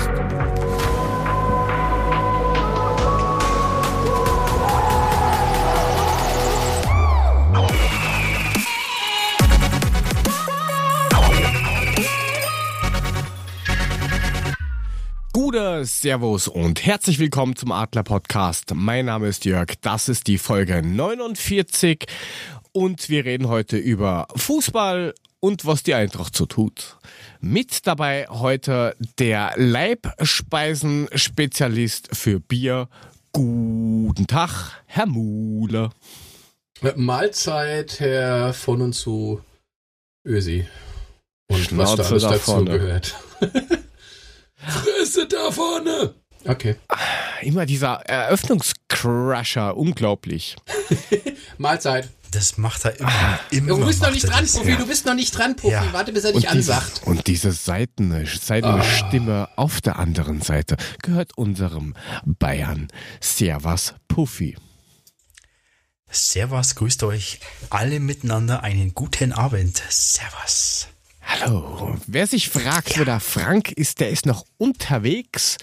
Podcast. Gute Servus und herzlich willkommen zum Adler Podcast. Mein Name ist Jörg, das ist die Folge 49 und wir reden heute über Fußball und was die Eintracht so tut. Mit dabei heute der Leibspeisenspezialist für Bier. Guten Tag, Herr Muhle. Mahlzeit, Herr von und zu Ösi. Und Schnauze was da alles da dazu vorne. gehört. Fresse da vorne! Okay. Immer dieser Eröffnungscrusher, unglaublich. Mahlzeit. Das macht er immer. immer Du bist noch nicht dran, das. Profi. Du bist noch nicht dran, Profi. Ja. Warte, bis er dich Und diese, ansagt. und diese seitene, seitene Stimme auf der anderen Seite gehört unserem Bayern Servas Puffy. Servus, grüßt euch alle miteinander. Einen guten Abend. Servus. Hallo. Wer sich fragt, wo der Frank ist, der ist noch unterwegs.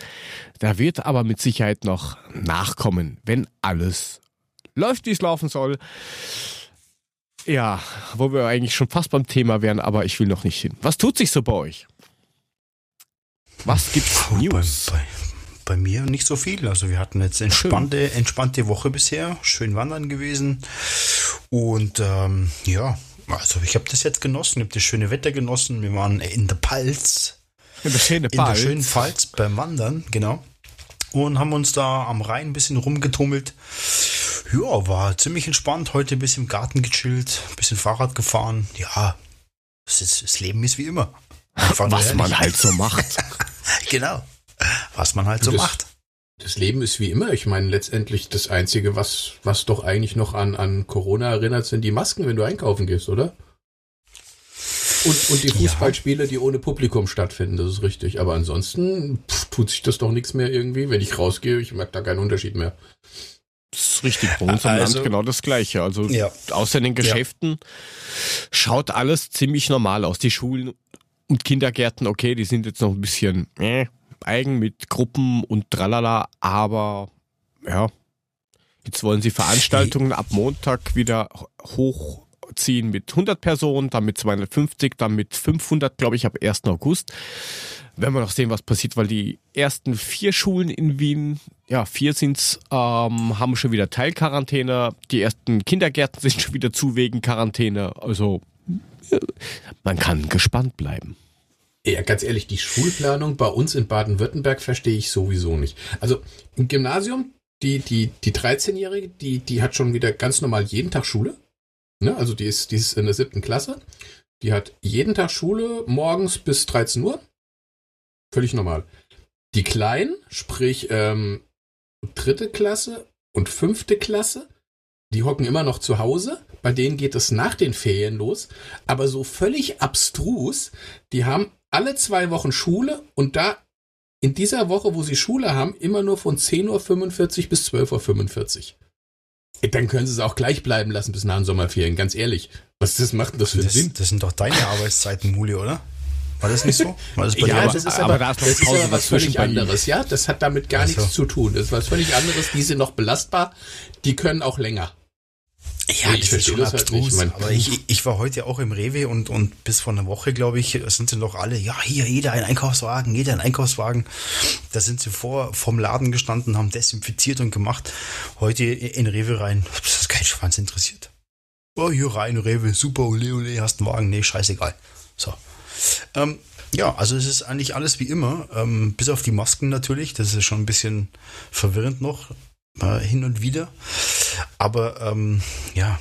Der wird aber mit Sicherheit noch nachkommen, wenn alles läuft, wie es laufen soll. Ja, wo wir eigentlich schon fast beim Thema wären, aber ich will noch nicht hin. Was tut sich so bei euch? Was gibt's bei, News? bei, bei mir nicht so viel. Also wir hatten jetzt entspannte, entspannte Woche bisher. Schön wandern gewesen. Und ähm, ja, also ich habe das jetzt genossen. Ich habe das schöne Wetter genossen. Wir waren in der Palz. In der schöne in Ball. der schönen Pfalz beim Wandern, genau. Und haben uns da am Rhein ein bisschen rumgetummelt. Ja, war ziemlich entspannt. Heute ein bisschen im Garten gechillt, ein bisschen Fahrrad gefahren. Ja, das, ist, das Leben ist wie immer. Einfach Was man halt so macht. Genau. Was man halt so Das- macht. Das Leben ist wie immer. Ich meine, letztendlich das Einzige, was, was doch eigentlich noch an, an Corona erinnert, sind die Masken, wenn du einkaufen gehst, oder? Und, und die Fußballspiele, die ohne Publikum stattfinden, das ist richtig. Aber ansonsten pff, tut sich das doch nichts mehr irgendwie. Wenn ich rausgehe, ich merke da keinen Unterschied mehr. Das ist richtig. Bei uns Also- Land genau das Gleiche. Also Ja. außer in den Geschäften schaut alles ziemlich normal aus. Die Schulen und Kindergärten, okay, die sind jetzt noch ein bisschen äh, eigen mit Gruppen und tralala, aber ja, jetzt wollen sie Veranstaltungen ab Montag wieder hochziehen mit 100 Personen, dann mit 250, dann mit 500, glaube ich, ab 1. August. Werden wir noch sehen, was passiert, weil die ersten vier Schulen in Wien, ja, vier sind's, ähm, haben schon wieder Teilquarantäne. Die ersten Kindergärten sind schon wieder zu wegen Quarantäne. Also, äh, man kann gespannt bleiben. Ja, ganz ehrlich, die Schulplanung bei uns in Baden-Württemberg verstehe ich sowieso nicht. Also im Gymnasium, die, die, die 13-Jährige, die, die hat schon wieder ganz normal jeden Tag Schule. Ne? Also die ist, die ist in der siebten Klasse. Die hat jeden Tag Schule morgens bis 13 Uhr. Völlig normal. Die Kleinen, sprich ähm, dritte Klasse und fünfte Klasse, die hocken immer noch zu Hause. Bei denen geht es nach den Ferien los. Aber so völlig abstrus, die haben alle zwei Wochen Schule und da in dieser Woche, wo sie Schule haben, immer nur von 10.45 Uhr bis 12.45 Uhr. Dann können sie es auch gleich bleiben lassen bis nach den Sommerferien, ganz ehrlich. Was das macht denn das für Das, Sinn? das sind doch deine Arbeitszeiten, Muli, oder? War das nicht so? War das bei Ja, dir aber- das ist aber aber, da ist noch das ist Pause aber was völlig anderes, ja? Das hat damit gar Ach so. nichts zu tun. Das ist was völlig anderes. Die sind noch belastbar. Die können auch länger. Ja, Ich das ist schon das halt abstrus. mein- aber ich, ich war heute auch im Rewe und, und bis vor einer Woche, glaube ich, sind sie noch alle, ja, hier, jeder ein Einkaufswagen, jeder ein Einkaufswagen. Da sind sie vor, vom Laden gestanden, haben desinfiziert und gemacht. Heute in Rewe rein. Das ist kein Schwanz interessiert. Oh, hier rein, Rewe, super, ole, ole, hast einen Wagen. Nee, scheißegal. So. Ähm, ja, also es ist eigentlich alles wie immer, ähm, bis auf die Masken natürlich. Das ist schon ein bisschen verwirrend noch, äh, hin und wieder. Aber ähm, ja,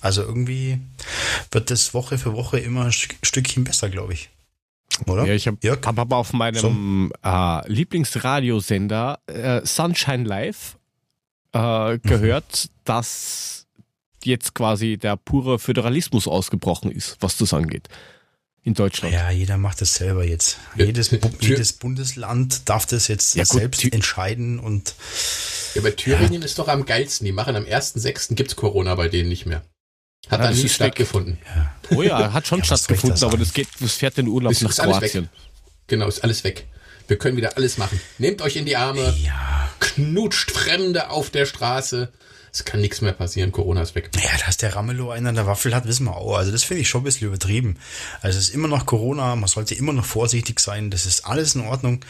also irgendwie wird das Woche für Woche immer ein Stück- Stückchen besser, glaube ich. Oder? Ja, ich habe hab aber auf meinem äh, Lieblingsradiosender äh, Sunshine Live äh, gehört, dass jetzt quasi der pure Föderalismus ausgebrochen ist, was das angeht. In Deutschland. Ja, jeder macht das selber jetzt. Ja, Jedes, jedes Bundesland darf das jetzt Ja, gut, selbst Tü- entscheiden und Ja, aber Thüringen ist doch am geilsten. Die machen am 1.6. gibt's Corona bei denen nicht mehr. Hat Ja, da das nie ist weg. stattgefunden. ja. Oh ja, hat schon Ja, stattgefunden, aber das geht, das fährt den Urlaub Ist- nach ist alles weg. Kroatien. Genau, ist alles weg. Wir können wieder alles machen. Nehmt euch in die Arme, Ja. knutscht Fremde auf der Straße. Es kann nichts mehr passieren. Corona ist weg. Ja, dass der Ramelow einen an der Waffel hat, wissen wir auch. Also das finde ich schon ein bisschen übertrieben. Also es ist immer noch Corona, man sollte immer noch vorsichtig sein, das ist alles in Ordnung.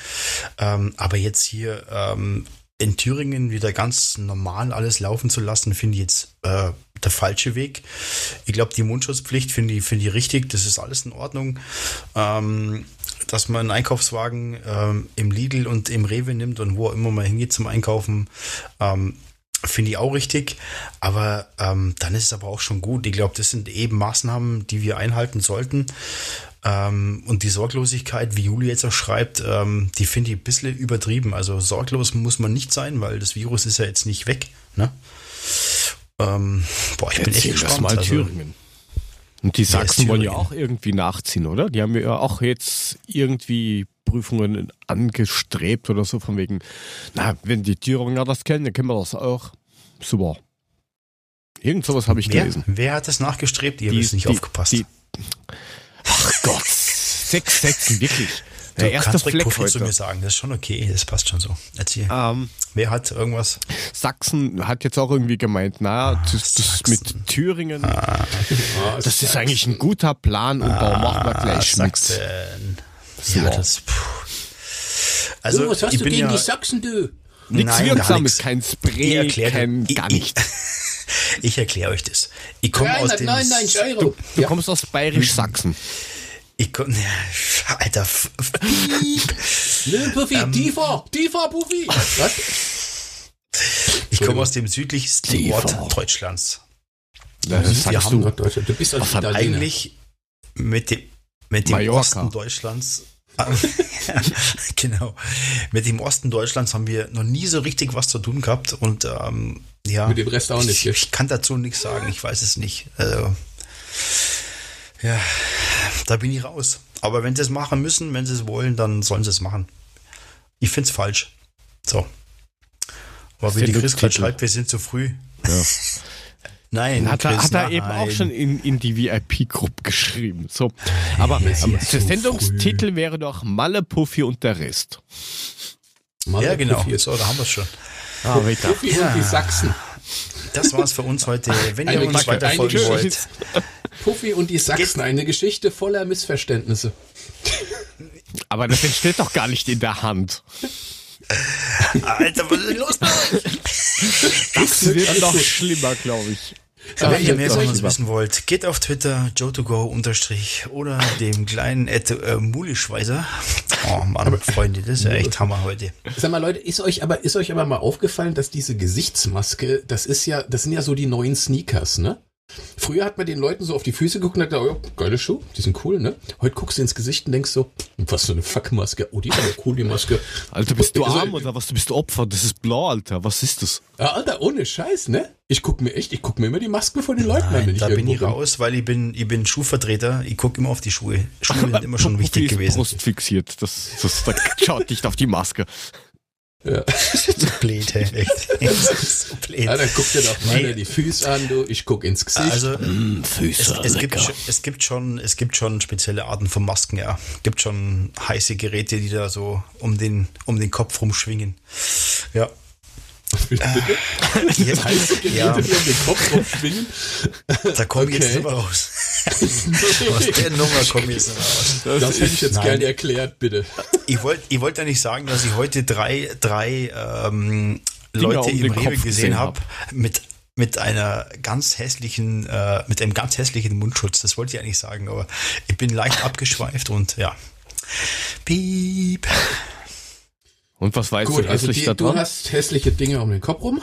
Ähm, aber jetzt hier ähm, in Thüringen wieder ganz normal alles laufen zu lassen, finde ich jetzt äh, der falsche Weg. Ich glaube, die Mundschutzpflicht finde ich, finde ich richtig, das ist alles in Ordnung. Ähm, dass man einen Einkaufswagen ähm, im Lidl und im Rewe nimmt und wo auch immer man hingeht zum Einkaufen, ähm, Finde ich auch richtig, aber ähm, dann ist es aber auch schon gut. Ich glaube, das sind eben Maßnahmen, die wir einhalten sollten. Ähm, und die Sorglosigkeit, wie Juli jetzt auch schreibt, ähm, die finde ich ein bisschen übertrieben. Also sorglos muss man nicht sein, weil das Virus ist ja jetzt nicht weg. Ne? Ähm, boah, ich bin echt Erzähl gespannt. mal also, Thüringen. Und die Sachsen wollen ja auch irgendwie nachziehen, oder? Die haben ja auch jetzt irgendwie Prüfungen angestrebt oder so von wegen, na, wenn die Thüringer das kennen, dann kennen wir das auch. Super. Irgend sowas habe ich wer, gelesen. wer hat das nachgestrebt? Ihr Die- habt nicht die- aufgepasst. die- Ach Gott, sechs Sätzen, wirklich. du Der erste kannst Fleck Puffy zu heute. mir sagen, das ist schon okay, das passt schon so. Erzähl. Ähm, Wer hat irgendwas? Sachsen hat jetzt auch irgendwie gemeint, na, das, das Sachsen. mit Thüringen, Ah, das ist eigentlich ein guter Plan und da machen wir gleich mit. Sachsen. So. Ja, das. Puh. Also, du, was hast ich du bin gegen ja, die Sachsen, du? Nichts Wirksames, kein Ich Spray, erkläre kein ich- gar ich- nichts. Ich erkläre euch das. Ich komme aus dem. 399 Euro. Du, du Ja. kommst aus Bayerisch-Sachsen. Ich komm, ja, Alter, Ne, Puffy, Ähm, tiefer, tiefer, Puffy. Was? ich komme aus dem südlichsten Tiefer. Ort Deutschlands. Ja, das Wir sagst du. Deutschland. Du bist als Was hat Italiener. Eigentlich mit dem, mit dem Mallorca. Osten Deutschlands. genau. Mit dem Osten Deutschlands haben wir noch nie so richtig was zu tun gehabt und ähm, ja. Mit dem Rest auch nicht. Ich, ich kann dazu nichts sagen, ich weiß es nicht. Also, ja, da bin ich raus. Aber wenn sie es machen müssen, wenn sie es wollen, dann sollen sie es machen. Ich finde es falsch. So. Aber wie die Chris gerade Nutztitel. schreibt, wir sind zu früh. Ja. Nein, Hat er, Chris, hat er eben auch schon in, in die VIP-Gruppe geschrieben. So. Aber ähm, der zu Sendungstitel wäre doch Malle, Puffy und der Rest. Mann, Ja, genau. Puffy, So, da haben wir es schon. Ah. Puffy Ja. und die Sachsen. Das war's für uns heute. Wenn ihr uns Kacke, weiter eine folgen Tschüss. wollt, Puffy und die Sachsen. Eine Geschichte voller Missverständnisse. Aber das entsteht doch gar nicht in der Hand. Alter, was ist denn los bei euch? Das wird noch schlimmer, glaube ich. Aber Wenn ihr mehr von uns wissen wollt, geht auf Twitter joe2go unterstrich oder dem kleinen Ed, äh, Mulischweiser. Oh Mann, Freunde, das ist ja echt Hammer heute. Sag mal, Leute, ist euch aber, ist euch aber mal aufgefallen, dass diese Gesichtsmaske, das ist ja, das sind ja so die neuen Sneakers, ne? Früher hat man den Leuten so auf die Füße geguckt und hat gedacht, oh, geile Schuhe, die sind cool, ne? Heute guckst du ins Gesicht und denkst so, was für eine Fuckmaske. Oh, die ist aber cool, die Maske. Alter, bist du arm oder was? Du bist Opfer. Das ist blau, Alter. Was ist das? Ja, Alter, ohne Scheiß, ne? Ich guck mir echt, ich guck mir immer die Masken von den Leuten an, wenn da bin ich raus, weil ich bin, ich bin Schuhvertreter. Ich gucke immer auf die Schuhe. Schuhe sind immer schon wichtig gewesen. Brust fixiert. Das, das, das schaut nicht auf die Maske. Ja. so blöd, ey. So blöd. Ja, dann guck dir doch mal Nee. die Füße an, du. Ich guck ins Gesicht. Also, Mm, es, Füße, es, gibt, schon- es, gibt schon, es gibt schon spezielle Arten von Masken, ja. Es gibt schon heiße Geräte, die da so um den, um den Kopf rumschwingen. Ja. bitte, bitte. Ja, Heiße Geräte, ja, die um den Kopf rumschwingen. da komme ich jetzt Okay. nicht mehr raus. Aus der Nummer komme ich jetzt mehr raus. Das hätte ich jetzt Nein. gerne erklärt, bitte. Ich wollte ich wollt ja nicht sagen, dass ich heute drei, drei ähm, Leute um im Rewe Kopf gesehen habe mit mit einer ganz hässlichen, äh, mit einem ganz hässlichen Mundschutz. Das wollte ich eigentlich sagen, aber ich bin leicht abgeschweift und ja. Piep. Und was war jetzt Gut, so also hässlich die, da du hast hässliche Dinge um den Kopf rum.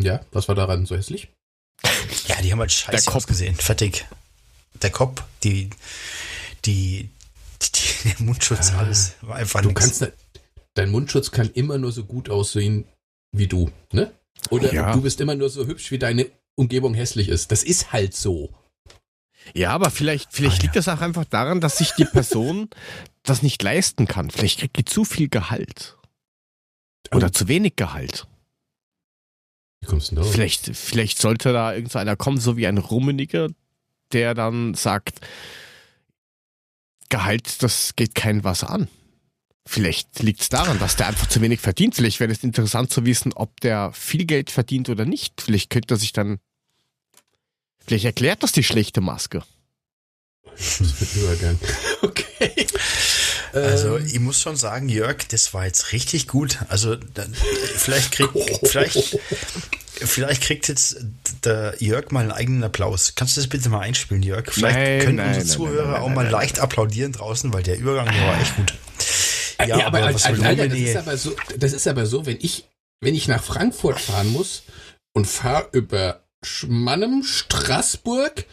Ja, was war daran so hässlich? Ja, die haben halt scheiße Der Kopf. ausgesehen. Fertig. Der Kopf, die, die, die der Mundschutz, Ah, alles. War einfach Du nix. kannst nicht, dein Mundschutz kann immer nur so gut aussehen wie du, ne? Oder Ja. du bist immer nur so hübsch, wie deine Umgebung hässlich ist. Das ist halt so. Ja, aber vielleicht, vielleicht Ah, liegt das auch einfach daran, dass sich die Person das nicht leisten kann. Vielleicht kriegt die zu viel Gehalt. Oder zu wenig Gehalt. Wie kommst du denn da? Vielleicht, vielleicht sollte da irgendeiner kommen, so wie ein Rummeniger, der dann sagt, Gehalt, das geht kein was an. Vielleicht liegt es daran, dass der einfach zu wenig verdient. Vielleicht wäre es interessant zu wissen, ob der viel Geld verdient oder nicht. Vielleicht könnte er sich dann. Vielleicht erklärt das die schlechte Maske. Übergang. Okay. Also ich muss schon sagen, Jörg, das war jetzt richtig gut. Also dann, vielleicht kriegt vielleicht vielleicht kriegt jetzt der Jörg mal einen eigenen Applaus. Kannst du das bitte mal einspielen, Jörg? Vielleicht Nein, können nein, unsere nein, Zuhörer nein, nein, auch mal nein, leicht applaudieren draußen, weil der Übergang der war echt gut. Ja, aber, was Alter, soll Alter, das, ist aber so, das ist aber so, wenn ich, wenn ich nach Frankfurt fahren muss und fahre über Schmannem, Straßburg,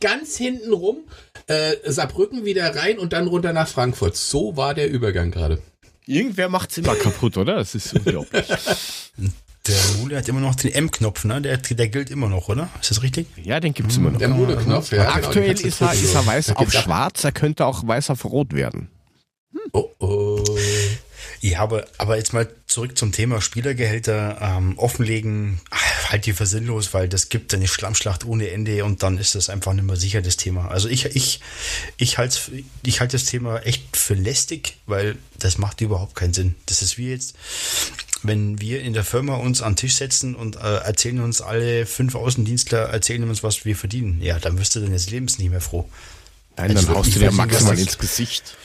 ganz hinten rum, äh, Saarbrücken wieder rein und dann runter nach Frankfurt. So war der Übergang gerade. Irgendwer macht's immer kaputt, oder? Das ist unglaublich. Der Mule hat immer noch den M-Knopf, ne? Der, der gilt immer noch, oder? Ist das richtig? Ja, den gibt's immer noch. Der Mode-Knopf, ja. genau, Aktuell ist er, ist er weiß auf schwarz, er könnte auch weiß auf rot werden. Oh, oh. Ja, aber, aber jetzt mal zurück zum Thema Spielergehälter ähm, offenlegen, halte ich für sinnlos, weil das gibt eine Schlammschlacht ohne Ende und dann ist das einfach nicht mehr sicher das Thema. Also ich, ich, ich halte ich halte das Thema echt für lästig, weil das macht überhaupt keinen Sinn. Das ist wie jetzt, wenn wir in der Firma uns an den Tisch setzen und äh, erzählen uns alle fünf Außendienstler, erzählen uns, was wir verdienen. Ja, dann wirst du deines Lebens nicht mehr froh. Nein, Also dann haust ich du dir maximal ins Gesicht.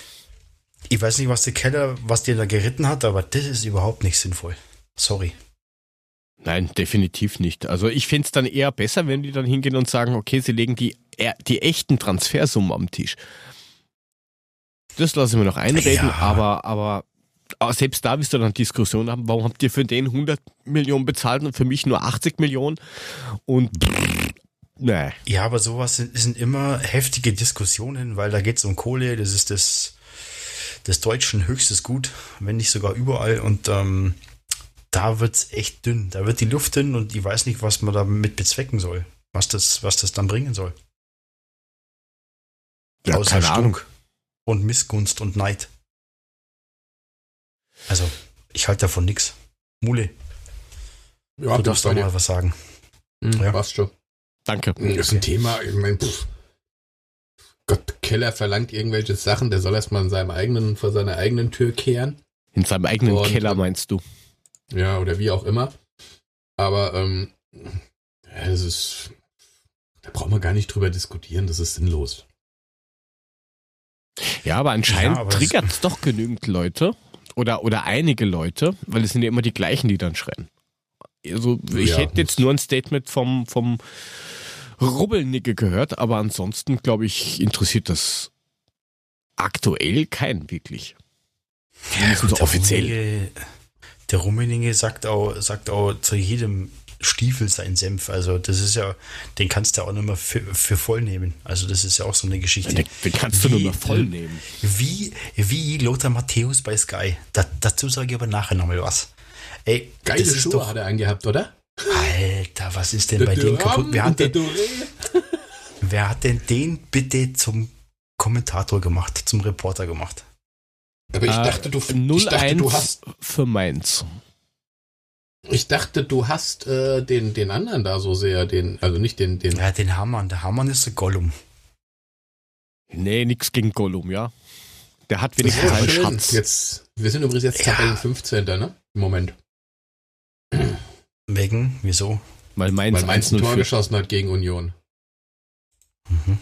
Ich weiß nicht, was der Keller, was dir da geritten hat, aber das ist überhaupt nicht sinnvoll. Sorry. Nein, definitiv nicht. Also ich find's dann eher besser, wenn die dann hingehen und sagen, okay, sie legen die, die echten Transfersummen am Tisch. Das lasse ich mir noch einreden, Ja. aber, aber, aber selbst da wirst du dann Diskussionen haben, warum habt ihr für den 100 Millionen bezahlt und für mich nur 80 Millionen? Und nee. Ja, aber sowas sind, sind immer heftige Diskussionen, weil da geht es um Kohle, das ist das des Deutschen höchstes Gut, wenn nicht sogar überall. Und ähm, da wird's echt dünn. Da wird die Luft dünn und ich weiß nicht, was man damit bezwecken soll. Was das, was das dann bringen soll. Ja, Außer keine Stunk Ahnung. und Missgunst und Neid. Also, ich halte davon nix. Mule, Ja, du darfst auch mal was sagen. dir. Hm, Ja. Passt schon. Danke. Das ist ein Thema, ich meine, pff. Gott, Keller verlangt irgendwelche Sachen, der soll erstmal in seinem eigenen, vor seiner eigenen Tür kehren. In seinem eigenen Und- Keller meinst du? Ja, oder wie auch immer. Aber, ähm, ja, das ist, da brauchen wir gar nicht drüber diskutieren, das ist sinnlos. Ja, aber anscheinend Ja, triggert es doch genügend Leute oder, oder einige Leute, weil es sind ja immer die gleichen, die dann schreien. Also ich Ja, hätte jetzt nur ein Statement vom, vom Rubbelnicke gehört, aber ansonsten, glaube ich, interessiert das aktuell keinen wirklich. Zumindest der offiziell. Rummenigge, der Rummenigge sagt auch, sagt auch zu jedem Stiefel sein Senf. Also das ist ja, den kannst du auch nicht mehr für, für voll nehmen. Also das ist ja auch so eine Geschichte. Den, den kannst du nur Wie- noch voll nehmen. Wie, wie Lothar Matthäus bei Sky. Da, dazu sage ich aber nachher nochmal was. Ey, Geile Schuhe doch, hat er angehabt, oder? Alter, was ist denn bei dem kaputt? Wer hat, denn, wer hat denn den bitte zum Kommentator gemacht, zum Reporter gemacht? Aber ich Äh, dachte, du, ich dachte, du 0-1 hast, für Mainz. ich dachte, du hast äh, den, den anderen da so sehr, den, also nicht den, den, Ja, den Hammann. Der Hammann ist der Gollum. Nee, nix gegen Gollum, ja. Der hat wenigstens einen. Schatz. Jetzt, wir sind übrigens jetzt Ja. Tabellen 15. Ne? Im Moment. Wegen? Wieso? Weil Mainz, Weil Mainz ein 1-0 Tor geschossen hat gegen Union. Mhm.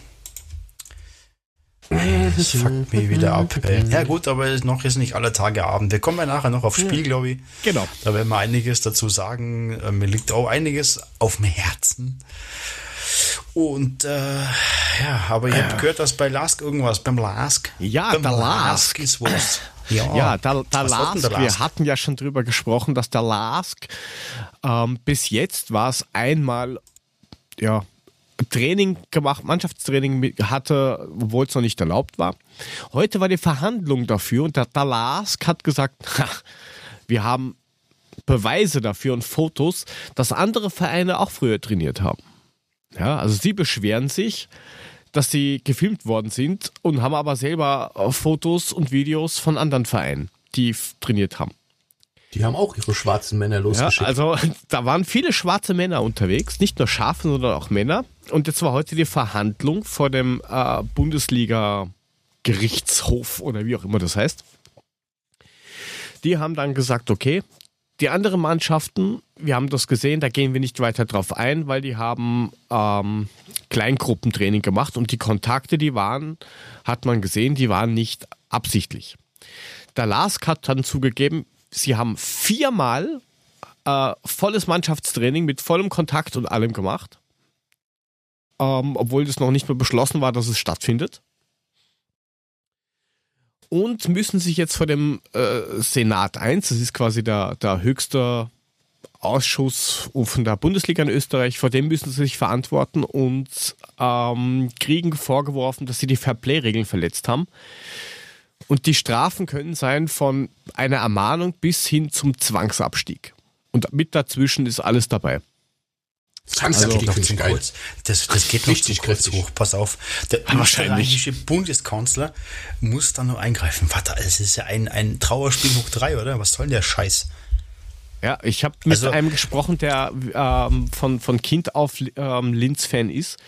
Das fuckt mich wieder ab. Ey. Ja gut, aber noch ist nicht alle Tage Abend. Wir kommen ja nachher noch aufs Spiel, glaube ich. Genau. Da werden wir einiges dazu sagen. Äh, Mir liegt auch einiges auf dem Herzen. Und äh, ja, aber ihr habt gehört, dass bei Lask irgendwas, beim Lask. Ja, beim der Lask. ist was. Ja, Ja, der, der Lask, der wir Lask? hatten ja schon drüber gesprochen, dass der Lask ähm, bis jetzt war es einmal ja, Training gemacht, Mannschaftstraining hatte, obwohl es noch nicht erlaubt war. Heute war die Verhandlung dafür und der, der Lask hat gesagt, ha, wir haben Beweise dafür und Fotos, dass andere Vereine auch früher trainiert haben. Ja, also sie beschweren sich, dass sie gefilmt worden sind und haben aber selber äh, Fotos und Videos von anderen Vereinen, die trainiert haben. Die haben auch ihre schwarzen Männer Ja, losgeschickt. also da waren viele schwarze Männer unterwegs, nicht nur Schafe, sondern auch Männer. Und jetzt war heute die Verhandlung vor dem äh, Bundesliga Gerichtshof oder wie auch immer das heißt. Die haben dann gesagt, okay, die anderen Mannschaften, wir haben das gesehen, da gehen wir nicht weiter drauf ein, weil die haben ähm, Kleingruppentraining gemacht und die Kontakte, die waren, hat man gesehen, die waren nicht absichtlich. Der Lask hat dann zugegeben, sie haben viermal äh, volles Mannschaftstraining mit vollem Kontakt und allem gemacht, ähm, obwohl das noch nicht mehr beschlossen war, dass es stattfindet und müssen sich jetzt vor dem äh, Senat 1, das ist quasi der, der höchste Ausschuss von der Bundesliga in Österreich, vor dem müssen sie sich verantworten und ähm, kriegen vorgeworfen, dass sie die Fairplay-Regeln verletzt haben. Und die Strafen können sein von einer Ermahnung bis hin zum Zwangsabstieg. Und mit dazwischen ist alles dabei. Zwangsabstieg also, finde ich geil. Das, das geht richtig kurz hoch. Pass auf. Der österreichische Bundeskanzler muss da nur eingreifen. Warte, es ist ja ein, ein Trauerspiel hoch drei, oder? Was soll denn der Scheiß? Ja, ich habe mit also, einem gesprochen, der ähm, von, von Kind auf ähm, Linz-Fan ist.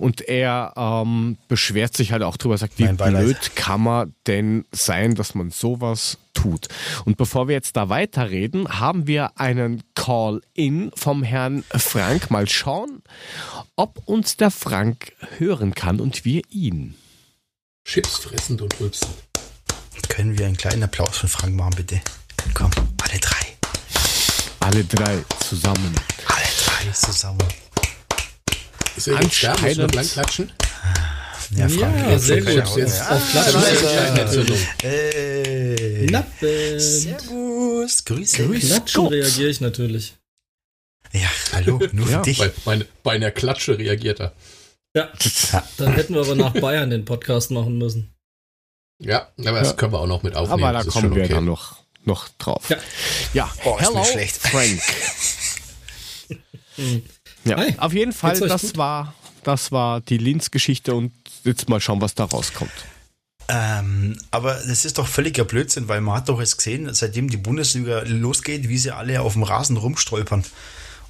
Und er ähm, beschwert sich halt auch drüber, sagt, wie blöd kann man denn sein, dass man sowas tut. Und bevor wir jetzt da weiterreden, haben wir einen Call-in vom Herrn Frank. Mal schauen, ob uns der Frank hören kann und wir ihn. Chips fressend und rülpsend. Können wir einen kleinen Applaus für Frank machen, bitte? Komm, alle drei. Alle drei zusammen. Alle drei zusammen. Ist er jetzt da? Blank klatschen? Ja, Frank, ja sehr gut. Jetzt ja, auf Klatschen. Hey. Knappen. Servus. Grüße. Grüß Klatschen reagiere ich natürlich. Ja, hallo, nur für ja, dich. Bei, bei, bei, einer Klatsche reagiert er. Ja, dann hätten wir aber nach Bayern den Podcast machen müssen. Ja, aber das können wir auch noch mit aufnehmen. Aber da kommen wir okay. dann noch, noch drauf. Ja, ja. Oh, hello, schlecht. Frank. Ja, Hi, auf jeden Fall, das war, das war die Linz-Geschichte und jetzt mal schauen, was da rauskommt. Ähm, aber das ist doch völliger Blödsinn, weil man hat doch jetzt gesehen, seitdem die Bundesliga losgeht, wie sie alle auf dem Rasen rumstolpern.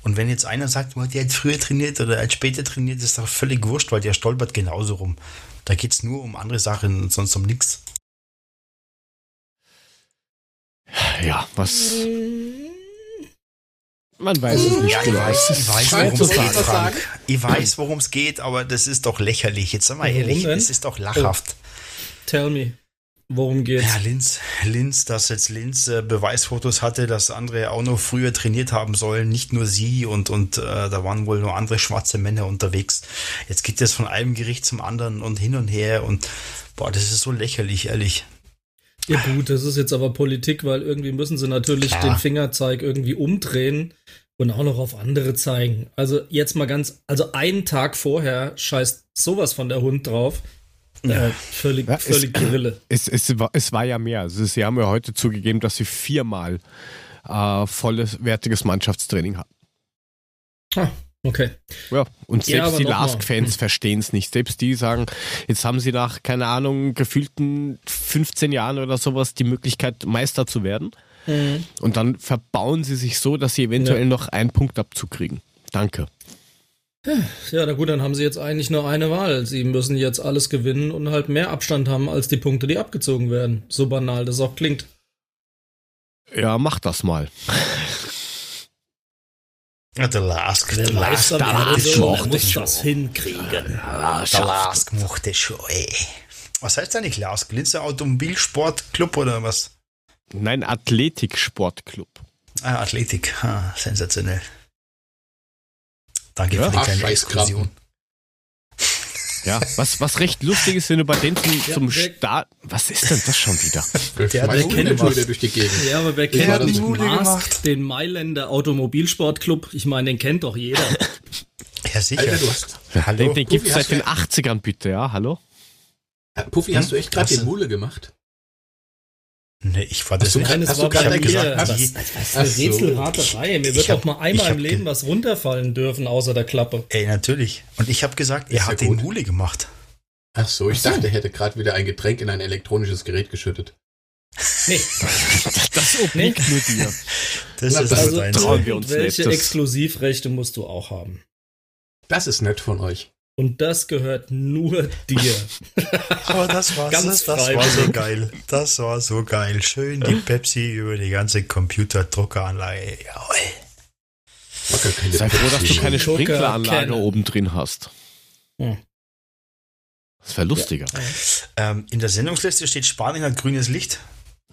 Und wenn jetzt einer sagt, oh, der hat früher trainiert oder hat später trainiert, ist doch völlig wurscht, weil der stolpert genauso rum. Da geht es nur um andere Sachen und sonst um nichts. Ja, was. Man weiß es nicht. Ja, ich weiß, ich weiß worum es geht, Frank. Ich weiß, worum es geht, aber das ist doch lächerlich. Jetzt sag mal ehrlich, das ist doch lachhaft. Oh. Tell me. Worum geht's? Ja, Linz, Linz, dass jetzt Linz äh, Beweisfotos hatte, dass andere auch noch früher trainiert haben sollen, nicht nur sie und, und äh, da waren wohl nur andere schwarze Männer unterwegs. Jetzt geht das von einem Gericht zum anderen und hin und her und boah, das ist so lächerlich, ehrlich. Ja gut, das ist jetzt aber Politik, weil irgendwie müssen sie natürlich Klar. den Fingerzeig irgendwie umdrehen und auch noch auf andere zeigen. Also jetzt mal ganz, also einen Tag vorher scheißt sowas von der Hund drauf. Ja. Äh, völlig, ja, völlig es, Grille. Es, es, war, es war ja mehr. Also sie haben ja heute zugegeben, dass sie viermal äh, volles, wertiges Mannschaftstraining hatten. Ah, okay. Ja, und selbst ja, die Lask-Fans verstehen es nicht. Selbst die sagen, jetzt haben sie nach, keine Ahnung, gefühlten 15 Jahren oder sowas die Möglichkeit, Meister zu werden. Mhm. Und dann verbauen sie sich so, dass sie eventuell ja. noch einen Punkt abzukriegen. Danke. Ja, na gut, dann haben sie jetzt eigentlich nur eine Wahl. Sie müssen jetzt alles gewinnen und halt mehr Abstand haben als die Punkte, die abgezogen werden. So banal das auch klingt. Ja, mach das mal. Der Lask, der Lask, der Lask muss das hinkriegen. Ja, der Lask mochte schon, ey. Was heißt eigentlich Lask? Linzer Automobilsportclub oder was? Nein, Athletiksportclub. Ah, Athletik. Ah, sensationell. Danke ja? für die kleine Exkursion. Ja, was, was recht lustig ist, wenn du bei denen zum, ja, zum Start. Was ist denn das schon wieder? Der, der kennt wieder durch die Gegend. Ja, aber wer kennt nicht Mask, den Mailänder Automobilsportclub? Ich meine, den kennt doch jeder. ja, sicher. Alter, du hast, hallo? Den, den gibt es seit den 80ern, bitte, ja, hallo? Puffy, hast hm? du echt gerade den Mule gemacht? Nee, ich war das nicht. War bei mir. Gesagt, was, was, was für Rätselraterei. Mir wird doch mal einmal im Leben was runterfallen dürfen, außer der Klappe. Ey, natürlich. Und ich habe gesagt, er hat ja den Mule gemacht. Ach so, ich Ach so. dachte, er hätte gerade wieder ein Getränk in ein elektronisches Gerät geschüttet. Nee. das obliegt nee. nur dir. Das Na, ist also trauen wir uns Welche Exklusivrechte musst du auch haben? Das ist nett von euch. Und das gehört nur dir. Aber das war, Ganz das, das war so geil. Das war so geil. Schön die Pepsi über die ganze Computerdruckeranlage. Jawohl. Ja Sei froh, dass du keine Sprinkleranlage oben drin hast. Hm. Das wäre lustiger. Ähm, in der Sendungsliste steht Spanien hat grünes Licht.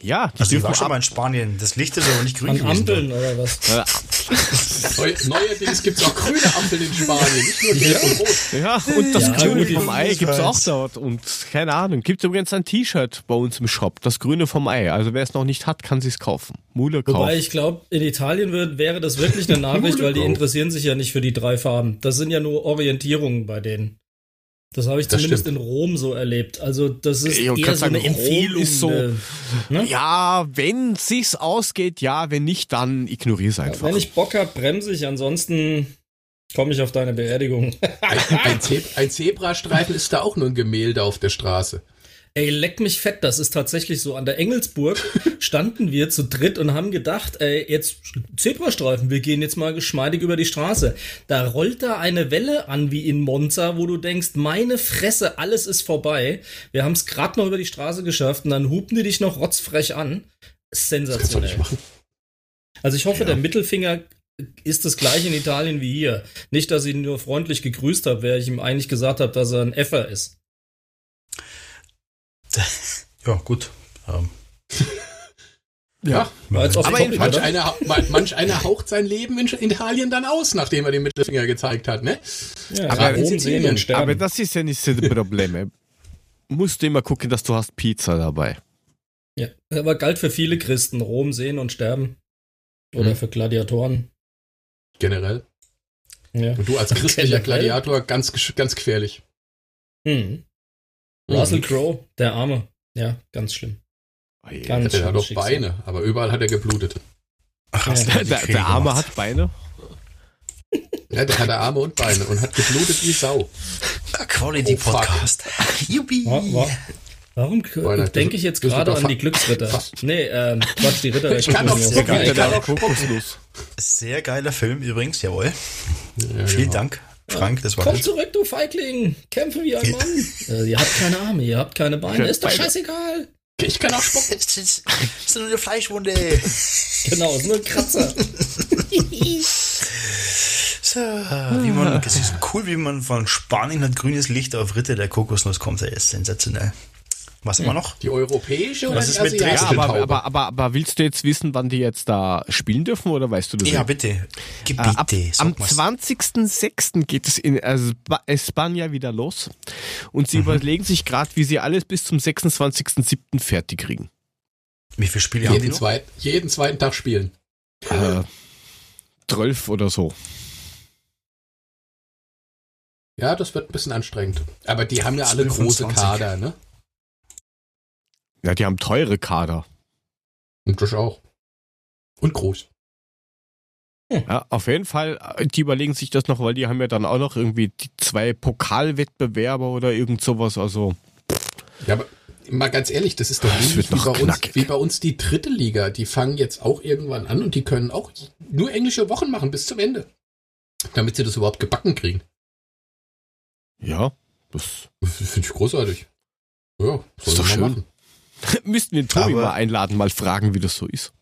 Ja, die Also ich dürfen war schon mal in Spanien. Das Licht ist aber nicht grün An gewesen. Ampeln oder was? Ja, Neu, neuerdings gibt es auch grüne Ampeln in Spanien, nicht nur gelb und rot. Ja, und das Ja, Grüne vom Ei weiß. gibt's auch dort. Und keine Ahnung, gibt übrigens ein T-Shirt bei uns im Shop. Das Grüne vom Ei. Also wer es noch nicht hat, kann sich's kaufen. Mule kaufen. Wobei ich glaube, in Italien wird, wäre das wirklich eine Nachricht, weil die interessieren sich ja nicht für die drei Farben. Das sind ja nur Orientierungen bei denen. Das habe ich Das zumindest stimmt. in Rom so erlebt. Also das ist Ich eher so eine sagen, Rom Empfehlung. ist so- eine- ne? Ja, wenn sich's ausgeht, ja, wenn nicht, dann ignorier's einfach. Wenn ich Bock hab, bremse ich. Ansonsten komme ich auf deine Beerdigung. Ein, ein, Ze ein Zebrastreifen ist da auch nur ein Gemälde auf der Straße. Ey, leck mich fett, das ist tatsächlich so. An der Engelsburg standen wir zu dritt und haben gedacht, ey, jetzt Zebrastreifen, wir gehen jetzt mal geschmeidig über die Straße. Da rollt da eine Welle an wie in Monza, wo du denkst, meine Fresse, alles ist vorbei. Wir haben es gerade noch über die Straße geschafft und dann hupen die dich noch rotzfrech an. Sensationell. Also ich hoffe, Ja. der Mittelfinger ist das gleiche in Italien wie hier. Nicht, dass ich ihn nur freundlich gegrüßt habe, während ich ihm eigentlich gesagt habe, dass er ein Effer ist. Ja, gut. Ähm, Ja, jetzt Aber manch einer, man- manch einer haucht sein Leben in Italien dann aus, nachdem er den Mittelfinger gezeigt hat, ne? Ja, Aber- Rom sehen Sizilien. und sterben. Aber das ist ja nicht so das Problem. Musst du immer gucken, dass du hast Pizza dabei. Ja, aber galt für viele Christen. Rom sehen und sterben. Oder Hm. für Gladiatoren. Generell. Ja. Und du als christlicher? Gladiator ganz, ganz gefährlich. Hm. Russell. Crowe, der Arme. Ja, ganz schlimm. Ganz Der hat doch. Beine, aber überall hat er geblutet. ach, du Der, der, Arme hat Beine. Ja, der hat Arme und Beine und hat geblutet wie Sau. Quality Oh. Podcast. Juppie. Wa- wa- Warum denke ich jetzt gerade an die Glücksritter? Nee, ähm, Quatsch, die Ritter. Ich kann auch sehr geil. Sehr geiler Film übrigens, jawohl. Ja, Vielen genau. Dank, Frank, das war Komm gut. zurück, du Feigling! Kämpfe wie ein Mann! äh, ihr habt keine Arme, ihr habt keine Beine, ist doch scheißegal! Ich kann auch spucken. Das ist, das ist nur eine Fleischwunde. Genau, ist nur ein Kratzer. So, wie man, es ist cool, wie man von Spanien hat grünes Licht auf Ritter der Kokosnuss kommt. Das ist sensationell. Was wir noch? Die europäische oder Was die ist mit Ja, asiatische aber, aber, aber, aber willst du jetzt wissen, wann die jetzt da spielen dürfen oder weißt du das Ja, nicht? bitte. Äh, Gebiete, ab, am mal's. 20.06. geht es in Espa- Espanja wieder los. Und sie überlegen sich gerade, wie sie alles bis zum 26.07. fertig kriegen. Wie viele Spiele haben die jeden, noch? zweit, jeden zweiten Tag spielen. Äh, 12 oder so. Ja, das wird ein bisschen anstrengend. Aber die haben ja alle 12 große 20. Kader, ne? Ja, die haben teure Kader. Und das auch. Und groß. Ja, auf jeden Fall, äh, die überlegen sich das noch, weil die haben ja dann auch noch irgendwie die zwei Pokalwettbewerber oder irgend sowas. Also, Ja, aber mal ganz ehrlich, das ist doch Das ähnlich wie bei, uns, wie bei uns die dritte Liga. Die fangen jetzt auch irgendwann an und die können auch nur englische Wochen machen bis zum Ende. Damit sie das überhaupt gebacken kriegen. ja, das Das finde ich großartig. Ja, soll doch man schön. machen. müssten wir den Tobi Aber- mal einladen, mal fragen, wie das so ist.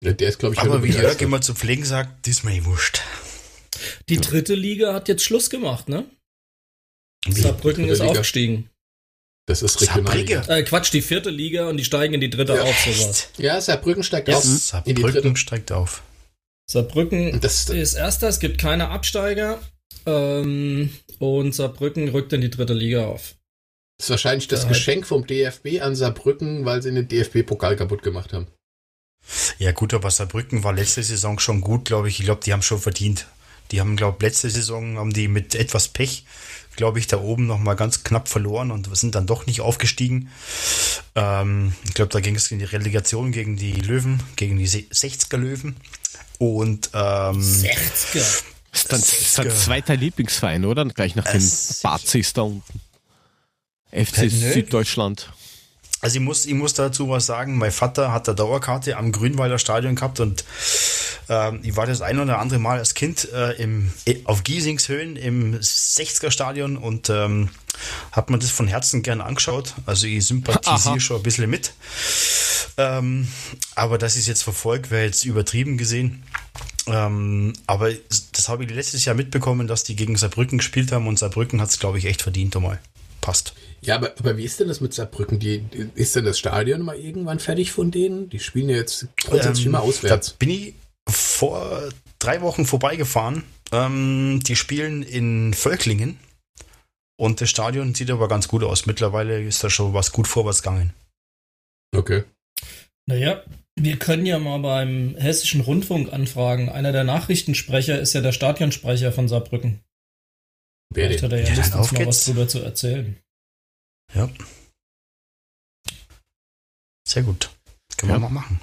Ja, der ist, glaube ich, Aber wie. Jörg immer zu pflegen sagt, das ist mir wurscht. Die dritte Liga hat jetzt Schluss gemacht, ne? Wie? Saarbrücken ist Liga? aufgestiegen. Das ist Regionalliga. Saarbrücken? Äh, Quatsch, die vierte Liga und die steigen in die dritte Ja. auf, sowas. Ja, Saarbrücken steigt Ja. auf. Saarbrücken steigt auf. Saarbrücken Das, ist erster, es gibt keine Absteiger. Ähm, und Saarbrücken rückt in die dritte Liga auf. Ist wahrscheinlich das Ja. Geschenk vom DFB an Saarbrücken, weil sie den DFB-Pokal kaputt gemacht haben. Ja gut, aber Saarbrücken war letzte Saison schon gut, glaube ich. Ich glaube, die haben schon verdient. Die haben, glaube letzte Saison haben die mit etwas Pech, glaube ich, da oben noch mal ganz knapp verloren und sind dann doch nicht aufgestiegen. Ähm, ich glaube, da ging es in die Relegation gegen die Löwen, gegen die Se- 60er Löwen. Und ähm, 60er. Ist dann, ist dann Sechziger. zweiter Lieblingsverein, oder? Gleich nach den Es- Bazis da unten. FC Äh, nö. Süddeutschland. Also ich muss, ich muss dazu was sagen. Mein Vater hat eine Dauerkarte am Grünwalder Stadion gehabt und Ähm, ich war das ein oder andere Mal als Kind äh, im, auf Giesingshöhen im 60er Stadion und ähm, hat man das von Herzen gern angeschaut. Also ich sympathisiere Aha. schon ein bisschen mit. Ähm, aber ich es jetzt verfolgt, wäre jetzt übertrieben gesehen. Ähm, aber das habe ich letztes Jahr mitbekommen, dass die gegen Saarbrücken gespielt haben und Saarbrücken hat es, glaube ich, echt verdient einmal. Passt. Ja, aber, aber wie ist denn das mit Saarbrücken? Die, ist denn das Stadion mal irgendwann fertig von denen? Die spielen ja jetzt grundsätzlich Ähm, immer auswärts. Da bin ich vor drei Wochen vorbeigefahren. Ähm, die spielen in Völklingen und das Stadion sieht aber ganz gut aus. Mittlerweile ist da schon was gut vorwärts gegangen. Okay. Naja, wir können ja mal beim Hessischen Rundfunk anfragen. Einer der Nachrichtensprecher ist ja der Stadionsprecher von Saarbrücken. Vielleicht hat er ja Ja, Lust, uns auf mal geht's. was drüber zu erzählen. Ja. Sehr gut. Können Ja. wir mal machen.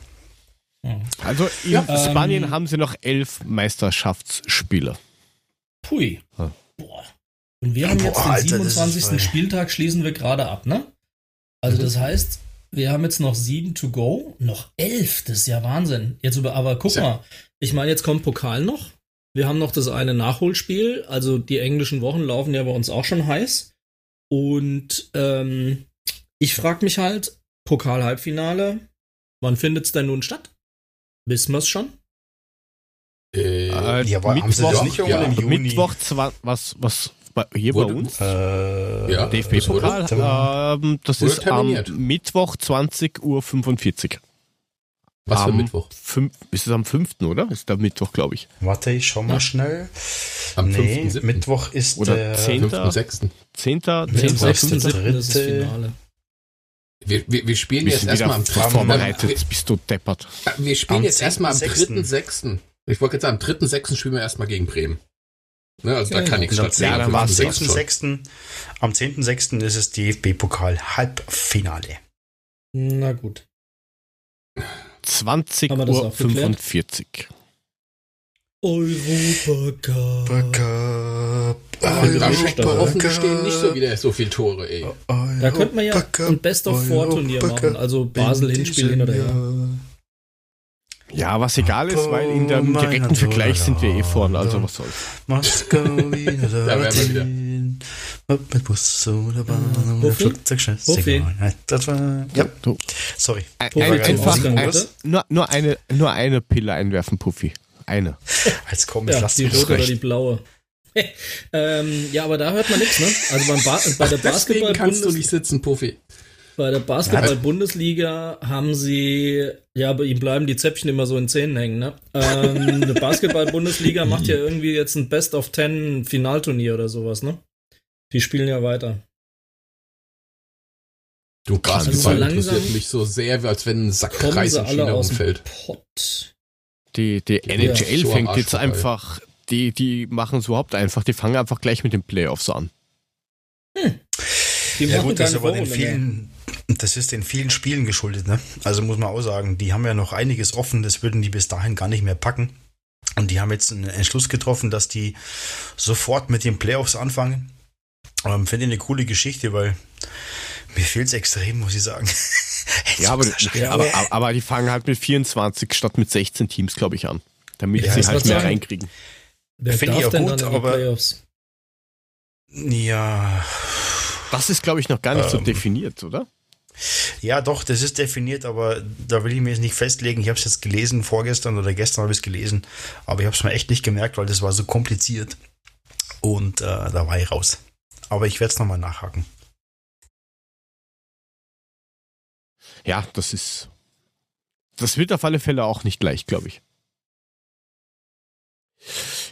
Ja. Also in Ja. Spanien Ähm, haben sie noch elf Meisterschaftsspiele. Pui. Boah. Und wir haben Boah, jetzt den Alter, das ist 27. voll- Spieltag, schließen wir gerade ab, ne? Also Mhm. das heißt, wir haben jetzt noch sieben to go, noch elf, das ist ja Wahnsinn. Jetzt über, aber guck mal, ich meine, jetzt kommt Pokal noch. Wir haben noch das eine Nachholspiel, also die englischen Wochen laufen ja bei uns auch schon heiß. Und ähm, ich frage mich halt, Pokal-Halbfinale, wann findet es denn nun statt? Wissen wir es schon? Äh, Äh, Ja, aber haben sie das Mittwoch- nicht ja, im Juni? Mittwoch, was, was bei, hier Wurde- bei uns? Äh, Ja, DFB-Pokal, das wurde- ähm, das wurde ist terminiert. am Mittwoch 20.45 Uhr. Was für am Mittwoch? Fünf, ist es am 5., oder? Ist der Mittwoch, glaube ich. Warte, ich schau mal Ja. schnell. Am nee, 5.7.. Mittwoch ist Oder der 10. 5.6. 10. Mittwoch 10. ist der 6.7. ist das dritte. Finale. Wir, wir, wir spielen Wir jetzt erstmal am vorbereitet, Wir, bist du deppert. wir spielen Am jetzt erstmal am 10.6.. 3.6. Ich wollte jetzt sagen, am 3.6. spielen wir erstmal gegen Bremen. Ne, also da Ja, kann ja. nichts am stattfinden. Ja, dann Am 5.6. schon. 10.6. Am 10.6. ist es DFB-Pokal Halbfinale. Na gut. 20 Haben wir das Uhr auch geklärt? 45. Europacup. Cup. Und da Europa stehen offen Cup. stehen nicht so wieder so viele Tore, ey. Da könnte man ja ein Best-of-Four-Turnier machen, also Basel Hinspiel hin oder her. Ja, was egal ist, weil in dem direkten Vergleich sind wir eh vorne, also was soll's. Da wären wir wieder. Ob mit Bus oder Bahn oder Hoffi? Flugzeug, scheißegal. Nein, Das war, ja, Du, sorry. ein, ein, einfach ein, nur, nur, eine, nur eine Pille einwerfen, Puffy. Eine. Jetzt komm, ich Ja, lass die rote oder die blaue. ähm, ja, aber da hört man nichts, ne? Also beim ba bei der Deswegen kannst du nicht sitzen, Puffy. bei der Basketball-Bundesliga haben sie, ja, bei ihm bleiben die Zäpfchen immer so in Zähnen hängen, ne? Ähm, eine Basketball-Bundesliga macht ja irgendwie jetzt ein Best of Ten Finalturnier oder sowas, ne? Die spielen ja weiter. Du Also Basketball so langsam interessiert mich so sehr, als wenn ein Sack Kommen Reis sie in China umfällt. Pott. Die, die NHL so am fängt jetzt einfach, die, die machen es überhaupt einfach, die fangen einfach gleich mit den Playoffs an. Die Ja gut, das ist aber den vielen, das ist den vielen Spielen geschuldet, ne? Also muss man auch sagen, die haben ja noch einiges offen, das würden die bis dahin gar nicht mehr packen. Und die haben jetzt einen Entschluss getroffen, dass die sofort mit den Playoffs anfangen. Ähm, Finde ich eine coole Geschichte, weil mir fehlt es extrem, muss ich sagen. Ja, aber, Ja, aber, aber- die fangen halt mit 24 statt mit 16 Teams, glaube ich, an. Damit Ja, sie halt mehr sagen. reinkriegen. Wer Finde ich denn gut, dann in die aber- Playoffs? Ja, Das ist, glaube ich, noch gar nicht so Ähm. definiert, oder? ja, doch, das ist definiert, aber da will ich mir jetzt nicht festlegen. Ich habe es jetzt gelesen, vorgestern oder gestern habe ich es gelesen, aber ich habe es mir echt nicht gemerkt, weil das war so kompliziert. Und äh, da war ich raus. Aber ich werde es nochmal nachhaken. Ja, das ist. Das wird auf alle Fälle auch nicht leicht, glaube ich.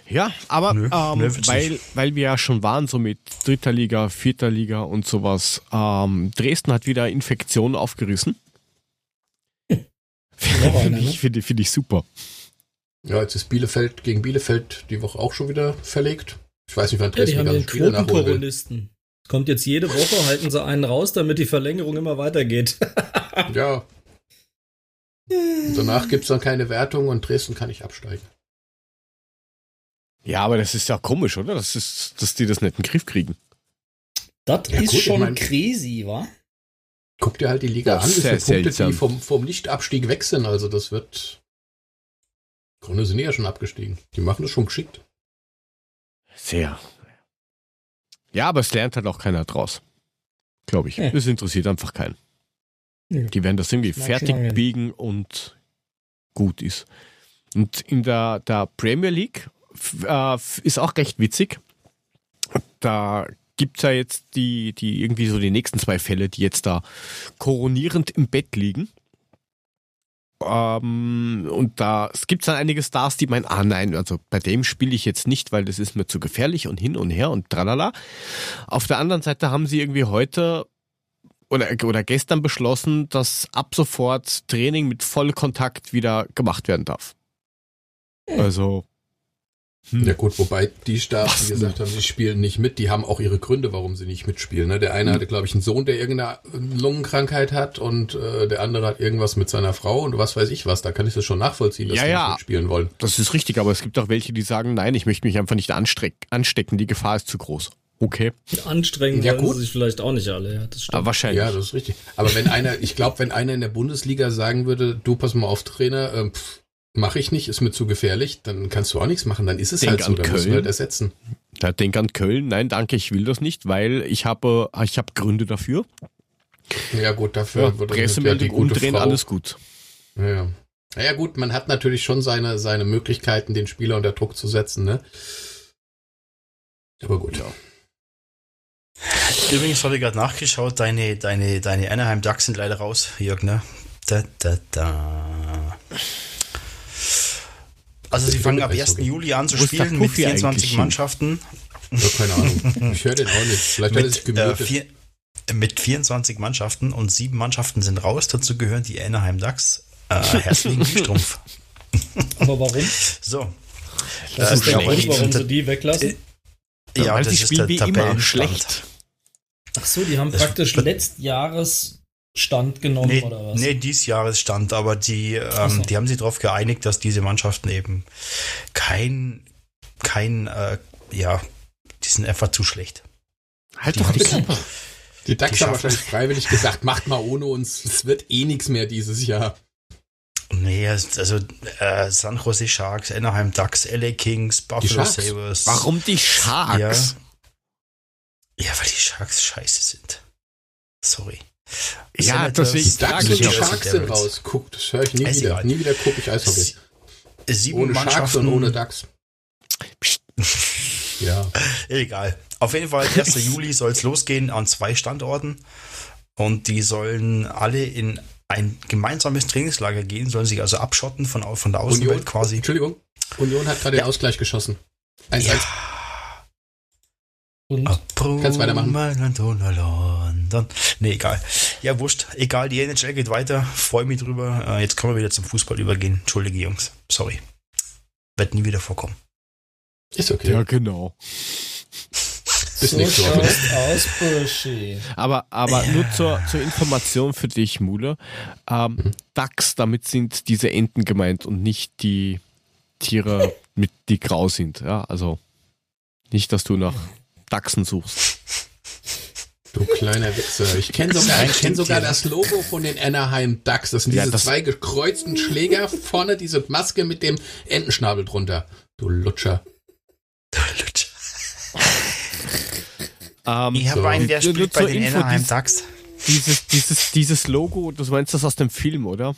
Ja, aber Nö, ähm, nö, weil, weil wir ja schon waren, so mit dritter Liga, vierter Liga und sowas, ähm, Dresden hat wieder Infektionen aufgerissen. Finde ne? ich, finde, finde ich super. Ja, jetzt ist Bielefeld gegen Bielefeld die Woche auch schon wieder verlegt. Ich weiß nicht, wann Ja, Dresden die haben den. Quotenkoronisten. Kommt jetzt jede Woche, halten sie einen raus, damit die Verlängerung immer weitergeht. Ja. Und danach gibt's dann keine Wertung und Dresden kann nicht absteigen. Ja, aber das ist ja komisch, oder? Das ist, dass die das nicht in den Griff kriegen. Das Ja, ist gut, ich schon mein- crazy, wa? Guck dir halt die Liga Das an, wie ist viele Punkte seltsam. die vom, vom Nichtabstieg weg sind. Also das wird Grunde sind die ja schon abgestiegen. Die machen das schon geschickt. Sehr. Ja, aber es lernt halt auch keiner draus. Glaube ich. Ja. Es interessiert einfach keinen. Ja. Die werden das irgendwie mag fertig biegen und gut ist. Und in der, der Premier League äh, ist auch recht witzig. Da gibt es ja jetzt die, die irgendwie so die nächsten zwei Fälle, die jetzt da koronierend im Bett liegen. Ähm, und da es gibt dann einige Stars, die meinen, ah nein, also bei dem spiele ich jetzt nicht, weil das ist mir zu gefährlich und hin und her und tralala. Auf der anderen Seite haben sie irgendwie heute oder, oder gestern beschlossen, dass ab sofort Training mit Vollkontakt wieder gemacht werden darf. Also. Hm. Ja gut, wobei die Was die gesagt haben, sie spielen nicht mit, die haben auch ihre Gründe, warum sie nicht mitspielen. Ne? Der eine Hm. hatte, glaube ich, einen Sohn, der irgendeine Lungenkrankheit hat und äh, der andere hat irgendwas mit seiner Frau und was weiß ich was. Da kann ich das schon nachvollziehen, dass Ja, die ja. nicht mitspielen wollen. Das ist richtig, aber es gibt auch welche, die sagen, nein, ich möchte mich einfach nicht ansteck anstecken, die Gefahr ist zu groß. Okay, Anstrengend Ja, gut. sie sich vielleicht auch nicht alle. Ja, das stimmt. aber wahrscheinlich. Ja, das ist richtig. Aber wenn einer, ich glaube, wenn einer in der Bundesliga sagen würde, du pass mal auf, Trainer, ähm, pff, mache ich nicht, ist mir zu gefährlich, dann kannst du auch nichts machen. Dann ist es Denk halt so, an dann musst du Köln. halt ersetzen. Da denk an Köln, nein, danke, ich will das nicht, weil ich habe, ich habe Gründe dafür. Ja gut, dafür Ja, wird Pressemeldung die gute umdrehen, Frau- alles gut. Ja, ja. Naja gut, man hat natürlich schon seine, seine Möglichkeiten, den Spieler unter Druck zu setzen, ne? Aber gut. Übrigens habe ich gerade nachgeschaut, deine, deine, deine Anaheim Ducks sind leider raus, Jörg, ne? Da, da, da. Also sie fangen ab 1. Juli an zu Wo spielen mit Puffy eigentlich 24 hin? Mannschaften. Ja, keine Ahnung. Ich höre den auch nicht. Vielleicht hat er sich Mit, äh, vier, mit 24 Mannschaften und sieben Mannschaften sind raus. Dazu gehören die Anaheim Ducks. Äh, herzlichen Glückstrumpf. Aber warum? So. Das Äh, ist der ja, Grund, warum sie die weglassen. Ja, weil das ist spielen der wie immer Tabellenstand. schlecht. Ach so, die haben Das praktisch wird- Letztjahresstand genommen Nee, oder was? nee, dies Jahresstand, aber die, Ach so. ähm, die haben sich darauf geeinigt, dass diese Mannschaften eben kein, kein, äh, ja, die sind einfach zu schlecht. Halt Die doch die Klappe. Die Ducks die haben wahrscheinlich freiwillig gesagt, macht mal ohne uns. Es wird eh nichts mehr dieses Jahr. Nee, also äh, San Jose Sharks, Anaheim Ducks, LA Kings, Buffalo? Sabres. Warum die Sharks? Ja, weil die Sharks scheiße sind. Sorry. Ja, Senators, deswegen ich und die ja, Sharks sind raus. Guck, das höre ich nie Ist wieder. Nie wieder gucke ich Eishockey. Sie- Sieben Ohne Sharks und ohne Ducks. Psst. Ja. Egal. Auf jeden Fall, 1. Juli soll es losgehen an zwei Standorten. Und die sollen alle in ein gemeinsames Trainingslager gehen, sollen sich also abschotten von, von der Außenwelt Union, quasi. Entschuldigung. Union hat gerade den Ausgleich geschossen. 1-1. Ja. Und Kannst weitermachen. London. Nee, egal. Ja, wurscht. Egal, die NHL geht weiter. Freue mich drüber. Äh, Jetzt können wir wieder zum Fußball übergehen. Entschuldige, Jungs. Sorry. Wird nie wieder vorkommen. Ist okay. Ja, genau. Bis so nächste Woche. aus, Burschi. Aber, aber nur zur, zur Information für dich, Mule. Ähm, Mhm. Dachs, damit sind diese Enten gemeint und nicht die Tiere, mit, die grau sind. Ja, also nicht, dass du nach Dachsen suchst. Du kleiner Wichser. Ich kenne sogar, ich kenn sogar das Logo von den Anaheim Ducks. Das sind Ja, diese das- zwei gekreuzten Schläger, vorne diese Maske mit dem Entenschnabel drunter. Du Lutscher. Ähm, Ich habe So. einen, der spielt bei den Info, Anaheim dies- Ducks. dieses, dieses, dieses Logo, du meinst das aus dem Film, oder?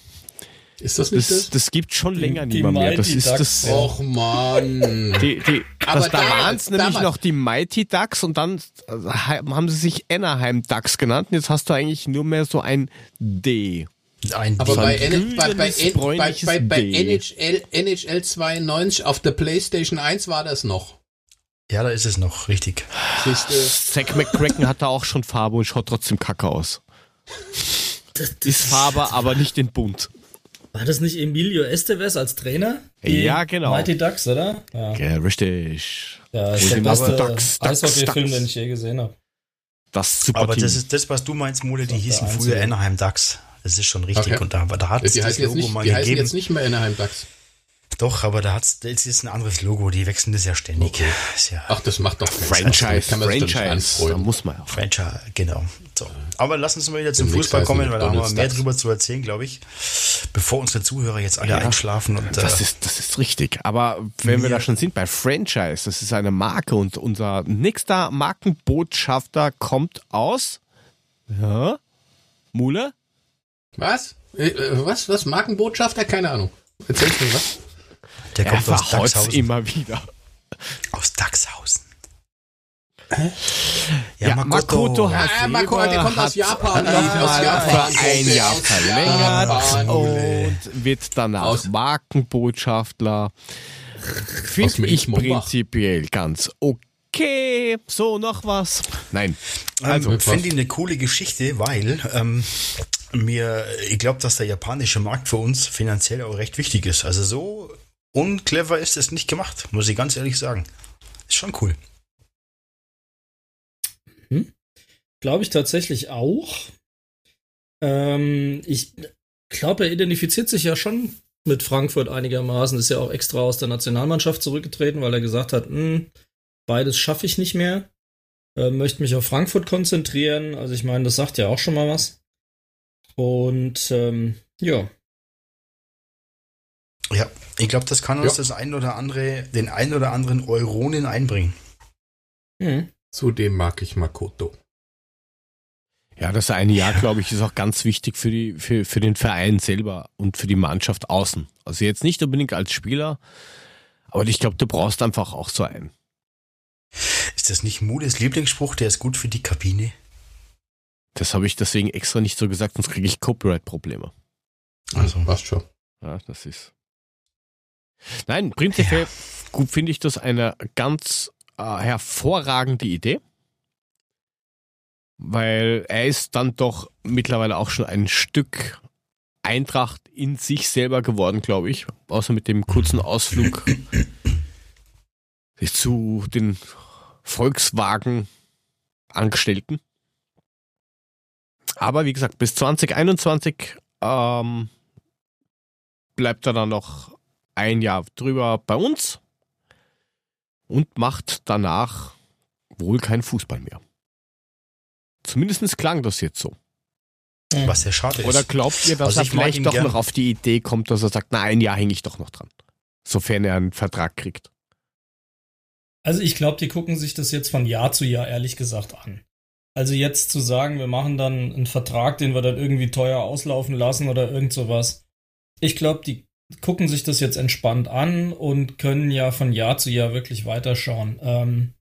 Ist das nicht Das, das? das gibt schon länger die nicht mehr. Das ist Ducks, das. Och man. Die, die, Aber das, da damals- waren es nämlich noch die Mighty Ducks und dann äh, haben sie sich Anaheim Ducks genannt. Und jetzt hast du eigentlich nur mehr so ein D. Ein Aber bei, N bei, bei, bei, bei, bei. NHL, NHL 92 auf der PlayStation 1 war das noch. ja, da ist es noch, richtig. Zack McCracken hat da auch schon Farbe und schaut trotzdem kacke aus. Ist Farbe, aber nicht in bunt. War das nicht Emilio Estevez als Trainer? Ja, genau. Mighty Ducks, oder? Ja. Ja, richtig. Ja, Wo ist der beste aber Ducks, Ducks, Eishockey-Film, den ich je gesehen habe. Das super Aber Team. das ist das, was du meinst, Mule, die Das hießen früher. Anaheim Ducks. Das ist schon richtig. Okay. Und da, aber da hat es die das heißen, jetzt Logo nicht, mal die heißen gegeben. jetzt nicht mehr Anaheim Ducks. Doch, aber da hat's, das ist ein anderes Logo. Die wechseln das ja ständig. Okay. Ja Ach, das macht doch keinen Spaß. Franchise, Kann man Franchise. Da muss man ja. Franchise, genau. So. Aber lass uns mal wieder zum Fußball kommen, weil da haben wir mehr drüber zu erzählen, glaube ich. Bevor unsere Zuhörer jetzt alle ja, einschlafen. Und, das, äh, ist, das ist richtig. Aber wenn wir da schon sind bei Franchise, das ist eine Marke und unser nächster Markenbotschafter kommt aus. Ja, Mule? Was? Äh, äh, was? Was? Markenbotschafter? Keine Ahnung. Erzählst du was? Der kommt er aus Dachshausen. immer wieder. Aus Dachshausen. Hä? Ja, ja Makoto, Makoto ja, Makoto, der kommt aus Japan. Aus Japan. Für ein Jahr verlängert und wird danach aus Markenbotschafter. Finde ich prinzipiell ganz okay. So, noch was? Nein. Also, ähm, finde ich eine coole Geschichte, weil ähm, mir, ich glaube, dass der japanische Markt für uns finanziell auch recht wichtig ist. Also so unclever ist es nicht gemacht, muss ich ganz ehrlich sagen. Ist schon cool. Hm? Glaube ich tatsächlich auch. Ähm, ich glaube, er identifiziert sich ja schon mit Frankfurt einigermaßen. Ist ja auch extra aus der Nationalmannschaft zurückgetreten, weil er gesagt hat, hm, beides schaffe ich nicht mehr. Äh, möchte mich auf Frankfurt konzentrieren. Also ich meine, das sagt ja auch schon mal was. Und ähm, ja. Ja, ich glaube, das kann uns ja. das ein oder andere, den ein oder anderen Euronen einbringen. Mhm. Zudem mag ich Makoto. Ja, das eine Jahr, glaube ich, ist auch ganz wichtig für, die, für, für den Verein selber und für die Mannschaft außen. Also jetzt nicht unbedingt als Spieler, aber ich glaube, du brauchst einfach auch so einen. Ist das nicht Mudes Lieblingsspruch, der ist gut für die Kabine? Das habe ich deswegen extra nicht so gesagt, sonst kriege ich Copyright-Probleme. Also, passt schon. Ja, das ist. Nein, prinzipiell ja. finde ich das eine ganz äh, hervorragende Idee. Weil er ist dann doch mittlerweile auch schon ein Stück Eintracht in sich selber geworden, glaube ich. Außer mit dem kurzen Ausflug zu den Volkswagen-Angestellten. Aber wie gesagt, bis 2021 ähm, bleibt er dann noch ein Jahr drüber bei uns und macht danach wohl keinen Fußball mehr. Zumindest klang das jetzt so. Was sehr schade ist. Oder glaubt ihr, dass also er vielleicht doch gern. noch auf die Idee kommt, dass er sagt, na, ein Jahr hänge ich doch noch dran. Sofern er einen Vertrag kriegt. Also ich glaube, die gucken sich das jetzt von Jahr zu Jahr ehrlich gesagt an. Also jetzt zu sagen, wir machen dann einen Vertrag, den wir dann irgendwie teuer auslaufen lassen oder irgend sowas. Ich glaube, die gucken sich das jetzt entspannt an und können ja von Jahr zu Jahr wirklich weiterschauen. Ähm,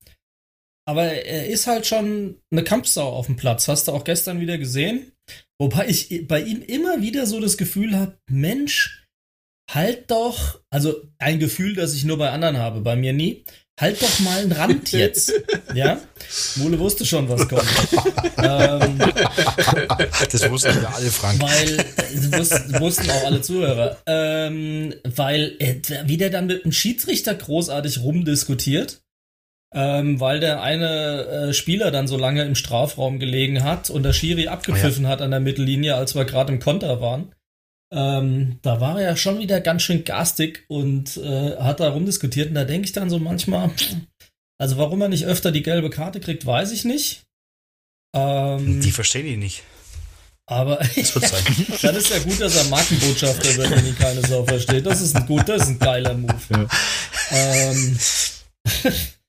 aber er ist halt schon eine Kampfsau auf dem Platz. Hast du auch gestern wieder gesehen? Wobei ich bei ihm immer wieder so das Gefühl habe, Mensch, halt doch, also ein Gefühl, das ich nur bei anderen habe, bei mir nie halt doch mal einen Rand jetzt. ja? Mule wusste schon, was kommt. ähm, das wussten ja alle, Frank. Weil, das wussten, auch alle Zuhörer. Ähm, weil, äh, wie der dann mit dem Schiedsrichter großartig rumdiskutiert. Ähm, weil der eine äh, Spieler dann so lange im Strafraum gelegen hat und der Schiri abgepfiffen oh ja. hat an der Mittellinie, als wir gerade im Konter waren. Ähm, da war er ja schon wieder ganz schön garstig und äh, hat da rumdiskutiert. Und da denke ich dann so manchmal, also warum er nicht öfter die gelbe Karte kriegt, weiß ich nicht. Ähm, die verstehen ihn nicht. Aber das dann ist ja gut, dass er Markenbotschafter wird, wenn ihn keine Sau versteht. Das ist ein gut, das ist ein geiler Move. Ja. Ähm,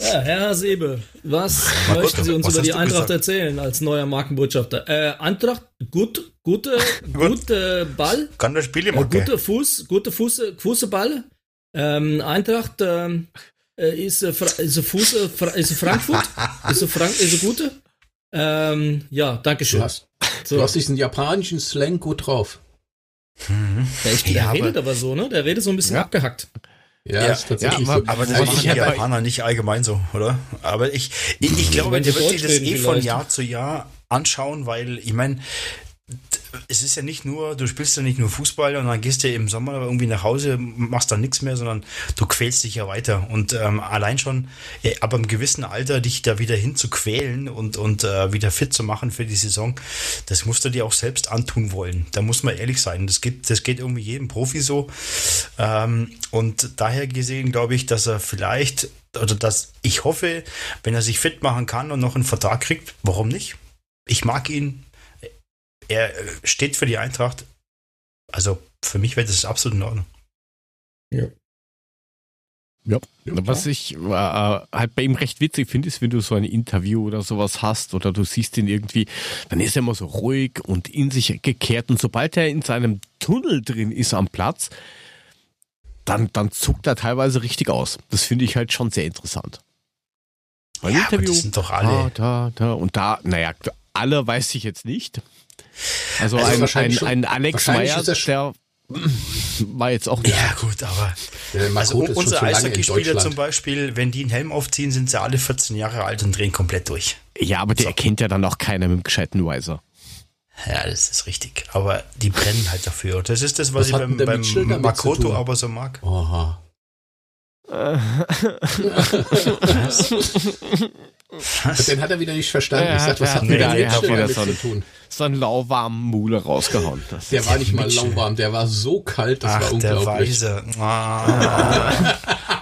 Ja, Herr Hasebe, was Mal möchten Sie uns über die Eintracht gesagt? erzählen als neuer Markenbotschafter? Äh, Eintracht, gut, gute, gute Ball. Kann das Spiel äh, Gute Fuß, gute Fuß, Fußball. Ähm, Eintracht ähm, äh, ist, äh, ist, Fuß, äh, ist Frankfurt, ist Frank, ist gute. Ähm, ja, danke schön. Du hast, so. du hast diesen japanischen Slang gut drauf. Mhm. Ja, ich, der ja, redet aber so, ne? Der redet so ein bisschen ja. abgehackt. Ja, ja, ist tatsächlich ja, aber, so. aber das machen die Japaner nicht allgemein so, oder? Aber ich, ich, ich glaube, der wird sich das eh von Jahr zu Jahr anschauen, weil ich meine, es ist ja nicht nur, du spielst ja nicht nur Fußball und dann gehst du im Sommer irgendwie nach Hause, machst dann nichts mehr, sondern du quälst dich ja weiter. Und ähm, allein schon äh, ab einem gewissen Alter dich da wieder hin zu quälen und, und äh, wieder fit zu machen für die Saison, das musst du dir auch selbst antun wollen. Da muss man ehrlich sein. Das geht, das geht irgendwie jedem Profi so. Ähm, und daher gesehen glaube ich, dass er vielleicht, oder dass ich hoffe, wenn er sich fit machen kann und noch einen Vertrag kriegt, warum nicht? Ich mag ihn. Er steht für die Eintracht. Also für mich wäre das absolut in Ordnung. Ja. Ja, was ich äh, halt bei ihm recht witzig finde, ist, wenn du so ein Interview oder sowas hast oder du siehst ihn irgendwie, dann ist er immer so ruhig und in sich gekehrt und sobald er in seinem Tunnel drin ist am Platz, dann, dann zuckt er teilweise richtig aus. Das finde ich halt schon sehr interessant. Ein ja, Interview, das sind doch alle. Da, da, da und da, naja, alle weiß ich jetzt nicht. Also, also ein, ein, ein Alex Meyer, der war jetzt auch nicht. Ja, gut, aber. also unsere Eishockeyspieler zum Beispiel, wenn die einen Helm aufziehen, sind sie alle 14 Jahre alt und drehen komplett durch. Ja, aber der so. erkennt ja dann auch keiner mit dem gescheiten Weiser. Ja, das ist richtig. Aber die brennen halt dafür. Das ist das, was, was ich beim, beim Makoto aber so mag. Oha. Was? Den hat er wieder nicht verstanden. Ja, ich sag, was hat nee, der Mitchell damit so zu tun? So einen lauwarmen Mule rausgehauen. Das der war nicht mal Mitchell. lauwarm, der war so kalt, das Ach, war unglaublich. Der Weise. Ah.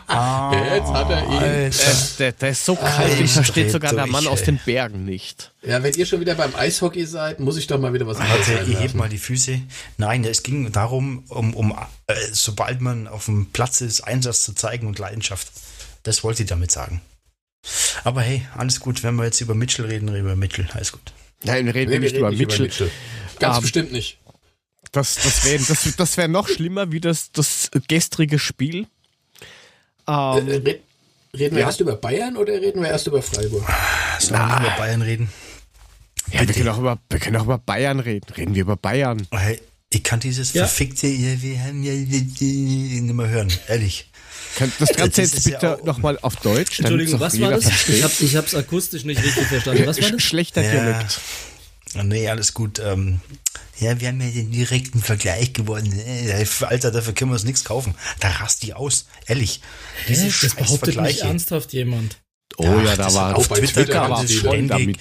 ah, Jetzt hat er ihn. Der, der, der ist so kalt, ich versteht sogar durch, der Mann ey. aus den Bergen nicht. Ja, wenn ihr schon wieder beim Eishockey seid, muss ich doch mal wieder was anderes Alter, ihr hebt mal die Füße. Nein, es ging darum, um, um äh, sobald man auf dem Platz ist, Einsatz zu zeigen und Leidenschaft. Das wollte ich damit sagen. Aber hey, alles gut. Wenn wir jetzt über Mitchell reden, reden wir über Mitchell. Alles gut. Nein, wir reden nee, nicht, wir über, nicht Mitchell. über Mitchell. Ganz um, ähm, bestimmt nicht. Das, das wäre das, das wär noch schlimmer wie das, das gestrige Spiel. Ähm, äh, reden wir ja. erst über Bayern oder reden wir erst über Freiburg? Sollen wir über Bayern reden? Ja, wir können, auch über, wir können auch über Bayern reden. Reden wir über Bayern. Hey, ich kann dieses ja. verfickte, wir haben ja nicht mehr hören, ehrlich. Kann, das Ganze jetzt bitte ja nochmal auf Deutsch. Entschuldigung, was war das? Ich, hab, ich hab's akustisch nicht richtig verstanden. Was war das? Schlechter ja. Dialekt. Nee, alles gut. Ähm, ja, wir haben ja den direkten Vergleich gewonnen. Äh, Alter, dafür können wir uns nichts kaufen. Da rast die aus. Ehrlich. Diese äh, das behauptet nicht ernsthaft jemand. Oh ja, ja da war auf Twitter, Twitter war schon damit.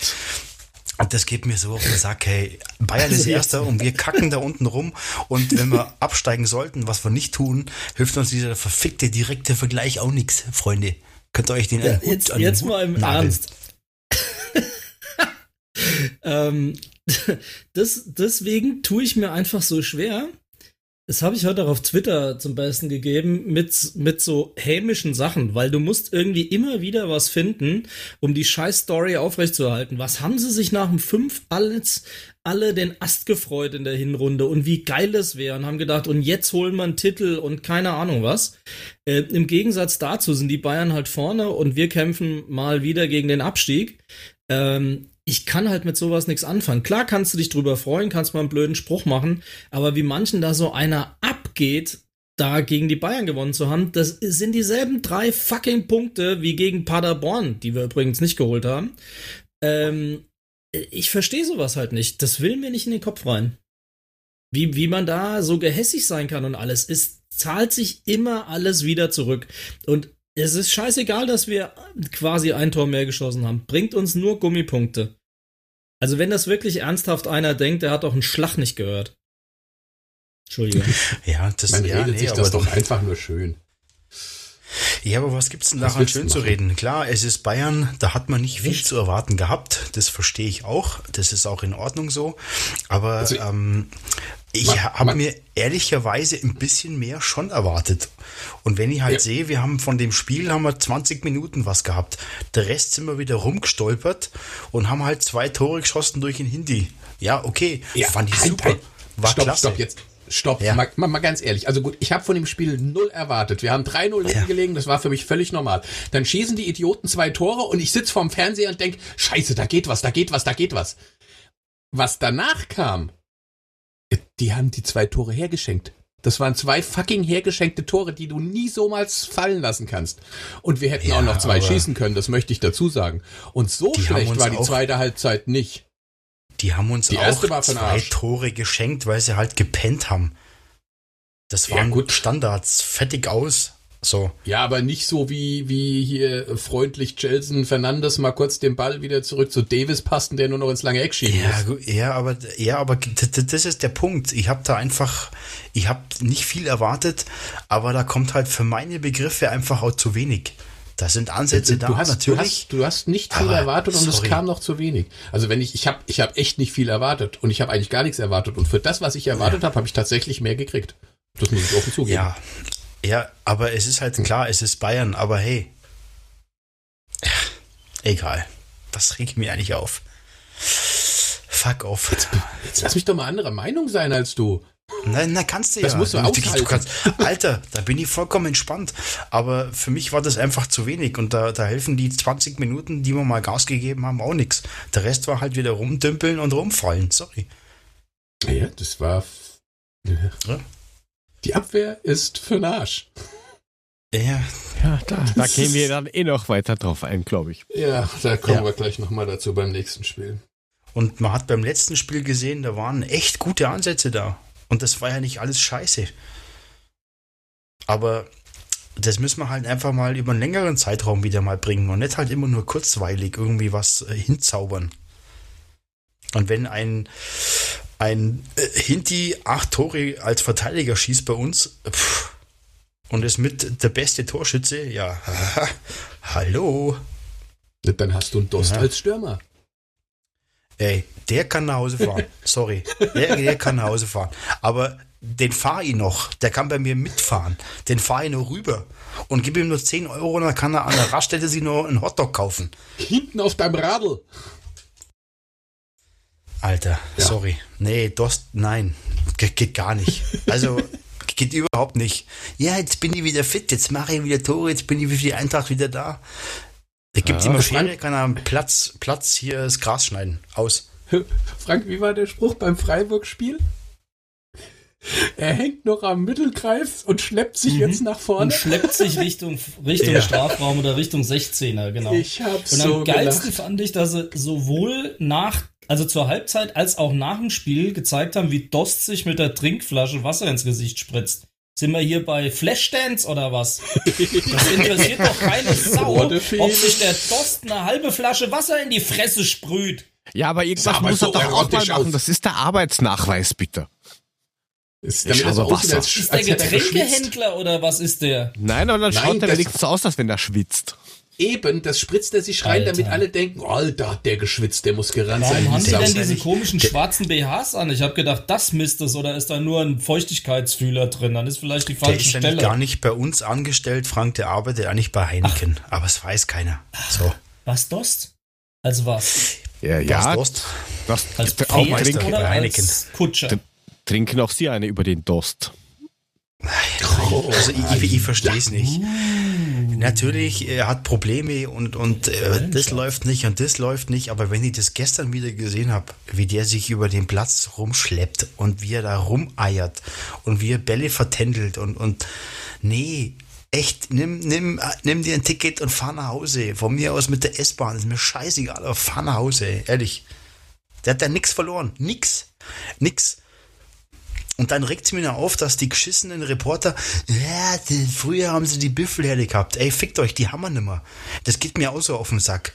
Und das geht mir so auf den Sack, hey, Bayern ist Erster und wir kacken da unten rum. Und wenn wir absteigen sollten, was wir nicht tun, hilft uns dieser verfickte direkte Vergleich auch nichts, Freunde. Könnt ihr euch den ja, jetzt, an jetzt mal im nageln. Ernst. ähm, das, deswegen tue ich mir einfach so schwer, das habe ich heute auch auf Twitter zum Besten gegeben mit, mit so hämischen Sachen, weil du musst irgendwie immer wieder was finden, um die scheiß Story aufrechtzuerhalten. Was haben sie sich nach dem 5 alles alle den Ast gefreut in der Hinrunde und wie geil das wäre und haben gedacht, und jetzt holen wir einen Titel und keine Ahnung was. Äh, Im Gegensatz dazu sind die Bayern halt vorne und wir kämpfen mal wieder gegen den Abstieg. Ähm, ich kann halt mit sowas nichts anfangen. Klar kannst du dich drüber freuen, kannst mal einen blöden Spruch machen, aber wie manchen da so einer abgeht, da gegen die Bayern gewonnen zu haben, das sind dieselben drei fucking Punkte wie gegen Paderborn, die wir übrigens nicht geholt haben. Ähm, ich verstehe sowas halt nicht. Das will mir nicht in den Kopf rein. Wie, wie man da so gehässig sein kann und alles. Es zahlt sich immer alles wieder zurück. Und es ist scheißegal, dass wir quasi ein Tor mehr geschossen haben. Bringt uns nur Gummipunkte. Also wenn das wirklich ernsthaft einer denkt, der hat doch einen Schlag nicht gehört. Entschuldigung. ja, das Man ja, redet nee, sich das doch einfach nur schön. Ja, aber was gibt's denn daran schön zu reden? Klar, es ist Bayern, da hat man nicht viel Echt? zu erwarten gehabt. Das verstehe ich auch. Das ist auch in Ordnung so. Aber also, ähm, ich habe mir ehrlicherweise ein bisschen mehr schon erwartet. Und wenn ich halt ja. sehe, wir haben von dem Spiel haben wir 20 Minuten was gehabt. Der Rest sind wir wieder rumgestolpert und haben halt zwei Tore geschossen durch den Hindi. Ja, okay, ja, fand ich super. War stopp, klasse. Stopp, jetzt. Stopp, ja. mal, mal, mal, ganz ehrlich. Also gut, ich habe von dem Spiel null erwartet. Wir haben 3-0 ja. gelegen, das war für mich völlig normal. Dann schießen die Idioten zwei Tore und ich sitz vorm Fernseher und denk, scheiße, da geht was, da geht was, da geht was. Was danach kam, die haben die zwei Tore hergeschenkt. Das waren zwei fucking hergeschenkte Tore, die du nie so mal fallen lassen kannst. Und wir hätten ja, auch noch zwei schießen können, das möchte ich dazu sagen. Und so schlecht war die zweite Halbzeit nicht. Die haben uns die erste auch zwei Arsch. Tore geschenkt, weil sie halt gepennt haben. Das waren ja, gut Standards, fertig aus. So. Ja, aber nicht so wie, wie hier freundlich Jelson Fernandes mal kurz den Ball wieder zurück zu Davis passen, der nur noch ins lange Eck schiebt. Ja, ja, aber, ja, aber das ist der Punkt. Ich habe da einfach, ich habe nicht viel erwartet, aber da kommt halt für meine Begriffe einfach auch zu wenig. Da sind Ansätze du, da, hast, natürlich. Du hast, du hast nicht viel erwartet und sorry. es kam noch zu wenig. Also wenn ich, ich habe ich hab echt nicht viel erwartet und ich habe eigentlich gar nichts erwartet. Und für das, was ich erwartet habe, habe ich tatsächlich mehr gekriegt. Das muss ich offen zugeben. Ja, ja, aber es ist halt klar, es ist Bayern, aber hey. Egal. Was regt mich eigentlich auf? Fuck off. Jetzt lass mich doch mal anderer Meinung sein als du. Nein, na kannst du Das ja. musst du aushalten. kannst, Alter, da bin ich vollkommen entspannt. Aber für mich war das einfach zu wenig und da, da helfen die 20 Minuten, die wir mal Gas gegeben haben, auch nichts. Der Rest war halt wieder rumdümpeln und rumfallen. Sorry. Ja, das war. Ja. Die Abwehr ist für den Arsch. Ja, Ja, da, da gehen wir dann eh noch weiter drauf ein, glaube ich. Ja, da kommen Ja. wir gleich nochmal dazu beim nächsten Spiel. Und man hat beim letzten Spiel gesehen, da waren echt gute Ansätze da. Und das war ja nicht alles scheiße. Aber das müssen wir halt einfach mal über einen längeren Zeitraum wieder mal bringen und nicht halt immer nur kurzweilig irgendwie was äh, hinzaubern. Und wenn ein, ein äh, Hinti acht Tore als Verteidiger schießt bei uns pff, und ist mit der beste Torschütze, ja, hallo. Dann hast du einen Dost Ja. als Stürmer. Ey, der kann nach Hause fahren. Sorry. Der, der kann nach Hause fahren. Aber den fahre ich noch. Der kann bei mir mitfahren. Den fahre ich noch rüber. Und gib ihm nur 10 Euro und dann kann er an der Raststätte sich noch einen Hotdog kaufen. Hinten auf deinem Radl. Alter, Ja. sorry. Nee, Dost, nein. Ge geht gar nicht. Also, geht überhaupt nicht. Ja, jetzt bin ich wieder fit, jetzt mache ich wieder Tore, jetzt bin ich für die Eintracht wieder da. Da gibt Ja. ihm eine Schere, kann er am Platz, Platz hier das Gras schneiden. Aus. Frank, wie war der Spruch beim Freiburg-Spiel? Er hängt noch am Mittelkreis und schleppt sich jetzt nach Und vorne. schleppt sich Richtung, Richtung Ja. Strafraum oder Richtung 16er, genau. Ich hab's Und am so geilsten gelacht. fand ich, dass sie sowohl nach, also zur Halbzeit als auch nach dem Spiel gezeigt haben, wie Dost sich mit der Trinkflasche Wasser ins Gesicht spritzt. Sind wir hier bei Flashdance oder was? Das interessiert doch keine Sau, ob sich der Dost eine halbe Flasche Wasser in die Fresse sprüht. Ja, aber irgendwas Sah aber muss so er doch auch mal machen. aus. Das ist der Arbeitsnachweis, bitte. Ist, damit das Wasser. als, Ist der er. Getränkehändler oder was ist der? Nein, aber dann Nein, schaut er wenigstens so aus, als wenn er schwitzt. Eben, das spritzt er sich rein, Alter. damit alle denken, oh, Alter, hat der geschwitzt, der muss gerannt sein. Warum haben die denn diese komischen schwarzen BHs an? Ich habe gedacht, das misst es oder ist da nur ein Feuchtigkeitsfühler drin? Dann ist vielleicht die Der falsche ist ja nicht Stelle. gar nicht bei uns angestellt, Frank, der arbeitet eigentlich bei Heineken. Aber es weiß keiner. So, Was Dost? Als was? Ja, ja Durst. das, Als Pferd trinken, oder bei Heineken. als Kutscher? Tr- trinken auch Sie eine über den Durst. Also ich, ich, ich verstehe es nicht. Natürlich, er hat Probleme und, und äh, das läuft nicht und das läuft nicht, aber wenn ich das gestern wieder gesehen habe, wie der sich über den Platz rumschleppt und wie er da rumeiert und wie er Bälle vertändelt und, und nee, echt, nimm, nimm, nimm dir ein Ticket und fahr nach Hause. Von mir aus mit der S-Bahn, ist mir scheißegal, aber fahr nach Hause, ehrlich. Der hat da nichts verloren, nix, nix. Und dann regt es mir noch auf, dass die geschissenen Reporter, ja, die, früher haben sie die Büffelherde gehabt. Ey, fickt euch, die haben wir nimmer. Das geht mir auch so auf den Sack.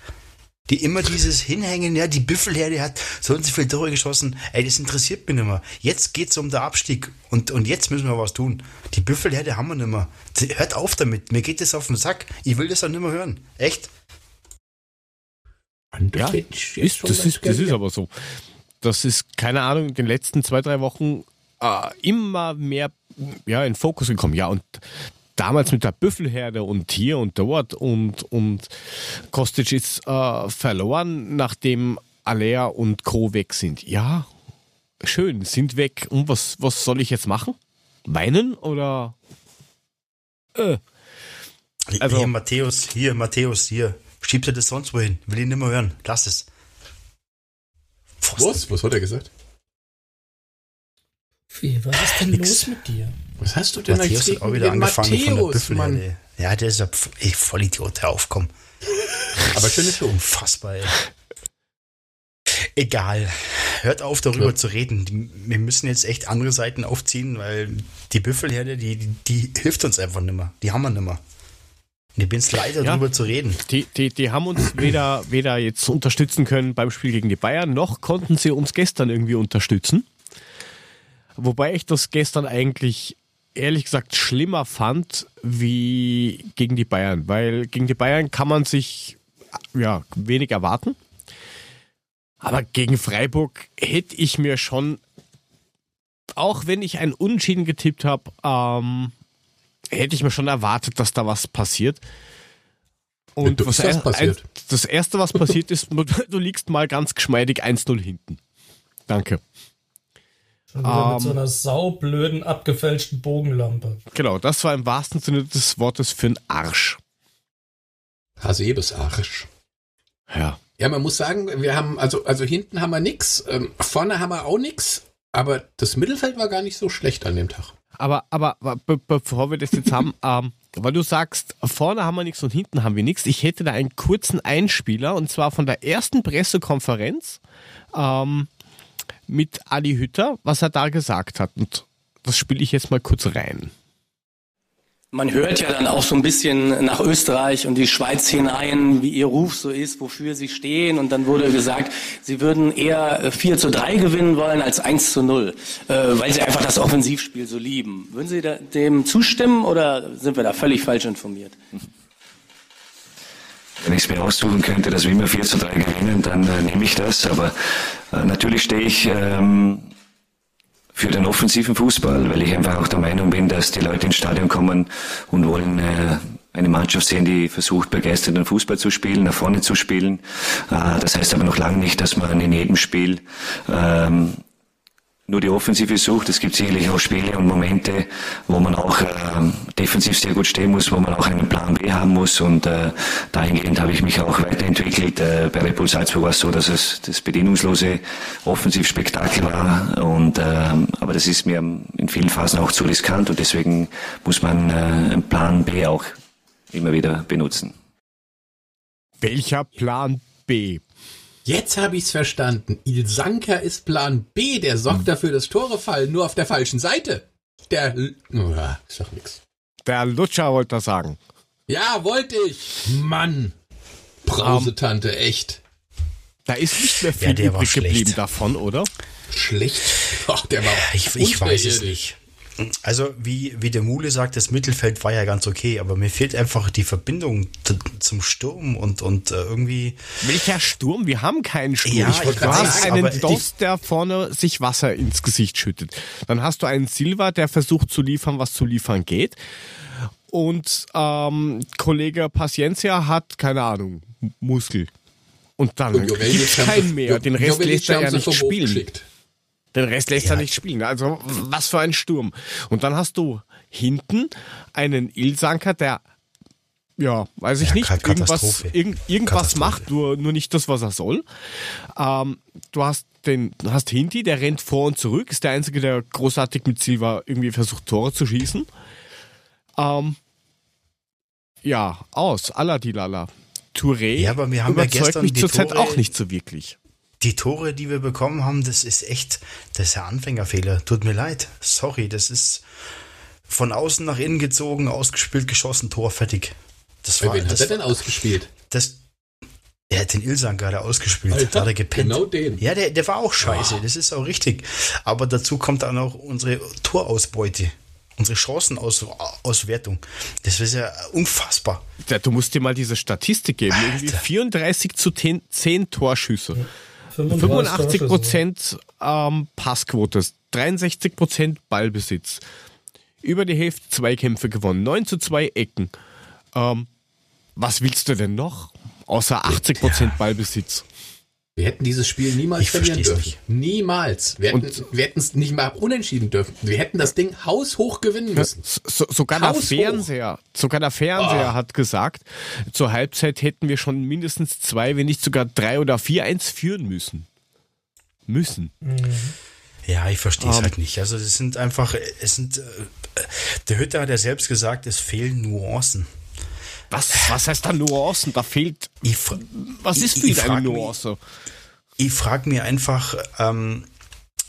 Die immer dieses Hinhängen, ja, die Büffelherde hat so und so viele Tore geschossen. Ey, das interessiert mich nimmer. Jetzt geht's um den Abstieg und, und jetzt müssen wir was tun. Die Büffelherde haben wir nimmer. Hört auf damit. Mir geht das auf den Sack. Ich will das dann nimmer hören. Echt? Ja, ist, das, ist, das ist aber so. Das ist, keine Ahnung, in den letzten zwei, drei Wochen äh, immer mehr ja, in Fokus gekommen. Ja, und damals mit der Büffelherde und hier und dort und, und Kostic ist äh, verloren, nachdem Alea und Co. weg sind. Ja, schön, sind weg. Und was, was soll ich jetzt machen? Weinen oder? Äh, Also- hier, Matthäus, hier, Matthäus, hier. Schiebst du das sonst wohin? Will ich nimmer hören. Lass es. Was? Was hat er gesagt? Wie, was ist denn Nix. los mit dir? Was hast du denn Matthäus hat auch wieder angefangen von der Matthäus, Mann? Büffelherde. Ja, der ist ja pf- ey, Vollidiot, hör auf, komm. Aber schöne Show. Unfassbar, ey. Egal. Hört auf, darüber Ja. zu reden. Wir müssen jetzt echt andere Seiten aufziehen, weil die Büffelherde, die, die, die hilft uns einfach nimmer. Die haben wir nimmer. Und ich bin's leider, Ja. darüber zu reden. Die, die, die haben uns weder, weder jetzt unterstützen können beim Spiel gegen die Bayern, noch konnten sie uns gestern irgendwie unterstützen. Wobei ich das gestern eigentlich ehrlich gesagt schlimmer fand wie gegen die Bayern, weil gegen die Bayern kann man sich ja wenig erwarten. Aber gegen Freiburg hätte ich mir schon, auch wenn ich ein Unentschieden getippt habe, ähm, hätte ich mir schon erwartet, dass da was passiert. Und was das, passiert? Ein, das erste, was passiert ist, du liegst mal ganz geschmeidig 1-0 hinten. Danke. Schon wieder um, mit so ähm, einer saublöden, abgefälschten Bogenlampe. Genau, das war im wahrsten Sinne des Wortes für einen Arsch. Hasebes Arsch. Ja. Ja, man muss sagen, wir haben, also, also hinten haben wir nix, ähm, vorne haben wir auch nix, aber das Mittelfeld war gar nicht so schlecht an dem Tag. Aber, aber, be bevor wir das jetzt haben, ähm, weil du sagst, vorne haben wir nichts und hinten haben wir nichts. Ich hätte da einen kurzen Einspieler und zwar von der ersten Pressekonferenz ähm, mit Ali Hütter, was er da gesagt hat. Und das spiele ich jetzt mal kurz rein. Man hört ja dann auch so ein bisschen nach Österreich und die Schweiz hinein, wie ihr Ruf so ist, wofür sie stehen. Und dann wurde gesagt, sie würden eher 4 zu 3 gewinnen wollen als 1 zu 0, äh, weil sie einfach das Offensivspiel so lieben. Würden Sie dem zustimmen oder sind wir da völlig falsch informiert? Wenn ich es mir aussuchen könnte, dass wir immer 4 zu 3 gewinnen, dann äh, nehme ich das. Aber äh, natürlich stehe ich ähm, für den offensiven Fußball, weil ich einfach auch der Meinung bin, dass die Leute ins Stadion kommen und wollen äh, eine Mannschaft sehen, die versucht, begeisternden Fußball zu spielen, nach vorne zu spielen. Äh, das heißt aber noch lange nicht, dass man in jedem Spiel ähm, nur die Offensive sucht. Es gibt sicherlich auch Spiele und Momente, wo man auch äh, defensiv sehr gut stehen muss, wo man auch einen Plan B haben muss. Und äh, dahingehend habe ich mich auch weiterentwickelt. Äh, bei Red Bull Salzburg war es so, dass es das bedienungslose Offensivspektakel war. Und, äh, aber das ist mir in vielen Phasen auch zu riskant und deswegen muss man äh, einen Plan B auch immer wieder benutzen. Welcher Plan B? Jetzt habe ich es verstanden. Ilsanka ist Plan B, der sorgt hm. dafür, dass Tore fallen, nur auf der falschen Seite. Der. Oh, ist doch nix. Der Lutscher wollte das sagen. Ja, wollte ich. Mann. Brausetante, um, echt. Da ist nicht mehr viel ja, übrig geblieben davon, oder? Schlecht. Ach, der war. Ich, ich weiß es nicht. Also, wie, wie der Mule sagt, das Mittelfeld war ja ganz okay, aber mir fehlt einfach die Verbindung zum Sturm und, und äh, irgendwie. Welcher Sturm? Wir haben keinen Sturm. Ja, ich du hast sagen, einen Dost, der vorne sich Wasser ins Gesicht schüttet. Dann hast du einen Silva, der versucht zu liefern, was zu liefern geht. Und ähm, Kollege Paciencia hat, keine Ahnung, Muskel. Und dann gibt es keinen mehr. Den Rest lässt er ja nicht spielen. Geschickt. Den Rest lässt ja. er nicht spielen. Also was für ein Sturm. Und dann hast du hinten einen Ilsanker, der ja, weiß ich ja, nicht, irgendwas, irgend, irgendwas macht, nur, nur nicht das, was er soll. Ähm, du hast den, hast Hinti, der rennt vor und zurück, ist der Einzige, der großartig mit Silva irgendwie versucht, Tore zu schießen. Ähm, ja, aus, Aladilala. Touré ja, aber wir haben überzeugt ja gestern mich zurzeit auch nicht so wirklich die Tore, die wir bekommen haben, das ist echt, das ist ein Anfängerfehler. Tut mir leid. Sorry, das ist von außen nach innen gezogen, ausgespielt, geschossen, Tor, fertig. Das war, wen das hat er denn ausgespielt? Das, er hat den Ilsan gerade ausgespielt, Alter, hat er gepennt. Genau den. Ja, der, der war auch scheiße, oh. das ist auch richtig. Aber dazu kommt dann auch unsere Torausbeute. Unsere Chancenauswertung. Das ist ja unfassbar. Ja, du musst dir mal diese Statistik geben. Irgendwie 34 zu 10, 10 Torschüsse. Ja. 85 Prozent ähm, Passquote, 63 Prozent Ballbesitz. Über die Hälfte Zweikämpfe gewonnen, 9 zu 2 Ecken. Ähm, was willst du denn noch? Außer 80 Prozent Ballbesitz. Wir hätten dieses Spiel niemals ich verlieren dürfen. Nicht. Niemals. Wir hätten es nicht mal unentschieden dürfen. Wir hätten das Ding haushoch gewinnen müssen. So, sogar der Fernseher, sogar der Fernseher oh. hat gesagt, zur Halbzeit hätten wir schon mindestens zwei, wenn nicht sogar drei oder vier eins führen müssen. Müssen. Mhm. Ja, ich verstehe es um, ähm. halt nicht. Also es sind einfach, es sind, äh, der Hütter hat ja selbst gesagt, es fehlen Nuancen. Was, was heißt da Nuancen? Da fehlt. Ich, was ist für ich, eine Nuance? Mich, ich frage mir einfach, ähm,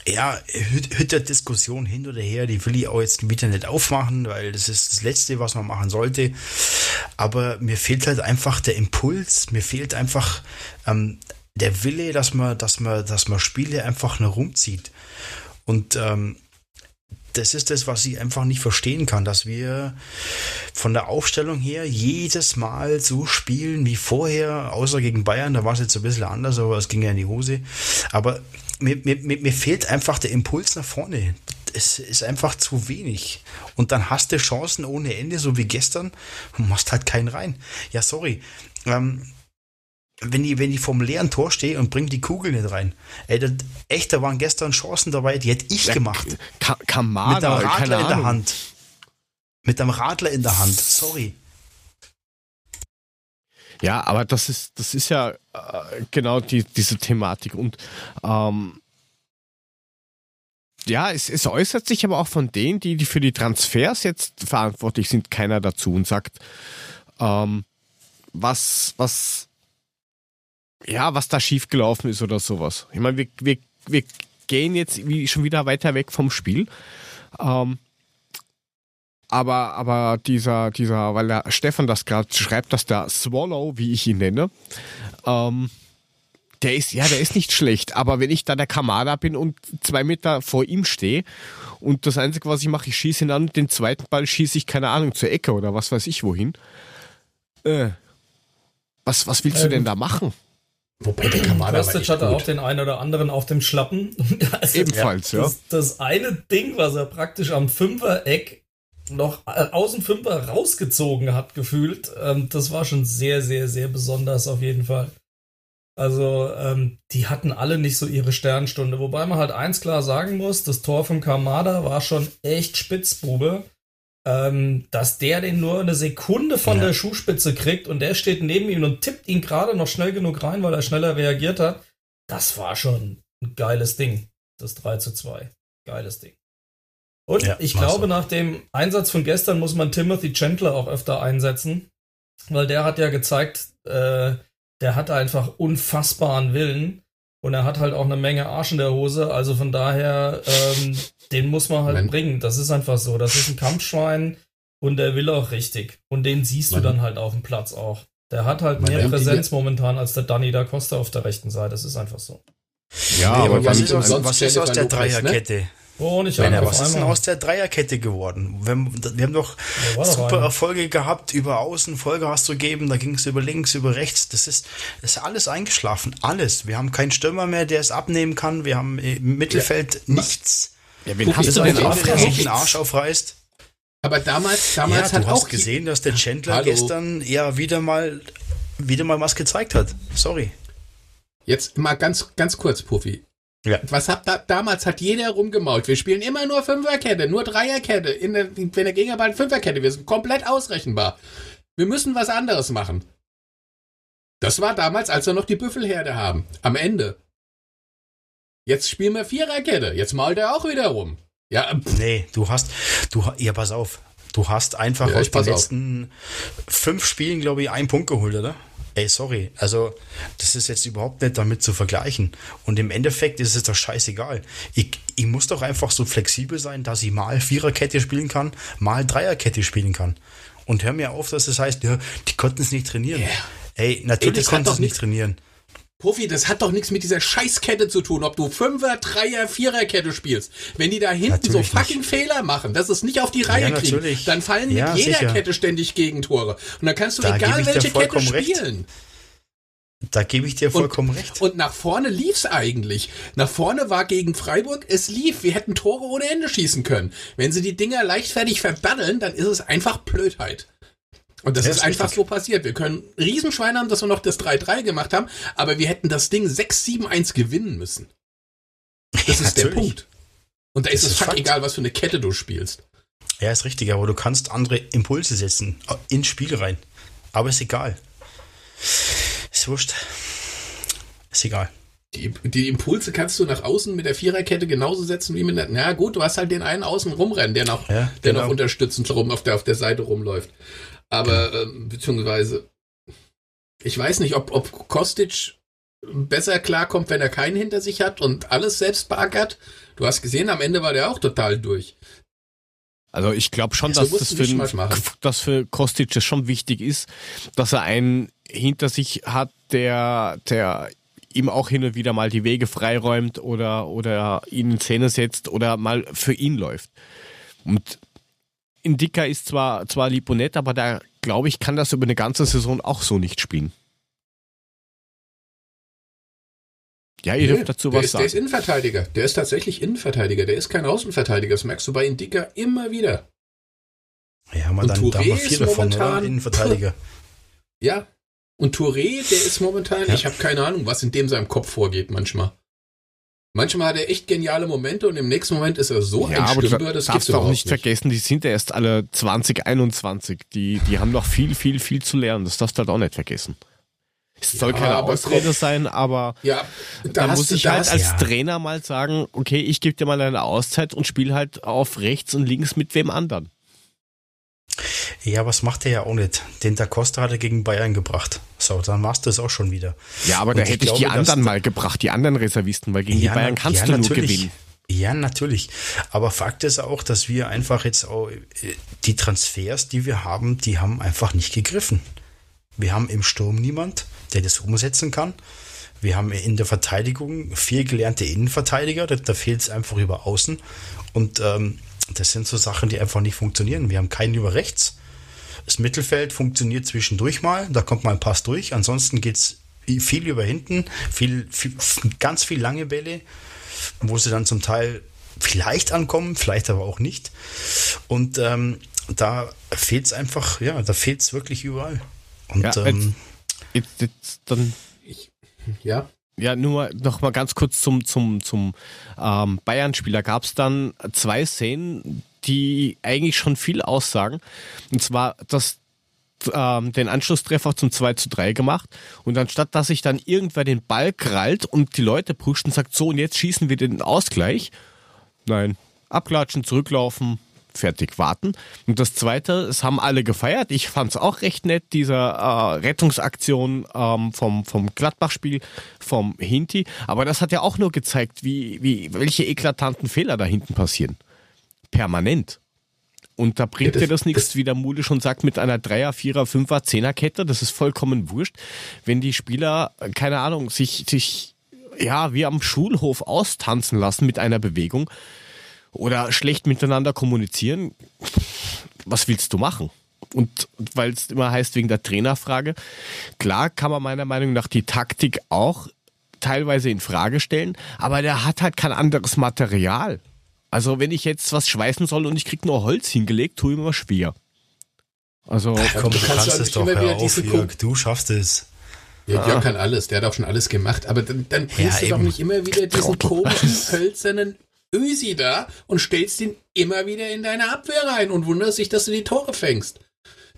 ja, Hütter Diskussion hin oder her, die will ich auch jetzt wieder nicht aufmachen, weil das ist das Letzte, was man machen sollte. Aber mir fehlt halt einfach der Impuls, mir fehlt einfach ähm, der Wille, dass man, dass man, dass man Spiele einfach nur rumzieht. Und ähm, das ist das, was ich einfach nicht verstehen kann, dass wir von der Aufstellung her jedes Mal so spielen wie vorher, außer gegen Bayern, da war es jetzt ein bisschen anders, aber es ging ja in die Hose. Aber mir, mir, mir fehlt einfach der Impuls nach vorne. Es ist einfach zu wenig. Und dann hast du Chancen ohne Ende, so wie gestern, und machst halt keinen rein. Ja, sorry. Ähm, wenn ich, wenn ich vom leeren Tor stehe und bringe die Kugel nicht rein. Ey, das, echt, da waren gestern Chancen dabei, die hätte ich ja, gemacht. Ka Kamada, Mit einem Radler in der Hand. Mit einem Radler in der Hand. Sorry. Ja, aber das ist, das ist ja äh, genau die, diese Thematik. Und ähm, ja, es, es äußert sich aber auch von denen, die, die für die Transfers jetzt verantwortlich sind, keiner dazu und sagt, ähm, was, was ja, was da schiefgelaufen ist oder sowas. Ich meine, wir, wir, wir gehen jetzt schon wieder weiter weg vom Spiel. Ähm, aber, aber dieser, dieser, weil der Stefan das gerade schreibt, dass der Swallow, wie ich ihn nenne, ähm, der ist, ja, der ist nicht schlecht, aber wenn ich da der Kamada bin und zwei Meter vor ihm stehe und das Einzige, was ich mache, ich schieße ihn an und den zweiten Ball schieße ich, keine Ahnung, zur Ecke oder was weiß ich wohin. Äh, was, was willst ähm, du denn da machen? Wobei der Kamada Kostic hatte gut. auch den einen oder anderen auf dem Schlappen. Also Ebenfalls, ja. Das, das, eine Ding, was er praktisch am Fünfer-Eck noch äh, aus dem Fünfer rausgezogen hat, gefühlt, ähm, das war schon sehr, sehr, sehr besonders auf jeden Fall. Also, ähm, die hatten alle nicht so ihre Sternstunde. Wobei man halt eins klar sagen muss, das Tor von Kamada war schon echt Spitzbube ähm, dass der den nur eine Sekunde von ja. der Schuhspitze kriegt und der steht neben ihm und tippt ihn gerade noch schnell genug rein, weil er schneller reagiert hat. Das war schon ein geiles Ding. Das 3 zu 2. Geiles Ding. Und ja, ich glaube, nach dem Einsatz von gestern muss man Timothy Chandler auch öfter einsetzen, weil der hat ja gezeigt, äh, der hat einfach unfassbaren Willen und er hat halt auch eine Menge Arsch in der Hose. Also von daher, ähm, den muss man halt man, bringen. Das ist einfach so. Das ist ein Kampfschwein und der will auch richtig. Und den siehst man, du dann halt auf dem Platz auch. Der hat halt mehr Präsenz momentan als der Danny da Costa auf der rechten Seite. Das ist einfach so. Ja, nee, aber, aber was, ist aus, was ist aus der Dreierkette? Ne? Oh, nicht Männer, was ist denn aus der Dreierkette geworden? Wir haben, wir haben doch ja, super doch Erfolge gehabt, über Außen Vollgas zu geben, da ging es über links, über rechts. Das ist, das ist alles eingeschlafen. Alles. Wir haben keinen Stürmer mehr, der es abnehmen kann. Wir haben im Mittelfeld ja. nichts. Ja, wen hast du denn der sich den Arsch aufreißt? Aber damals, damals ja, hat du hast auch gesehen, dass der Chandler Hallo. gestern ja wieder mal, wieder mal was gezeigt hat. Sorry. Jetzt mal ganz, ganz kurz, Puffy. Ja. Was hat da, damals hat jeder rumgemault. Wir spielen immer nur Fünferkette, nur Dreierkette. In der, wenn der Gegner Fünferkette, wir sind komplett ausrechenbar. Wir müssen was anderes machen. Das war damals, als wir noch die Büffelherde haben. Am Ende. Jetzt spielen wir Viererkette. Jetzt malt er auch wieder rum. Ja. Pff. Nee, du hast, du, ja, pass auf. Du hast einfach ja, aus den letzten auf. fünf Spielen, glaube ich, einen Punkt geholt, oder? Ey, sorry, also das ist jetzt überhaupt nicht damit zu vergleichen. Und im Endeffekt ist es doch scheißegal. Ich, ich muss doch einfach so flexibel sein, dass ich mal Viererkette spielen kann, mal Dreierkette spielen kann. Und hör mir auf, dass es das heißt, ja, die konnten es nicht trainieren. Yeah. Ey, natürlich Ey, konnten sie es nicht trainieren. Profi, das hat doch nichts mit dieser Scheißkette zu tun, ob du Fünfer, Dreier, Viererkette spielst. Wenn die da hinten natürlich so fucking nicht. Fehler machen, dass es nicht auf die Reihe ja, kriegen, dann fallen ja, mit jeder sicher. Kette ständig Gegentore. Und dann kannst du da egal welche Kette spielen. Recht. Da gebe ich dir vollkommen und, recht. Und nach vorne lief's eigentlich. Nach vorne war gegen Freiburg, es lief. Wir hätten Tore ohne Ende schießen können. Wenn sie die Dinger leichtfertig verbaddeln, dann ist es einfach Blödheit. Und das, das ist, einfach richtig. so passiert. Wir können Riesenschwein haben, dass wir noch das 3-3 gemacht haben, aber wir hätten das Ding 6-7-1 gewinnen müssen. Das ja, ist der Punkt. Und da ist es fuck egal, was für eine Kette du spielst. Ja, ist richtig, aber du kannst andere Impulse setzen äh, ins Spiel rein. Aber ist egal. Ist wurscht. Ist egal. Die, die, Impulse kannst du nach außen mit der Viererkette genauso setzen wie mit der. Na gut, du hast halt den einen außen rumrennen, der noch, ja, der genau. noch unterstützend rum auf der, auf der Seite rumläuft. Aber ähm, beziehungsweise, ich weiß nicht, ob, ob Kostic besser klarkommt, wenn er keinen hinter sich hat und alles selbst beackert. Du hast gesehen, am Ende war der auch total durch. Also ich glaube schon, dass das für, dass für Kostic das schon wichtig ist, dass er einen hinter sich hat, der, der ihm auch hin und wieder mal die Wege freiräumt oder, oder ihn in Szene setzt oder mal für ihn läuft. Und Indika ist zwar, zwar lieb und nett, aber da glaube ich, kann das über eine ganze Saison auch so nicht spielen. Ja, ihr nee, dürft dazu was ist, sagen. Der ist Innenverteidiger. Der ist tatsächlich Innenverteidiger. Der ist kein Außenverteidiger. Das merkst du bei Indika immer wieder. Ja, man dann, da haben wir vier davon, momentan, oder? Innenverteidiger. Ja. Und Touré, der ist momentan, ja. ich habe keine Ahnung, was in dem seinem Kopf vorgeht manchmal. Manchmal hat er echt geniale Momente und im nächsten Moment ist er so ja, ein Stümper, das darfst du auch nicht, vergessen, die sind ja erst alle 2021. Die, die haben noch viel, viel, viel zu lernen. Das darfst du halt auch nicht vergessen. Es soll ja, keine Ausrede sein, aber ja, da muss ich halt als ja. Trainer mal sagen, okay, ich gebe dir mal eine Auszeit und spiele halt auf rechts und links mit wem anderen. Ja, was macht er ja auch nicht. Den Da Costa hat er gegen Bayern gebracht. So, dann machst du es auch schon wieder. Ja, aber und da hätte ich, glaube, die anderen mal gebracht, die anderen Reservisten, weil gegen ja, die Bayern kannst ja, du nur gewinnen. Ja, natürlich. Aber Fakt ist auch, dass wir einfach jetzt auch äh, die Transfers, die wir haben, die haben einfach nicht gegriffen. Wir haben im Sturm niemand, der das umsetzen kann. Wir haben in der Verteidigung vier gelernte Innenverteidiger, da, da fehlt es einfach über außen. Und ähm, das sind so Sachen, die einfach nicht funktionieren. Wir haben keinen über rechts. Das Mittelfeld funktioniert zwischendurch mal, da kommt mal ein Pass durch. Ansonsten geht es viel über hinten, viel, viel, ganz viel lange Bälle, wo sie dann zum Teil vielleicht ankommen, vielleicht aber auch nicht. Und ähm, da fehlt es einfach, ja, da fehlt es wirklich überall. Und ja, ähm, jetzt, jetzt, jetzt dann. Ich, ja. Ja, nur noch mal ganz kurz zum, zum, zum ähm, Bayern-Spieler. Gab es dann zwei Szenen, die eigentlich schon viel aussagen. Und zwar das, ähm, den Anschlusstreffer zum 2 zu 3 gemacht. Und anstatt dass sich dann irgendwer den Ball krallt und die Leute pusht und sagt, so und jetzt schießen wir den Ausgleich. Nein, abklatschen, zurücklaufen, fertig warten. Und das Zweite, es haben alle gefeiert. Ich fand es auch recht nett, diese äh, Rettungsaktion ähm, vom, vom Gladbach-Spiel, vom Hinti. Aber das hat ja auch nur gezeigt, wie, wie, welche eklatanten Fehler da hinten passieren. Permanent. Und da bringt ja, das, dir das nichts, wie der Mule schon sagt, mit einer Dreier, Vierer, Fünfer, Zehnerkette. Das ist vollkommen wurscht. Wenn die Spieler, keine Ahnung, sich, sich, ja, wie am Schulhof austanzen lassen mit einer Bewegung, oder schlecht miteinander kommunizieren, was willst du machen? Und weil es immer heißt wegen der Trainerfrage, klar kann man meiner Meinung nach die Taktik auch teilweise in Frage stellen, aber der hat halt kein anderes Material. Also wenn ich jetzt was schweißen soll und ich krieg nur Holz hingelegt, tue ich mir schwer. Also Ach, komm, du kannst, kannst es doch hör auf, Jörg, du schaffst es. Ja, Jörg kann alles, der hat auch schon alles gemacht, aber dann, dann ja, du doch nicht immer wieder diesen komischen, hölzernen Ösi da und stellst ihn immer wieder in deine Abwehr rein und wunderst dich, dass du die Tore fängst.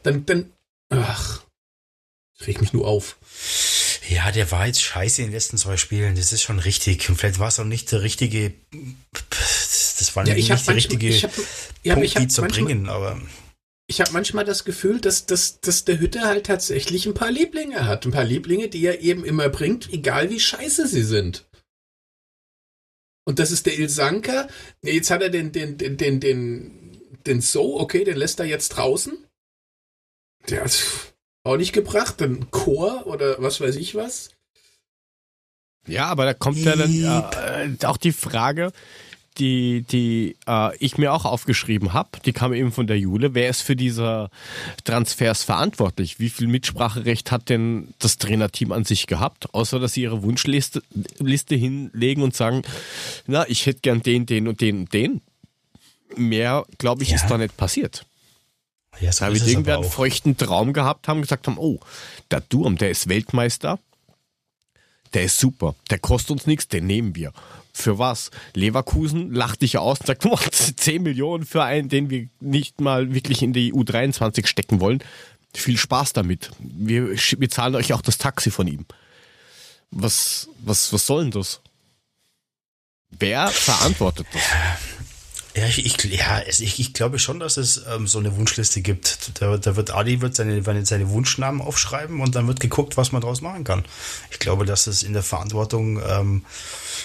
Dann, dann, ach, ich reg mich nur auf. Ja, der war jetzt scheiße in den letzten zwei Spielen. Das ist schon richtig. Und vielleicht war es auch nicht der richtige. Das war ja, nicht der manchmal, richtige ich hab, ja, Punkt, die zu manchmal, bringen. Aber ich habe manchmal das Gefühl, dass, dass, dass der Hütte halt tatsächlich ein paar Lieblinge hat. Ein paar Lieblinge, die er eben immer bringt, egal wie scheiße sie sind. Und das ist der Ilsanka. Jetzt hat er den, den, den, den, den, den So, okay, den lässt er jetzt draußen. Der hat auch nicht gebracht. Dann Chor oder was weiß ich was. Ja, aber da kommt ja dann äh, auch die Frage, die, die äh, ich mir auch aufgeschrieben habe, die kam eben von der Jule. Wer ist für diese Transfers verantwortlich? Wie viel Mitspracherecht hat denn das Trainerteam an sich gehabt? Außer, dass sie ihre Wunschliste Liste hinlegen und sagen, na, ich hätte gern den, den und den und den. Mehr, glaube ich, ja. ist da nicht passiert. Ja, so da wir irgendwie einen feuchten Traum gehabt haben, gesagt haben, oh, der Durm, der ist Weltmeister, der ist super, der kostet uns nichts, den nehmen wir. Für was? Leverkusen lacht dich aus und sagt, oh, 10 Millionen für einen, den wir nicht mal wirklich in die U23 stecken wollen. Viel Spaß damit. Wir, wir zahlen euch auch das Taxi von ihm. Was, was, was soll denn das? Wer verantwortet das? Ja, ich, ich, ja, ich, ich glaube schon, dass es ähm, so eine Wunschliste gibt. Da, da wird Adi wird seine, seine Wunschnamen aufschreiben und dann wird geguckt, was man daraus machen kann. Ich glaube, dass es in der Verantwortung ähm,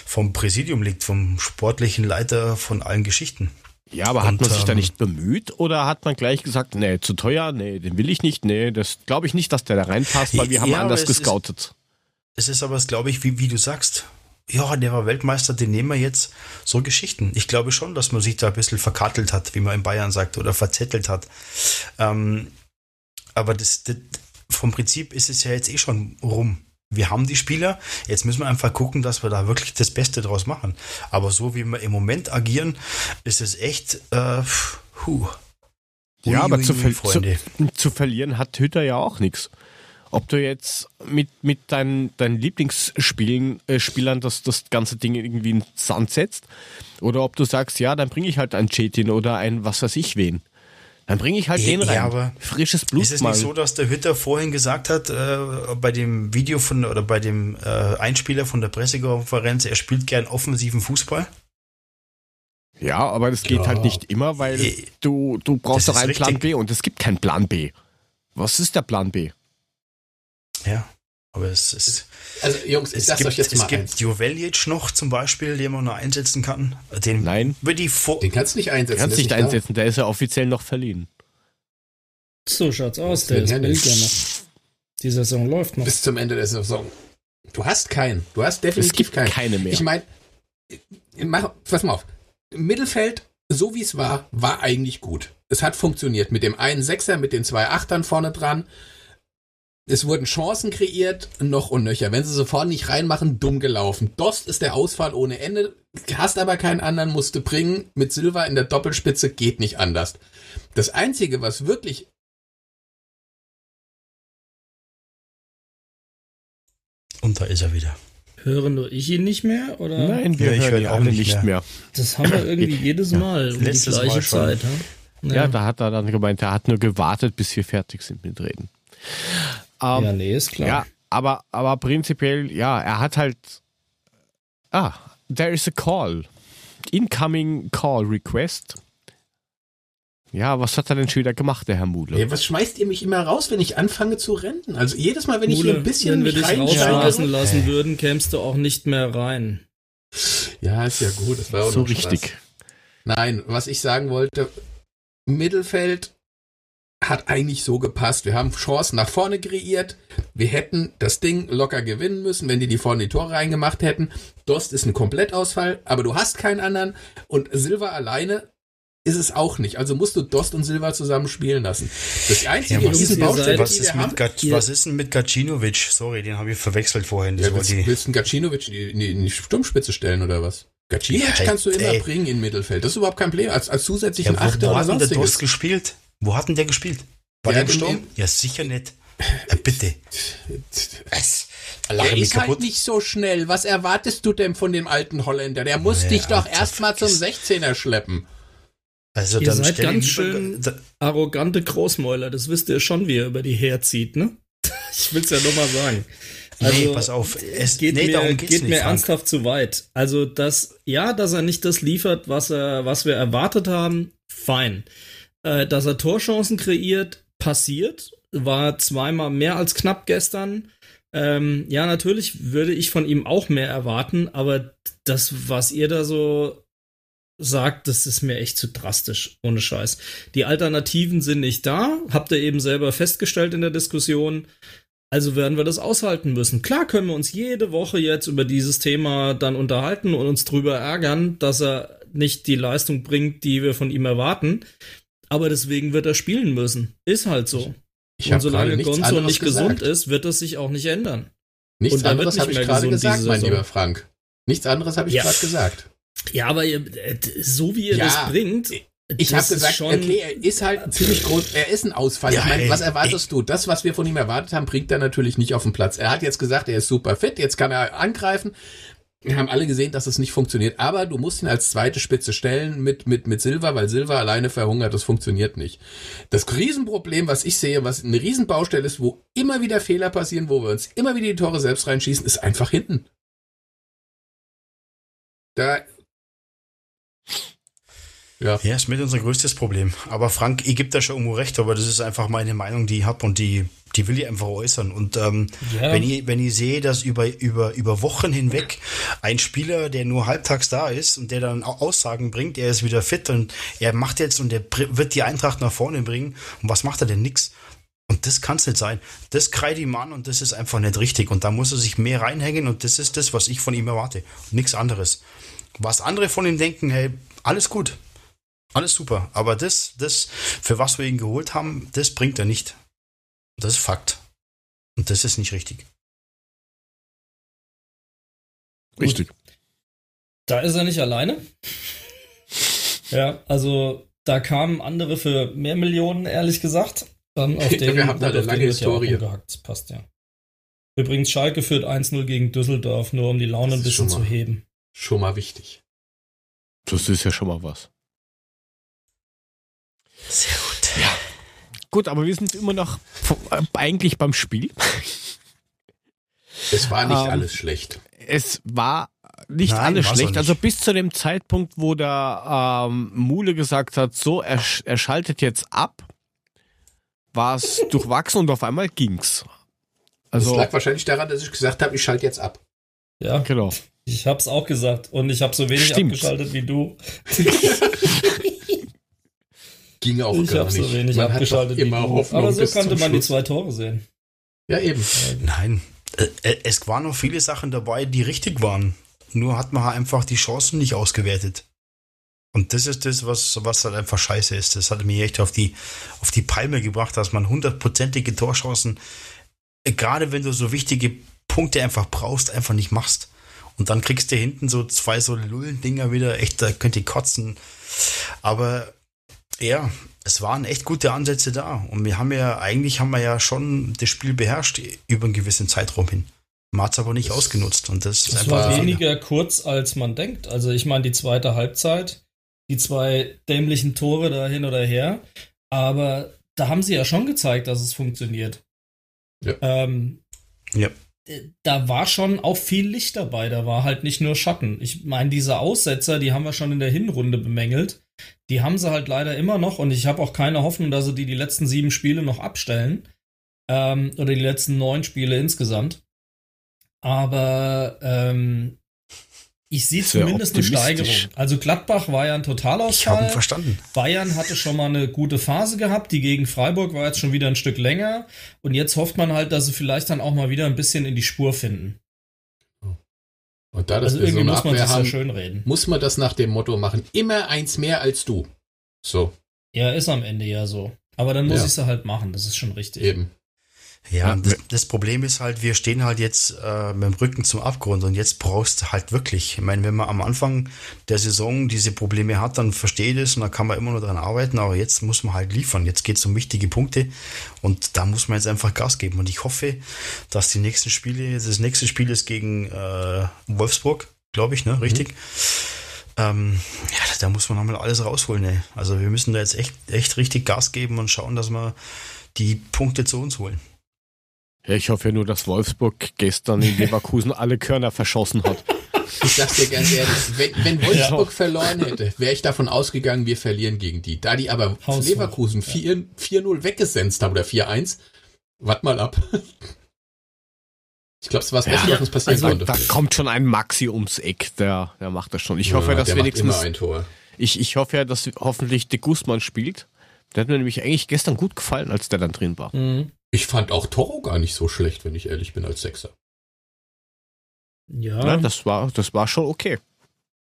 vom Präsidium liegt, vom sportlichen Leiter von allen Geschichten. Ja, aber hat man sich da ähm, nicht bemüht oder hat man gleich gesagt, nee, zu teuer, nee, den will ich nicht, nee, das glaube ich nicht, dass der da reinpasst, weil wir haben ja, anders gescoutet. Ist, es ist aber, glaube ich, wie, wie du sagst, ja, der war Weltmeister, den nehmen wir jetzt. So Geschichten. Ich glaube schon, dass man sich da ein bisschen verkattelt hat, wie man in Bayern sagt, oder verzettelt hat. Ähm, aber das, das, vom Prinzip ist es ja jetzt eh schon rum. Wir haben die Spieler, jetzt müssen wir einfach gucken, dass wir da wirklich das Beste draus machen. Aber so wie wir im Moment agieren, ist es echt, äh, puh. Ui, ja, aber ui, zu, ui, zu, zu, verlieren hat Hütter ja auch nichts ob du jetzt mit, mit deinen, deinen Lieblingsspielern äh, Spielern das, das ganze Ding irgendwie in den Sand setzt oder ob du sagst, ja, dann bringe ich halt einen Chetin oder ein was weiß ich wen. Dann bringe ich halt ja, den rein. Ja, aber Frisches Blut. Ist es mal. nicht so, dass der Hütter vorhin gesagt hat, äh, bei dem Video von oder bei dem äh, Einspieler von der Pressekonferenz, er spielt gern offensiven Fußball? Ja, aber das geht ja. halt nicht immer, weil äh, du, du brauchst doch einen richtig. Plan B und es gibt keinen Plan B. Was ist der Plan B? Ja, aber es ist. Also, Jungs, ich sag euch jetzt mal. Es gibt Jovelic noch zum Beispiel, den man noch einsetzen kann. Den Nein. Die den kannst du nicht einsetzen. Kannst nicht einsetzen, der ist ja offiziell noch verliehen. So schaut's aus, der ist ja noch. Die Saison läuft noch. Bis zum Ende der Saison. Du hast keinen. Du hast definitiv es gibt keinen. keine mehr. Ich meine, mach, pass mal auf. Im Mittelfeld, so wie es war, war eigentlich gut. Es hat funktioniert. Mit dem einen Sechser, mit den zwei Achtern vorne dran. Es wurden Chancen kreiert, noch und nöcher. Wenn sie sofort nicht reinmachen, dumm gelaufen. Dost ist der Ausfall ohne Ende. Hast aber keinen anderen, musste bringen. Mit Silva in der Doppelspitze geht nicht anders. Das Einzige, was wirklich Und da ist er wieder. Höre nur ich ihn nicht mehr? Oder? Nein, wir ja, hören ihn auch nicht mehr. mehr. Das haben wir irgendwie jedes Mal um Letztes die gleiche Zeit. Ja? ja, da hat er dann gemeint, er hat nur gewartet, bis wir fertig sind mit Reden. Ähm, ja, nee, ist klar. Ja, aber, aber prinzipiell, ja, er hat halt. Ah, there is a call. Incoming Call Request. Ja, was hat er denn schon wieder gemacht, der Herr Mule? Ja, was schmeißt ihr mich immer raus, wenn ich anfange zu rennen? Also jedes Mal, wenn Mule, ich hier ein bisschen wenn wir dich rauslassen lassen würden, kämst du auch nicht mehr rein. Ja, ist ja gut. Das war auch so richtig. Nein, was ich sagen wollte, Mittelfeld hat eigentlich so gepasst. Wir haben Chancen nach vorne kreiert. Wir hätten das Ding locker gewinnen müssen, wenn die die vorne die Tore reingemacht hätten. Dost ist ein Komplettausfall, aber du hast keinen anderen. Und Silva alleine ist es auch nicht. Also musst du Dost und Silva zusammen spielen lassen. Das einzige ja, Riesenbaustelle, was, die wir haben. was ist denn mit Gacinovic? Sorry, den habe ich verwechselt vorhin. Das ja, willst, die willst du Gacinovic in die, in die Sturmspitze stellen oder was? Gacinovic ja, kannst du immer ey. bringen in Mittelfeld. Das ist überhaupt kein Problem. Als, als zusätzlichen ja, Achter wo oder sonstiges. der Dost gespielt? Wo hat denn der gespielt? War der, der gestorben? Ja, sicher nicht. Ja, bitte. Was? Er ist halt kaputt. halt nicht so schnell. Was erwartest du denn von dem alten Holländer? Der muss ja, dich doch erstmal zum 16er schleppen. Also ihr seid ganz schön arrogante Großmäuler. Das wisst ihr schon, wie er über die herzieht, ne? Ich will's ja nur mal sagen. Also, nee, pass auf. Es geht nee, mir, geht nicht, mir ernsthaft zu weit. Also, dass, ja, dass er nicht das liefert, was er, was wir erwartet haben, fein. Äh, dass er Torchancen kreiert, passiert. War zweimal mehr als knapp gestern. Ähm, ja, natürlich würde ich von ihm auch mehr erwarten, aber das, was ihr da so sagt, das ist mir echt zu drastisch, ohne Scheiß. Die Alternativen sind nicht da, habt ihr eben selber festgestellt in der Diskussion. Also werden wir das aushalten müssen. Klar können wir uns jede Woche jetzt über dieses Thema dann unterhalten und uns drüber ärgern, dass er nicht die Leistung bringt, die wir von ihm erwarten aber deswegen wird er spielen müssen. Ist halt so. Ich und solange Gonzo nicht gesagt. gesund ist, wird das sich auch nicht ändern. Nichts anderes habe ich gerade gesagt, mein lieber Frank. Nichts anderes habe ich ja. gerade gesagt. Ja, aber ihr, äh, so wie ihr ja, das bringt. Ich habe gesagt, schon okay, er ist halt ziemlich groß, er ist ein Ausfall. Ja, ich meine, was erwartest ey. du? Das, was wir von ihm erwartet haben, bringt er natürlich nicht auf den Platz. Er hat jetzt gesagt, er ist super fit, jetzt kann er angreifen. Wir haben alle gesehen, dass es nicht funktioniert, aber du musst ihn als zweite Spitze stellen mit, mit, mit Silva, weil Silva alleine verhungert, das funktioniert nicht. Das Riesenproblem, was ich sehe, was eine Riesenbaustelle ist, wo immer wieder Fehler passieren, wo wir uns immer wieder die Tore selbst reinschießen, ist einfach hinten. Da ja. ja, ist mit unser größtes Problem. Aber Frank, ich gebe da schon irgendwo recht, aber das ist einfach meine Meinung, die ich habe und die, die will ich einfach äußern. Und ähm, ja. wenn, ich, wenn ich sehe, dass über, über, über Wochen hinweg ein Spieler, der nur halbtags da ist und der dann Aussagen bringt, er ist wieder fit und er macht jetzt und er wird die Eintracht nach vorne bringen. Und was macht er denn? Nix. Und das kann es nicht sein. Das kreit ihm an und das ist einfach nicht richtig. Und da muss er sich mehr reinhängen und das ist das, was ich von ihm erwarte. Nichts anderes. Was andere von ihm denken, hey, alles gut. Alles super. Aber das, das, für was wir ihn geholt haben, das bringt er nicht. Das ist Fakt. Und das ist nicht richtig. Richtig. Da ist er nicht alleine. ja, also da kamen andere für mehr Millionen, ehrlich gesagt. Dann auf den, Wir haben da eine lange Historie. Ja passt ja. Übrigens, Schalke führt 1-0 gegen Düsseldorf, nur um die Laune ein bisschen zu heben. Schon mal wichtig. Das ist ja schon mal was. Sehr gut. Ja. Gut, aber wir sind immer noch äh, eigentlich beim Spiel. Es war nicht Ähm, alles schlecht. Es war nicht Nein, alles schlecht. nicht. Also bis zu dem Zeitpunkt, wo der ähm, Mule gesagt hat, so, er, er schaltet jetzt ab, war es durchwachsen und auf einmal ging's. Das Also, lag wahrscheinlich daran, dass ich gesagt habe, ich schalte jetzt ab. Ja, genau. ich hab's auch gesagt und ich habe so wenig Stimmt. abgeschaltet wie du. Ging auch ich gar habe so nicht. wenig man abgeschaltet immer. Hoffnung Aber so bis konnte zum man die Schluss. zwei Tore sehen. Ja, eben. Nein, äh, äh, es waren noch viele Sachen dabei, die richtig waren. Nur hat man halt einfach die Chancen nicht ausgewertet. Und das ist das, was, was halt einfach scheiße ist. Das hat mich echt auf die, auf die Palme gebracht, dass man hundertprozentige Torchancen, gerade wenn du so wichtige Punkte einfach brauchst, einfach nicht machst. Und dann kriegst du hinten so zwei so Lullendinger wieder, echt, da könnt ihr kotzen. Aber ja, es waren echt gute Ansätze da. Und wir haben ja, eigentlich haben wir ja schon das Spiel beherrscht über einen gewissen Zeitraum hin. Man hat es aber nicht ausgenutzt. Und das einfach war weniger kurz, als man denkt. Also ich meine, die zweite Halbzeit, die zwei dämlichen Tore da hin oder her, aber da haben sie ja schon gezeigt, dass es funktioniert. Ja. Ähm, Ja. äh, Da war schon auch viel Licht dabei, da war halt nicht nur Schatten. Ich meine, diese Aussetzer, die haben wir schon in der Hinrunde bemängelt. Die haben sie halt leider immer noch und ich habe auch keine Hoffnung, dass sie die die letzten sieben Spiele noch abstellen. Ähm, oder die letzten neun Spiele insgesamt. Aber ähm, ich sehe zumindest eine. Steigerung. Also Gladbach war ja ein Ich habe ihn Totalausfall. verstanden. Bayern hatte schon mal eine gute Phase gehabt. Die gegen Freiburg war jetzt schon wieder ein Stück länger. Und jetzt hofft man halt, dass sie vielleicht dann auch mal wieder ein bisschen in die Spur finden. Und da das Also so irgendwie muss man Abwehr ja schön reden. muss man das nach dem Motto machen, immer eins mehr als du. So, Ja, ist am Ende ja so. Aber dann muss Ja. ich es halt machen. Das ist schon richtig. eben. Ja, das, das Problem ist halt, wir stehen halt jetzt äh, mit dem Rücken zum Abgrund und jetzt brauchst du halt wirklich. Ich meine, wenn man am Anfang der Saison diese Probleme hat, dann verstehe ich das und dann kann man immer nur daran arbeiten, aber jetzt muss man halt liefern. Jetzt geht es um wichtige Punkte und da muss man jetzt einfach Gas geben. Und ich hoffe, dass die nächsten Spiele, das nächste Spiel ist gegen äh, Wolfsburg, glaube ich, ne? Richtig? Ähm, ja, da muss man nochmal alles rausholen. Ne? Also wir müssen da jetzt echt, echt richtig Gas geben und schauen, dass wir die Punkte zu uns holen. Ja, ich hoffe ja nur, dass Wolfsburg gestern in Leverkusen alle Körner verschossen hat. Ich sag's dir ganz ehrlich, wenn, wenn Wolfsburg verloren hätte, wäre ich davon ausgegangen, wir verlieren gegen die. Da die aber Haushoch, Leverkusen 4 4-0 weggesenzt haben oder 4-1, wart mal ab. Ich glaube, es war das Beste, was uns passieren Also, konnte. da kommt schon ein Maxi ums Eck, der, der macht das schon. Ich Ja, hoffe, dass der macht wenigstens, immer ein Tor. ich, ich hoffe ja, dass hoffentlich de Guzman spielt. Der hat mir nämlich eigentlich gestern gut gefallen, als der dann drin war. Mhm. Ich fand auch Toro gar nicht so schlecht, wenn ich ehrlich bin, als Sechser. Ja, Ja, das war, das war schon okay.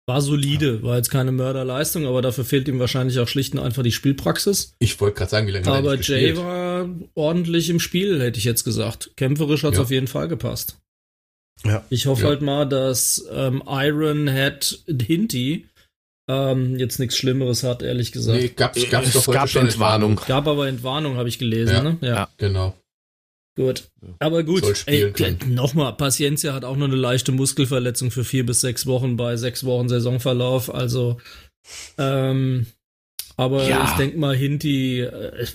war solide. War jetzt keine Mörderleistung, aber dafür fehlt ihm wahrscheinlich auch schlicht und einfach die Spielpraxis. Ich wollte gerade sagen, wie lange hat er Aber nicht Jay gespielt? war ordentlich im Spiel, hätte ich jetzt gesagt. Kämpferisch hat es Ja. auf jeden Fall gepasst. Ja. Ich hoffe Ja. halt mal, dass ähm, Iron Head Hinty ähm, jetzt nichts Schlimmeres hat, ehrlich gesagt. Nee, gab's, gab's es doch heute gab schon Entwarnung. Gab aber Entwarnung, habe ich gelesen. Ja. Ne? Ja, Ja. Genau. gut. Aber gut, nochmal, Paciencia hat auch nur eine leichte Muskelverletzung für vier bis sechs Wochen bei sechs Wochen Saisonverlauf. Also, ähm, aber Ja. ich denke mal, Hinti, äh,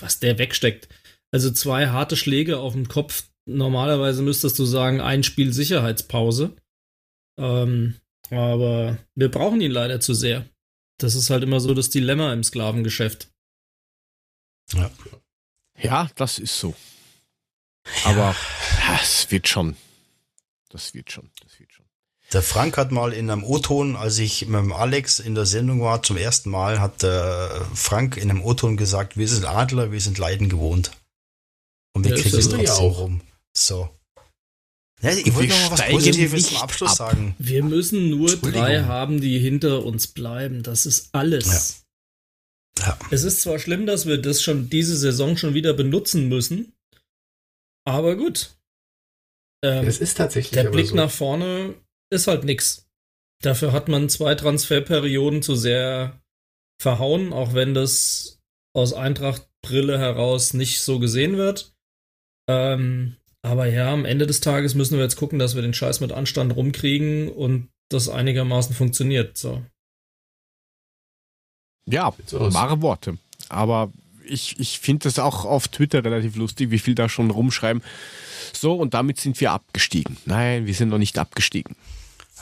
was der wegsteckt. Also zwei harte Schläge auf den Kopf. Normalerweise müsstest du sagen, ein Spiel Sicherheitspause. Ähm, aber wir brauchen ihn leider zu sehr. Das ist halt immer so das Dilemma im Sklavengeschäft. Ja, das ist so. Aber ja, es wird schon. Das wird schon. Das wird schon. Der Frank hat mal in einem O-Ton, als ich mit dem Alex in der Sendung war, zum ersten Mal, hat der Frank in einem O-Ton gesagt, wir sind Adler, wir sind Leiden gewohnt. Und wir Ja, kriegen es das ja trotzdem auch. rum. So. Ja, ich wollte noch mal was Positives zum Abschluss ab. sagen. Wir müssen nur drei haben, die hinter uns bleiben. Das ist alles. Ja. Es ist zwar schlimm, dass wir das schon diese Saison schon wieder benutzen müssen, aber gut. Ähm, Es ist tatsächlich der Blick so. nach vorne ist halt nix. Dafür hat man zwei Transferperioden zu sehr verhauen, auch wenn das aus Eintracht-Brille heraus nicht so gesehen wird. Ähm, aber ja, am Ende des Tages müssen wir jetzt gucken, dass wir den Scheiß mit Anstand rumkriegen und das einigermaßen funktioniert. So. Ja, wahre Worte. Aber ich, ich finde das auch auf Twitter relativ lustig, wie viel da schon rumschreiben. So, und damit sind wir abgestiegen. Nein, wir sind noch nicht abgestiegen.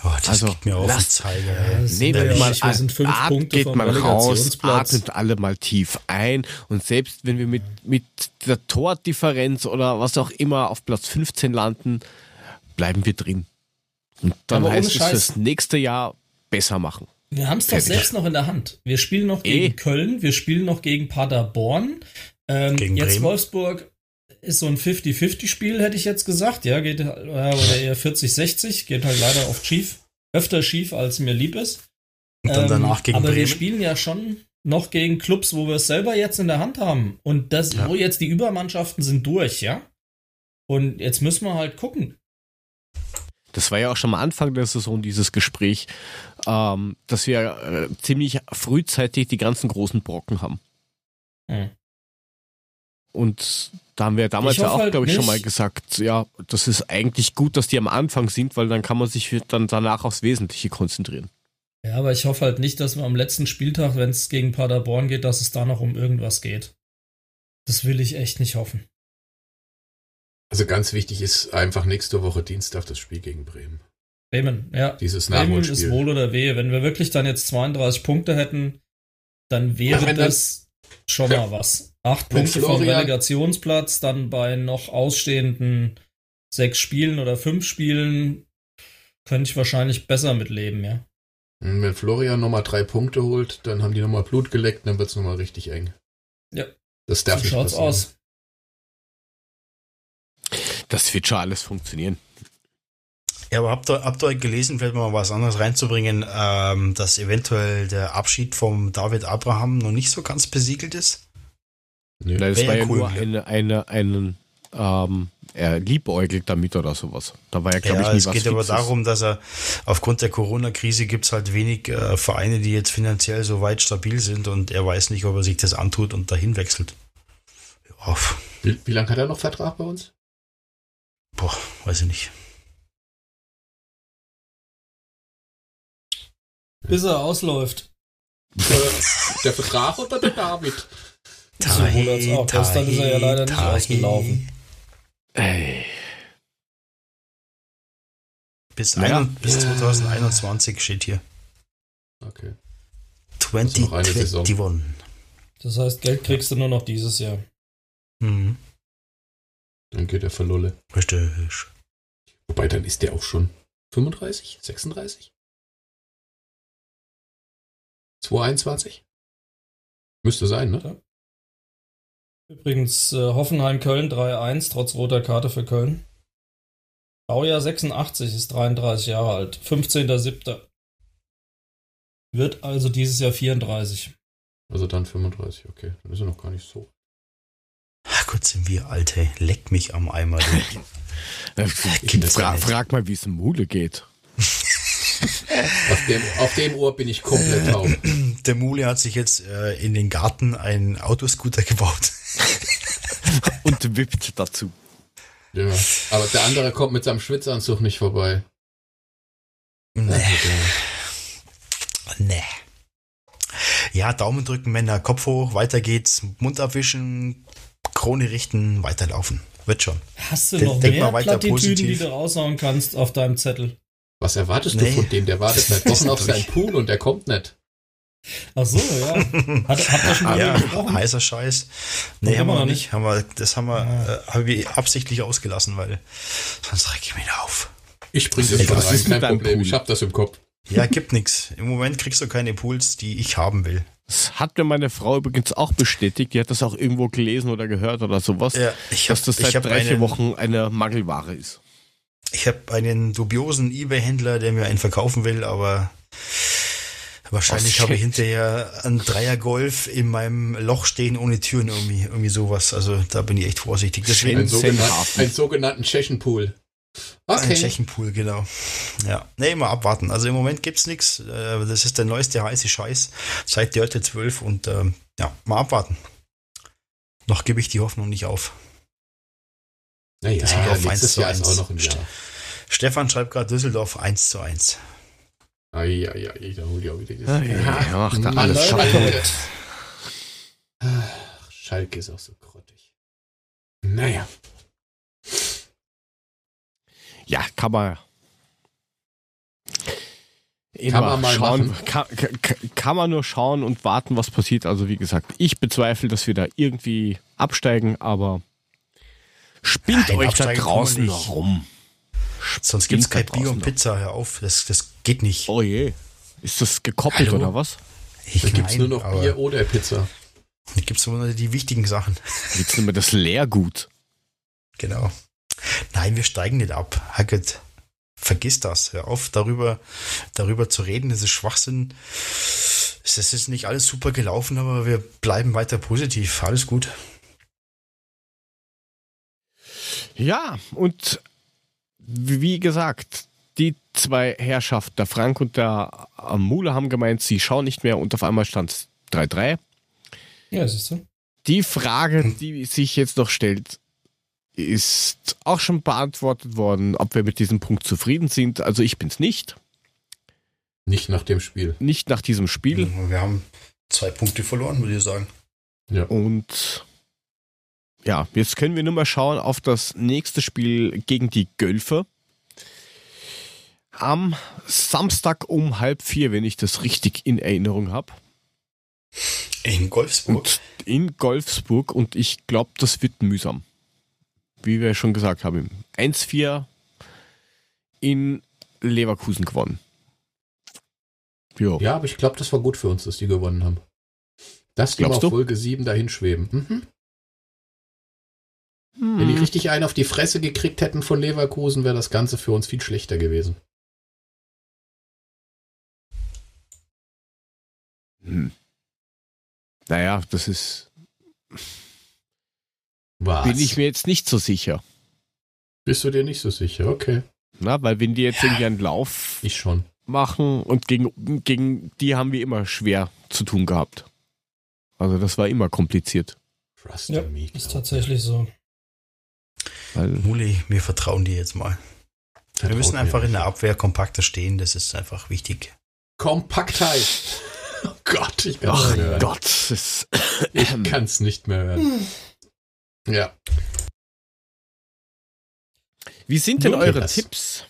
Oh, das Also, geht mir auf den lasst- Zeiger. Ja, Nehmt wir ja mal wir sind fünf at- Punkte geht mal raus, atmet alle mal tief ein und selbst wenn wir mit, mit der Tordifferenz oder was auch immer auf Platz 15 landen, bleiben wir drin. Und dann Aber heißt es Scheiß. fürs nächste Jahr besser machen. Wir haben es doch selbst noch in der Hand. Wir spielen noch gegen Eh. Köln, wir spielen noch gegen Paderborn. Ähm, Gegen jetzt Bremen. Wolfsburg ist so ein 50-50-Spiel, hätte ich jetzt gesagt. Ja, geht äh, oder eher 40-60, geht halt leider oft schief. Öfter schief, als mir lieb ist. Und dann Ähm, danach gegen aber wir Bremen. spielen ja schon noch gegen Clubs, wo wir es selber jetzt in der Hand haben. Und das, Ja. wo jetzt die Übermannschaften sind durch, ja. Und jetzt müssen wir halt gucken. Das war ja auch schon am Anfang der Saison dieses Gespräch, ähm, dass wir äh, ziemlich frühzeitig die ganzen großen Brocken haben. Hm. Und da haben wir damals ja auch, halt glaube ich, schon nicht- mal gesagt, ja, das ist eigentlich gut, dass die am Anfang sind, weil dann kann man sich dann danach aufs Wesentliche konzentrieren. Ja, aber ich hoffe halt nicht, dass wir am letzten Spieltag, wenn es gegen Paderborn geht, dass es da noch um irgendwas geht. Das will ich echt nicht hoffen. Also ganz wichtig ist einfach nächste Woche Dienstag das Spiel gegen Bremen. Bremen, ja. Dieses Bremen ist wohl oder wehe. Wenn wir wirklich dann jetzt 32 Punkte hätten, dann wäre dann- das schon mal was. Acht Wenn Punkte vom Relegationsplatz, dann bei noch ausstehenden sechs Spielen oder fünf Spielen könnte ich wahrscheinlich besser mitleben, ja. Und Wenn Florian nochmal drei Punkte holt, dann haben die nochmal Blut geleckt, dann wird es nochmal richtig eng. Ja. Das darf so nicht schaut's passieren. aus. Das wird schon alles funktionieren. Ja, aber habt ihr, habt ihr gelesen, vielleicht mal was anderes reinzubringen, ähm, dass eventuell der Abschied vom David Abraham noch nicht so ganz besiegelt ist? Nö. Nein, das Wär war ja cool, nur eine, eine, einen, ähm, er liebäugelt damit oder sowas. Da war ja, glaube Ja, ich, nie es was geht aber Fixes. darum, dass er aufgrund der Corona-Krise gibt es halt wenig äh, Vereine, die jetzt finanziell so weit stabil sind und er weiß nicht, ob er sich das antut und dahin wechselt. Ja, Wie, wie lange hat er noch Vertrag bei uns? boah, weiß ich nicht. Bis er ausläuft. Der Vertrag oder der David? Sowohl als auch. Gestern ist er ja leider nicht ausgelaufen. Ey, Bis, Naja. ein, bis 2021 steht hier. Okay. ist noch eine Saison. 2021. Das heißt, Geld kriegst du nur noch dieses Jahr. Mhm. Dann geht er für Lulle. Richtig. Wobei, dann ist der auch schon 35, 36? 221? Müsste sein, ne? Übrigens, äh, Hoffenheim-Köln 3-1, trotz roter Karte für Köln. Baujahr 86 ist 33 Jahre alt. 15.07. Wird also dieses Jahr 34. Also dann 35, okay. Dann ist er noch gar nicht so. Ach Gott, sind wir alte. Leck mich am Eimer. äh, Gibt's fra ja nicht. frag mal, wie es im Mule geht. Auf dem, auf dem Ohr bin ich komplett taub. Der Mule hat sich jetzt äh, in den Garten einen Autoscooter gebaut. Und wippt dazu. Ja. Aber der andere kommt mit seinem Schwitzanzug nicht vorbei. Nee. Nee. Ja, Daumen drücken, Männer, Kopf hoch, weiter geht's, Mund abwischen, Krone richten, weiterlaufen. Wird schon. Hast du Denk- noch denk mehr mal weiter Plattitüden, die positiv. du raushauen kannst auf deinem Zettel? Was erwartest Nee. du von dem? Der wartet seit Wochen auf seinen Pool und der kommt nicht. Ach so, ja. Hat, habt ihr schon mal ja, gesprochen? heißer Scheiß. Nee, haben wir noch nicht. Haben wir, das haben wir, äh, haben wir absichtlich ausgelassen, weil sonst reg ich mich auf. Ich bring Was das ist rein, kein Problem. Pool? Ich hab das im Kopf. Ja, gibt nix. Im Moment kriegst du keine Pools, die ich haben will. Das hat mir meine Frau übrigens auch bestätigt. Die hat das auch irgendwo gelesen oder gehört oder sowas. Ja, ich hab, dass das seit drei, vier Wochen eine Mangelware ist. Ich habe einen dubiosen Ebay-Händler, der mir einen verkaufen will, aber wahrscheinlich habe ich hinterher einen Dreier-Golf in meinem Loch stehen ohne Türen irgendwie, irgendwie sowas. Also da bin ich echt vorsichtig. Deswegen einen, sogenannten, einen sogenannten Tschechenpool. Okay. Ein Tschechenpool, genau. Ja, nee, mal abwarten. Also im Moment gibt's nichts. Äh, das ist der neueste heiße Scheiß seit Dirty 12 und äh, ja, mal abwarten. Noch gebe ich die Hoffnung nicht auf. Naja, Düsseldorf 1 zu 1. Auch noch ein Jahr. Stefan schreibt gerade Düsseldorf 1 zu 1. Eieiei, da hol ich auch wieder das. Ja, ja, macht da alles Schalke. Schalke ist auch so grottig. Naja. Ja, kann man. Kann man mal schauen, kann, kann, kann, man nur schauen und warten, was passiert. Also wie gesagt, ich bezweifle, dass wir da irgendwie absteigen, aber spinnt ja, euch da draußen rum. Sonst gibt es kein Bier und Pizza, hör auf, das, das geht nicht. Oh je. Ist das gekoppelt Hallo? oder was? Ich da gibt es nur noch Bier oder Pizza. Da gibt es nur die wichtigen Sachen. Jetzt nehmen wir das Leergut. Genau. Nein, wir steigen nicht ab. Hackett, vergiss das. Hör auf, darüber, darüber zu reden. Das ist Schwachsinn. Es ist nicht alles super gelaufen, aber wir bleiben weiter positiv. Alles gut. Ja, und wie gesagt, die zwei Herrschaften, der Frank und der Mule, haben gemeint, sie schauen nicht mehr und auf einmal stand es 3-3. Ja, siehst du. Die Frage, die sich jetzt noch stellt, ist auch schon beantwortet worden, ob wir mit diesem Punkt zufrieden sind. Also ich bin es nicht. Nicht nach dem Spiel. Nicht nach diesem Spiel. Wir haben zwei Punkte verloren, würde ich sagen. Ja. Und ja, jetzt können wir nur mal schauen auf das nächste Spiel gegen die Gölfe. Am Samstag um halb vier, wenn ich das richtig in Erinnerung habe. In Golfsburg. Und in Golfsburg und ich glaube, das wird mühsam wie wir schon gesagt haben, 1-4 in Leverkusen gewonnen. Jo. Ja, aber ich glaube, das war gut für uns, dass die gewonnen haben. Dass die Glaubst auf Folge 7 dahin schweben. Mhm. Hm. Wenn die richtig einen auf die Fresse gekriegt hätten von Leverkusen, wäre das Ganze für uns viel schlechter gewesen. Hm. Naja, das ist. Was? Bin ich mir jetzt nicht so sicher. Bist du dir nicht so sicher? Okay. Na, weil wenn die jetzt ja, irgendwie einen Lauf ich schon. machen und gegen, gegen die haben wir immer schwer zu tun gehabt. Also das war immer kompliziert. Trust ja, me, ist tatsächlich so. Weil Muli, wir vertrauen dir jetzt mal. Vertraut wir müssen einfach in der Abwehr kompakter stehen, das ist einfach wichtig. Kompaktheit. Oh Gott, ich kann es nicht mehr hören. Gott, ich kann es nicht mehr hören. Ja. Wie sind denn eure das. Tipps?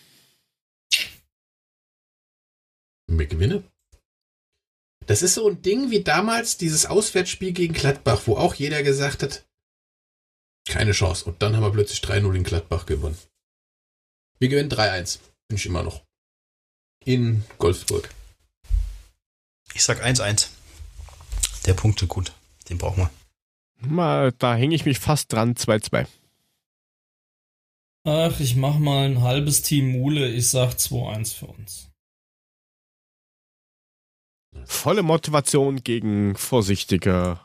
Wir gewinnen. Das ist so ein Ding wie damals dieses Auswärtsspiel gegen Gladbach, wo auch jeder gesagt hat, keine Chance. Und dann haben wir plötzlich 3-0 in Gladbach gewonnen. Wir gewinnen 3-1. Bin ich immer noch. In Golfsburg. Ich sag 1-1. Der Punkt ist gut. Den brauchen wir. Mal, da hänge ich mich fast dran, 2-2. Ach, ich mach mal ein halbes Team Mule. Ich sag 2-1 für uns. Volle Motivation gegen vorsichtige,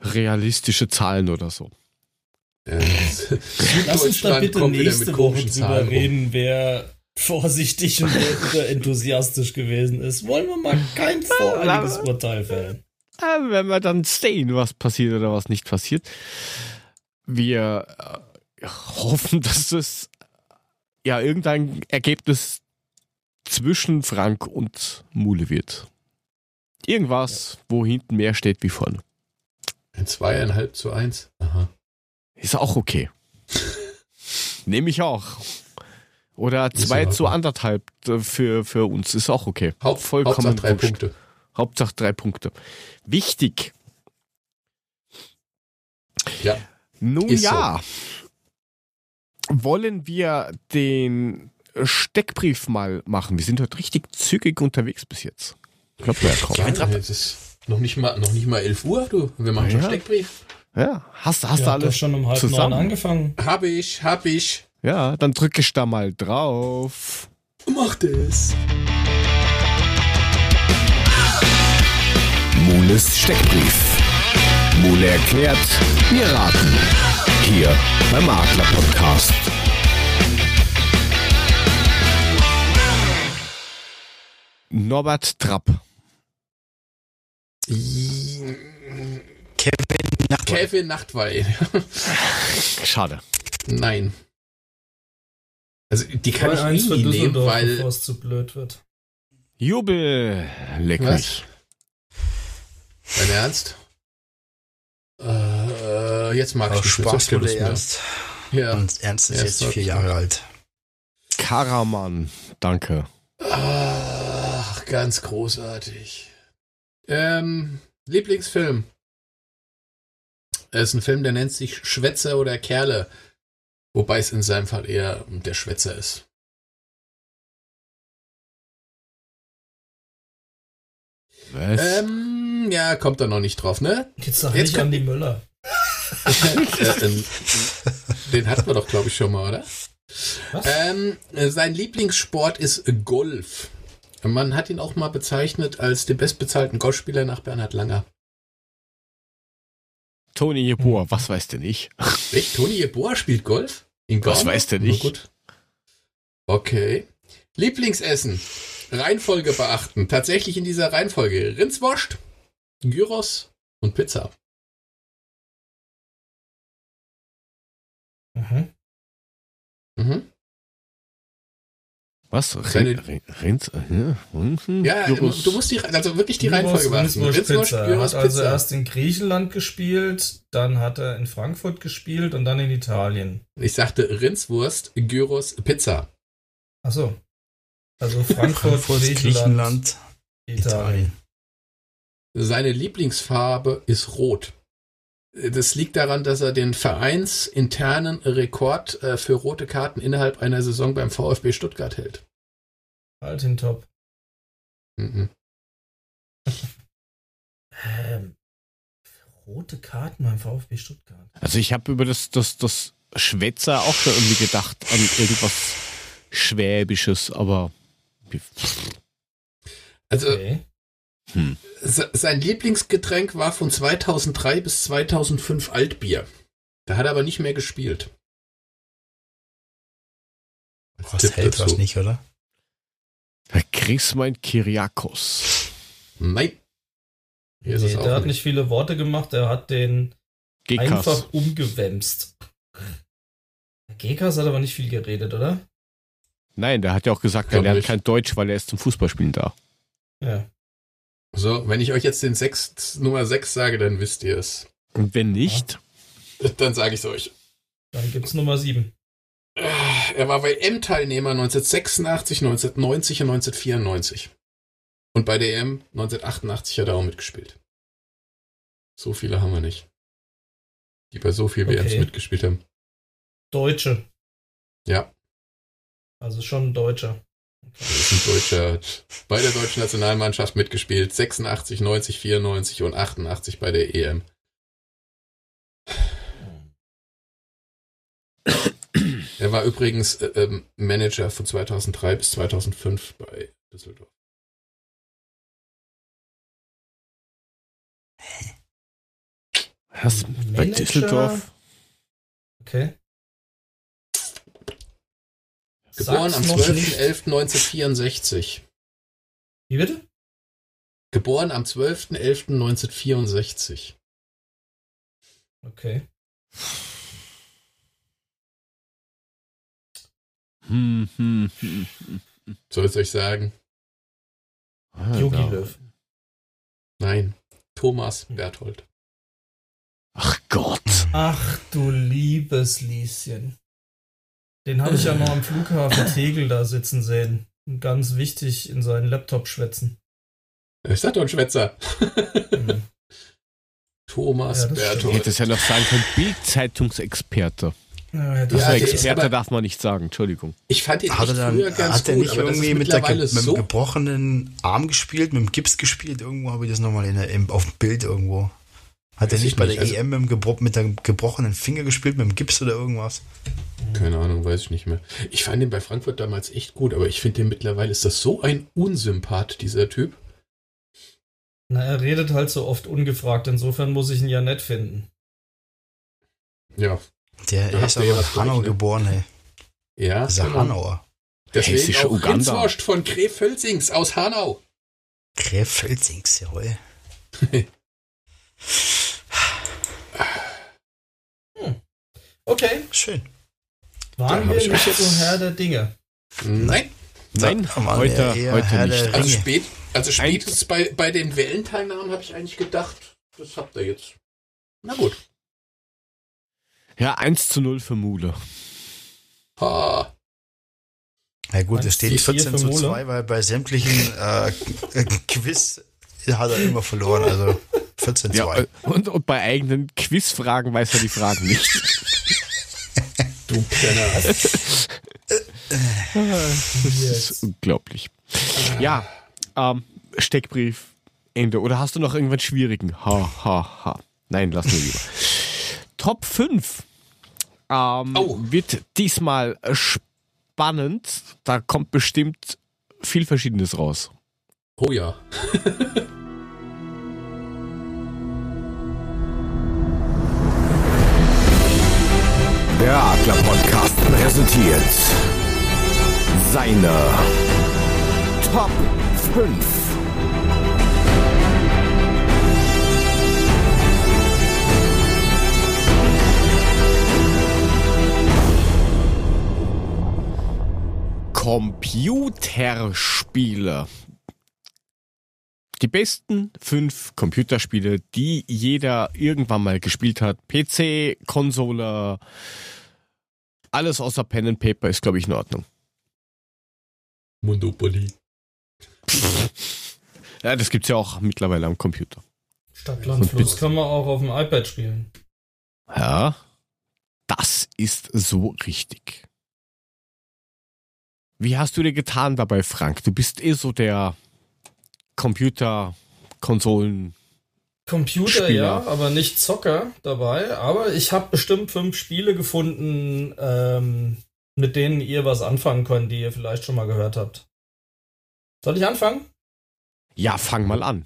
realistische Zahlen oder so. Lass uns da bitte nächste Woche drüber reden, wer vorsichtig und wer enthusiastisch gewesen ist. Wollen wir mal kein voreiliges Urteil fällen. Äh, wenn wir dann sehen, was passiert oder was nicht passiert. Wir äh, hoffen, dass es ja irgendein Ergebnis zwischen Frank und Mule wird. Irgendwas, ja. wo hinten mehr steht wie vorne. Ein zweieinhalb zu eins. Aha. Ist auch okay. Nehme ich auch. Oder zwei zu anderthalb äh, für, für uns. Ist auch okay. Haupt, Vollkommen Hauptsache drei wurscht. Punkte. Hauptsache drei Punkte. Wichtig. Ja. Nun ja. So. Wollen wir den Steckbrief mal machen? Wir sind heute richtig zügig unterwegs bis jetzt. Ich glaube, ja, kaum. Ja, noch nicht mal, noch nicht mal 11 Uhr, du. Wir machen schon Ja. Steckbrief. Ja, hast, hast Ihr du alles schon um halb neun zusammen? angefangen. Hab ich, hab ich. Ja, dann drück ich da mal drauf. Mach das. Mules Steckbrief. Mule erklärt, wir raten. Hier beim Adler Podcast. Norbert Trapp. Kevin Nachtwey. Kevin Nachtwey. Schade. Nein. Also die kann 2-1 ich nie nehmen, weil bevor es zu blöd wird. Jubel. Leck Was? mich. Dein Ernst? Äh, jetzt mag ich nicht. Spaß wurde ernst. Ja. Und Ernst ist Ja, jetzt vier Jahre alt. Karaman. Danke. Ach, ganz großartig. Ähm, Lieblingsfilm. Es ist ein Film, der nennt sich Schwätzer oder Kerle. Wobei es in seinem Fall eher der Schwätzer ist. Was? Ähm, ja, kommt da noch nicht drauf, ne? Jetzt sag Jetzt nicht kommt- an die Müller. den hatten wir doch, glaube ich, schon mal, oder? Was? Ähm, äh, sein Lieblingssport ist Golf. Man hat ihn auch mal bezeichnet als den bestbezahlten Golfspieler nach Bernhard Langer. Toni Jeboer, was weiß denn ich? Echt? Toni Jeboa spielt Golf? In Was weiß der Na nicht? gut. Okay. Lieblingsessen. Reihenfolge beachten. Tatsächlich in dieser Reihenfolge. Rindswurst, Gyros und Pizza. Mhm. Mhm. Was? Seine- Rin, Rin, Rin, Rin, Ja, Gyros. du musst die, also wirklich die Reihenfolge Pizza. Er hat also erst in Griechenland gespielt, dann hat er in Frankfurt gespielt und dann in Italien. Ich sagte Rindswurst, Gyros, Pizza. Achso. Also Frankfurt, Frankfurt, Griechenland, Griechenland, Italien. Seine Lieblingsfarbe ist rot. Das liegt daran, dass er den vereinsinternen Rekord äh, für rote Karten innerhalb einer Saison beim VfB Stuttgart hält. Halt den Top. Mhm. Ähm, rote Karten beim VfB Stuttgart. Also ich habe über das, das, das Schwätzer auch schon irgendwie gedacht an irgendwas Schwäbisches, aber Also Okay. Se- sein Lieblingsgetränk war von 2003 bis 2005 Altbier. Da hat er aber nicht mehr gespielt. Als Was Tipp hält dazu. was nicht, oder? Herr Chrismein Kyriakos. Nein. Hier ist Nee, der hat nicht. nicht viele Worte gemacht, er hat den Gekas. einfach umgewämst. Der Gekas hat aber nicht viel geredet, oder? Nein, der hat ja auch gesagt, er lernt nicht. kein Deutsch, weil er ist zum Fußballspielen da. Ja. So, wenn ich euch jetzt den sechs, Nummer 6 sage, dann wisst ihr es. Und wenn nicht, Dann sage ich es euch. Dann gibt's Nummer 7. Er war WM-Teilnehmer 1986, 1990 und 1994. Und bei der EM 1988 hat er auch mitgespielt. So viele haben wir nicht. Die bei so viel WMs Okay. mitgespielt haben. Deutsche. Ja, Also schon ein Deutscher. Das ist ein Deutscher. Hat bei der deutschen Nationalmannschaft mitgespielt. 86, 90, 94 und 88 bei der EM. Er war übrigens äh, ähm, Manager von 2003 bis 2005 bei Düsseldorf. was, bei? Düsseldorf, Okay. Geboren Sag's am noch nicht. 12.11.1964. Wie bitte? Geboren am 12.11.1964. Okay. hm, hm, hm. Soll ich euch sagen? Ah, Jogi da. Löw. Nein. Thomas Berthold. Ach Gott. Ach du liebes Lieschen. Den habe ich ja noch am Flughafen Tegel da sitzen sehen. Und Ganz wichtig in seinen Laptop schwätzen. Ich sag doch ein Schwätzer. Mhm. Thomas Ja, das Berthold. hättest ja noch sagen können, Bild-Zeitungsexperte. Ja, das ja, Experte aber, darf man nicht sagen, Entschuldigung. Ich fand ihn hat er dann, früher ganz hat er nicht gut, irgendwie mit, der, mit dem gebrochenen Arm gespielt, mit dem Gips gespielt? Irgendwo habe ich das nochmal in der, auf dem Bild irgendwo. Hat er nicht bei nicht. der also, EM mit, dem mit der gebrochenen Finger gespielt, mit dem Gips oder irgendwas? Keine Ahnung, weiß ich nicht mehr. Ich fand ihn bei Frankfurt damals echt gut, aber ich finde den mittlerweile ist das so ein Unsympath, dieser Typ. Na, er redet halt so oft ungefragt, insofern muss ich ihn ja nett finden. Ja, der da ist aber in Hanau geboren, ey. Ja. Das ist genau. Hanauer. Deswegen Hessische auch Uganda. Rindswurst von Krefelsings aus Hanau. Krefelsings, jawohl. hm. Okay. Schön. Waren wir nicht so Herr der Dinge? Nein. Nein, heute, heute nicht. Also, spät, also spätestens bei, bei den Wellenteilnahmen habe ich eigentlich gedacht, das habt ihr jetzt. Na gut. Ja, 1 zu 0 für Mule. Ha. Na gut, es steht 14 zu 2, weil bei sämtlichen äh, Quiz hat er immer verloren. Also 14 zu ja, 2. Und, und bei eigenen Quizfragen weiß er die Fragen nicht. du Penner. das ist unglaublich. Ja, ähm, Steckbrief, Ende. Oder hast du noch irgendwas Schwierigen? Ha, ha, ha. Nein, lass mir lieber. Top 5 ähm, oh. Wird diesmal spannend. Da kommt bestimmt viel Verschiedenes raus. Oh ja. Der Adler Podcast präsentiert seine Top 5. Computerspiele. Die besten fünf Computerspiele, die jeder irgendwann mal gespielt hat. PC, Konsole, alles außer Pen and Paper ist, glaube ich, in Ordnung. Monopoly. ja, das gibt es ja auch mittlerweile am Computer. Stadtland Fluss kann man auch auf dem iPad spielen. Ja, das ist so richtig. Wie hast du dir getan dabei, Frank? Du bist eh so der Computer, Konsolen. Computer, Spieler. ja, aber nicht Zocker dabei. Aber ich habe bestimmt fünf Spiele gefunden, ähm, mit denen ihr was anfangen könnt, die ihr vielleicht schon mal gehört habt. Soll ich anfangen? Ja, fang mal an.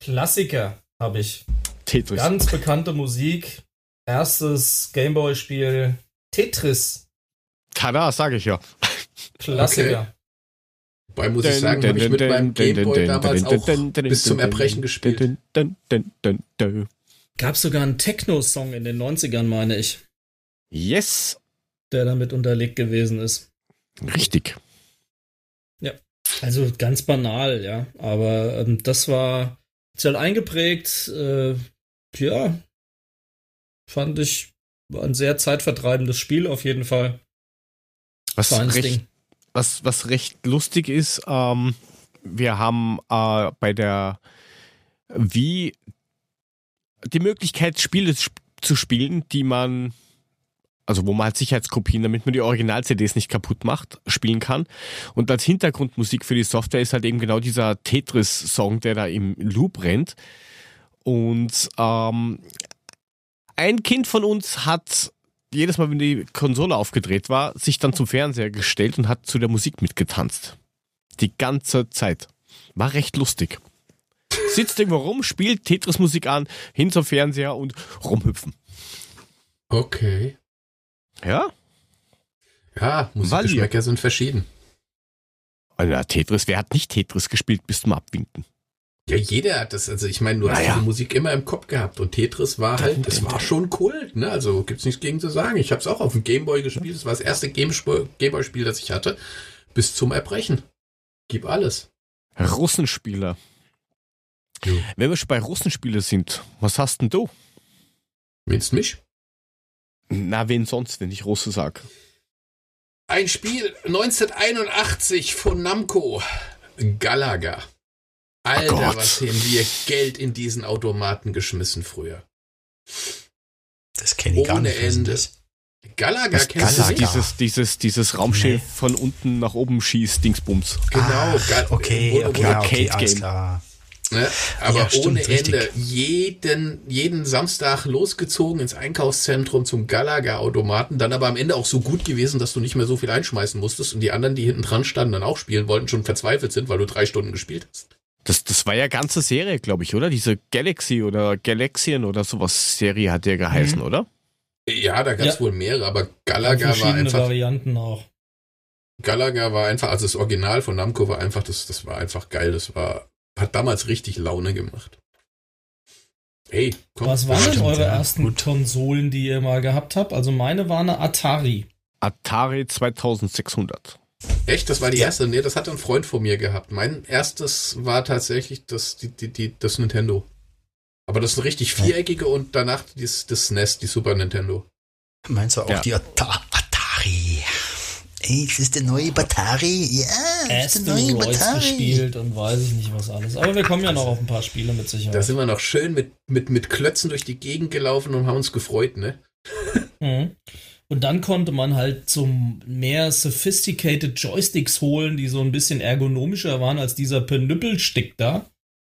Klassiker habe ich. Tetris. Ganz bekannte Musik. Erstes Gameboy-Spiel Tetris. Tada, sage ich ja. Klassiker. Okay. Wobei muss ich sagen, habe ich mit meinem Gameboy damals auch bis zum Erbrechen gespielt. Gab sogar einen Techno-Song in den 90ern, meine ich. Yes. Der damit unterlegt gewesen ist. Richtig. Ja. Also ganz banal, ja. Aber ähm, das war sehr eingeprägt. Äh, ja. Fand ich war ein sehr zeitvertreibendes Spiel auf jeden Fall. Was recht, Ding was, was recht lustig ist, ähm, wir haben äh, bei der Wii die Möglichkeit, Spiele zu spielen, die man, also wo man halt Sicherheitskopien, damit man die Original-CDs nicht kaputt macht, spielen kann. Und als Hintergrundmusik für die Software ist halt eben genau dieser Tetris-Song, der da im Loop rennt. Und ähm, ein Kind von uns hat jedes Mal, wenn die Konsole aufgedreht war, sich dann zum Fernseher gestellt und hat zu der Musik mitgetanzt. Die ganze Zeit. War recht lustig. Sitzt irgendwo rum, spielt Tetris-Musik an, hin zum Fernseher und rumhüpfen. Okay. Ja? Ja, Musikgeschmäcker sind verschieden. Also, Tetris, wer hat nicht Tetris gespielt bis zum Abwinken? Ja, jeder hat das, also ich meine, du naja. hast die Musik immer im Kopf gehabt und Tetris war halt, das war schon Kult, ne? Also gibt's nichts gegen zu sagen. Ich habe es auch auf dem Gameboy gespielt, das war das erste Gameboy-Spiel, das ich hatte, bis zum Erbrechen. Gib alles. Russenspieler. Jo. Wenn wir schon bei Russenspieler sind, was hast denn du? Wenst mich? Na, wen sonst, wenn ich Russe sag? Ein Spiel 1981 von Namco. Galaga. Alter, oh was haben wir Geld in diesen Automaten geschmissen früher. Das kenne ich Ohne gar nicht. Ende. Galaga Das, kennst das du ist nicht? dieses, dieses, dieses Raumschiff Nee. von unten nach oben schießt, Dingsbums. Genau, Gal- okay, okay, okay, Arcade alles Game. klar. Ne? Aber Ja, stimmt, ohne richtig. Ende. Jeden, jeden Samstag losgezogen ins Einkaufszentrum zum Galaga-Automaten, dann aber am Ende auch so gut gewesen, dass du nicht mehr so viel einschmeißen musstest und die anderen, die hinten dran standen, dann auch spielen wollten, schon verzweifelt sind, weil du drei Stunden gespielt hast. Das, das war ja ganze Serie, glaube ich, oder? Diese Galaxy oder Galaxien oder sowas Serie hat der geheißen, oder? Ja, da gab es Ja. wohl mehrere, aber Galaga war verschiedene einfach, Varianten auch. Galaga war einfach, also das Original von Namco war einfach, das, das war einfach geil, das war, hat damals richtig Laune gemacht. Hey, komm. Was waren denn eure ja, ersten gut. Konsolen, die ihr mal gehabt habt? Also meine war eine Atari. Atari 2600. Echt? Das war die Ja. erste? Nee, das hat ein Freund von mir gehabt. Mein erstes war tatsächlich das, die, die, die, das Nintendo. Aber das ist ein richtig viereckige und danach das, das SNES, die Super Nintendo. Meinst du auch Ja. die Ata Atari? Ey, das ist der neue Batari. Ja, das ist der neue Batari. gespielt und weiß ich nicht was alles. Aber wir kommen ja noch auf ein paar Spiele mit Da Sicherheit. sind wir noch schön mit, mit, mit Klötzen durch die Gegend gelaufen und haben uns gefreut, ne? Mhm. Und dann konnte man halt zum mehr sophisticated Joysticks holen, die so ein bisschen ergonomischer waren als dieser Penüppelstick da.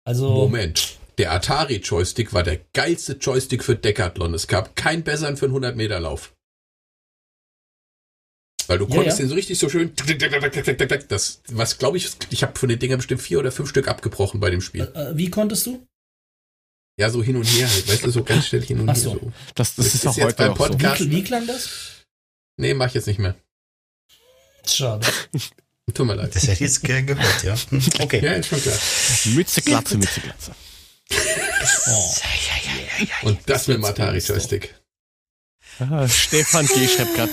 Also Moment. Der Atari Joystick war der geilste Joystick für Decathlon. Es gab keinen besseren für einen 100 Meter Lauf. Weil du Ja, konntest ja. den so richtig so schön, das, was glaube ich, ich habe von den Dingern bestimmt vier oder fünf Stück abgebrochen bei dem Spiel. äh, wie konntest du? Ja, so hin und her halt, weißt du, so ganz schnell hin und Ach her. so. So. Das, das Das ist auch jetzt heute beim noch so. Podcast- Wie, wie klang das? Nee, mach ich jetzt nicht mehr. Schade. Tut mir leid. Das hätte ich jetzt gern gehört, ja. Okay. Ja, ist schon klar. Mütze, Glatze, Mütze, Glatze. Oh. Und das mit dem Jetzt Atari kommt's doch. Joystick. Ah, Stefan G. schreibt gerade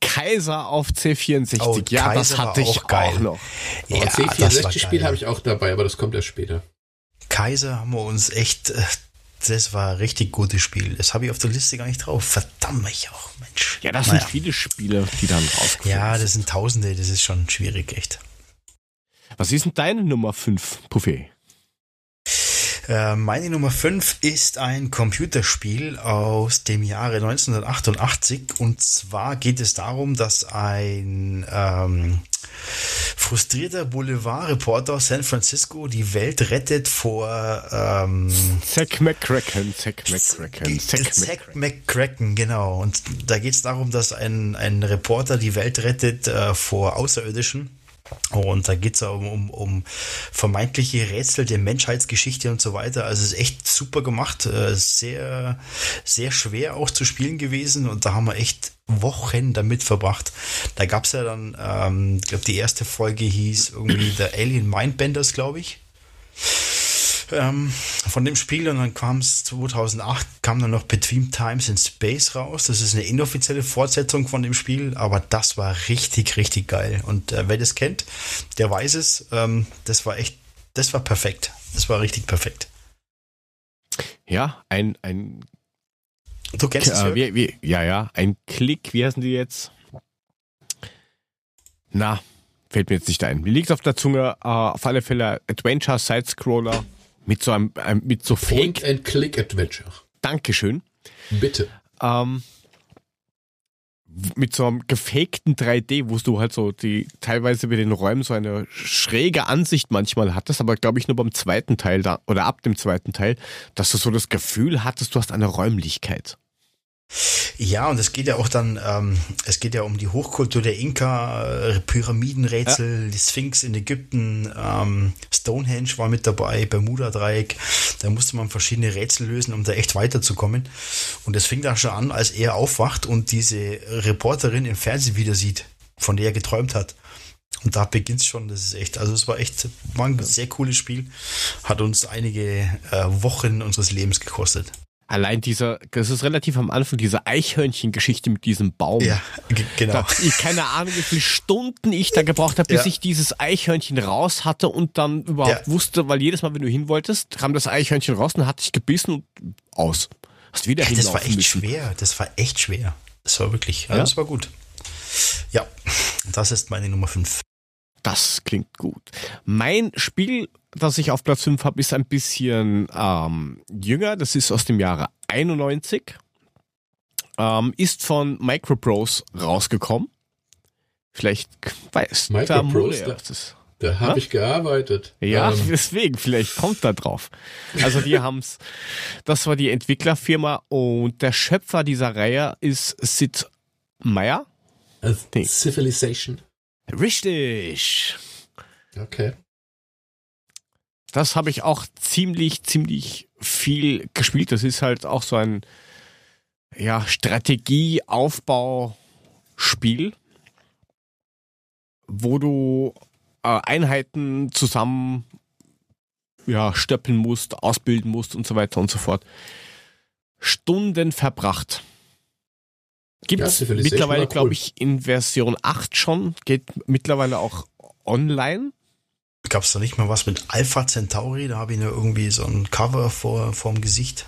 Kaiser auf C64. Oh, ja, das Kaiser war hatte ich auch geil. auch noch. Ja, Ja, das war C64-Spiel geil. habe ich auch dabei, aber das kommt erst später. Kaiser haben wir uns echt, äh, das war ein richtig gutes Spiel. Das habe ich auf der Liste gar nicht drauf. Verdammt mich auch, Mensch. Ja, das Naja. sind viele Spiele, die dann rauskommen. Ja, das sind Tausende, das ist schon schwierig, echt. Was ist denn deine Nummer 5, Puffy? Äh, meine Nummer 5 ist ein Computerspiel aus dem Jahre 1988 und zwar geht es darum, dass ein ähm, frustrierter Boulevardreporter aus San Francisco die Welt rettet vor ähm, Zack McCracken, Zack McCracken, Zack McCracken. Zack McCracken, genau. Und da geht es darum, dass ein, ein Reporter die Welt rettet äh, vor Außerirdischen. Und da geht es um, um, um vermeintliche Rätsel der Menschheitsgeschichte und so weiter. Also es ist echt super gemacht, äh, sehr, sehr schwer auch zu spielen gewesen und da haben wir echt Wochen damit verbracht. Da gab es ja dann, ähm, ich glaube, die erste Folge hieß irgendwie The Alien Mindbenders, glaube ich ähm, von dem Spiel und dann kam es 2008 kam dann noch Between Times in Space raus. Das ist eine inoffizielle Fortsetzung von dem Spiel, aber das war richtig, richtig geil. Und äh, wer das kennt, der weiß es. Ähm, das war echt, das war perfekt. Das war richtig perfekt. Ja, ein, ein Du kennst es, äh, wie, wie, ja, ja, ein Klick, wie heißen die jetzt? Na, fällt mir jetzt nicht ein. Mir liegt auf der Zunge, äh, auf alle Fälle Adventure Side-Scroller mit so einem, einem mit so Point Fake. and Click Adventure. Dankeschön. Bitte. Ähm, mit so einem gefakten 3D, wo du halt so die teilweise bei den Räumen so eine schräge Ansicht manchmal hattest, aber glaube ich nur beim zweiten Teil da oder ab dem zweiten Teil, dass du so das Gefühl hattest, du hast eine Räumlichkeit. Ja, und es geht ja auch dann, ähm, es geht ja um die Hochkultur der Inka, äh, Pyramidenrätsel, die Sphinx in Ägypten, ähm, Stonehenge war mit dabei, Bermuda-Dreieck. Da musste man verschiedene Rätsel lösen, um da echt weiterzukommen. Und es fing da schon an, als er aufwacht und diese Reporterin im Fernsehen wieder sieht, von der er geträumt hat. Und da beginnt's schon, das ist echt, also es war echt, war ein sehr cooles Spiel, hat uns einige äh, Wochen unseres Lebens gekostet. Allein dieser, das ist relativ am Anfang, diese Eichhörnchen-Geschichte mit diesem Baum. Ja, ge- genau. Da, ich keine Ahnung, wie viele Stunden ich da gebraucht habe, bis Ja. ich dieses Eichhörnchen raus hatte und dann überhaupt Ja. wusste, weil jedes Mal, wenn du hin wolltest, kam das Eichhörnchen raus und hat dich gebissen und aus. Hast wieder Ja, das war echt müssen. schwer. Das war echt schwer. Das war wirklich, Ja? das war gut. Ja, das ist meine Nummer 5. Das klingt gut. Mein Spiel, das ich auf Platz 5 habe, ist ein bisschen ähm, jünger. Das ist aus dem Jahre 91. Ähm, ist von Microprose rausgekommen. Vielleicht weiß Microprose, da-. Da habe ich gearbeitet. Ja, Ähm, deswegen, vielleicht kommt da drauf. Also die haben's, das war die Entwicklerfirma und der Schöpfer dieser Reihe ist Sid Meier. äh, Nee. Civilization. Richtig. Okay. Das habe ich auch ziemlich, ziemlich viel gespielt. Das ist halt auch so ein ja, Strategieaufbauspiel, wo du äh, Einheiten zusammen ja, stöppeln musst, ausbilden musst und so weiter und so fort. Stunden verbracht. Gibt Ja, es Civilization mittlerweile, cool. glaube ich, in Version 8 schon. Geht mittlerweile auch online. Gab es da nicht mal was mit Alpha Centauri? Da habe ich nur irgendwie so ein Cover vor vorm Gesicht.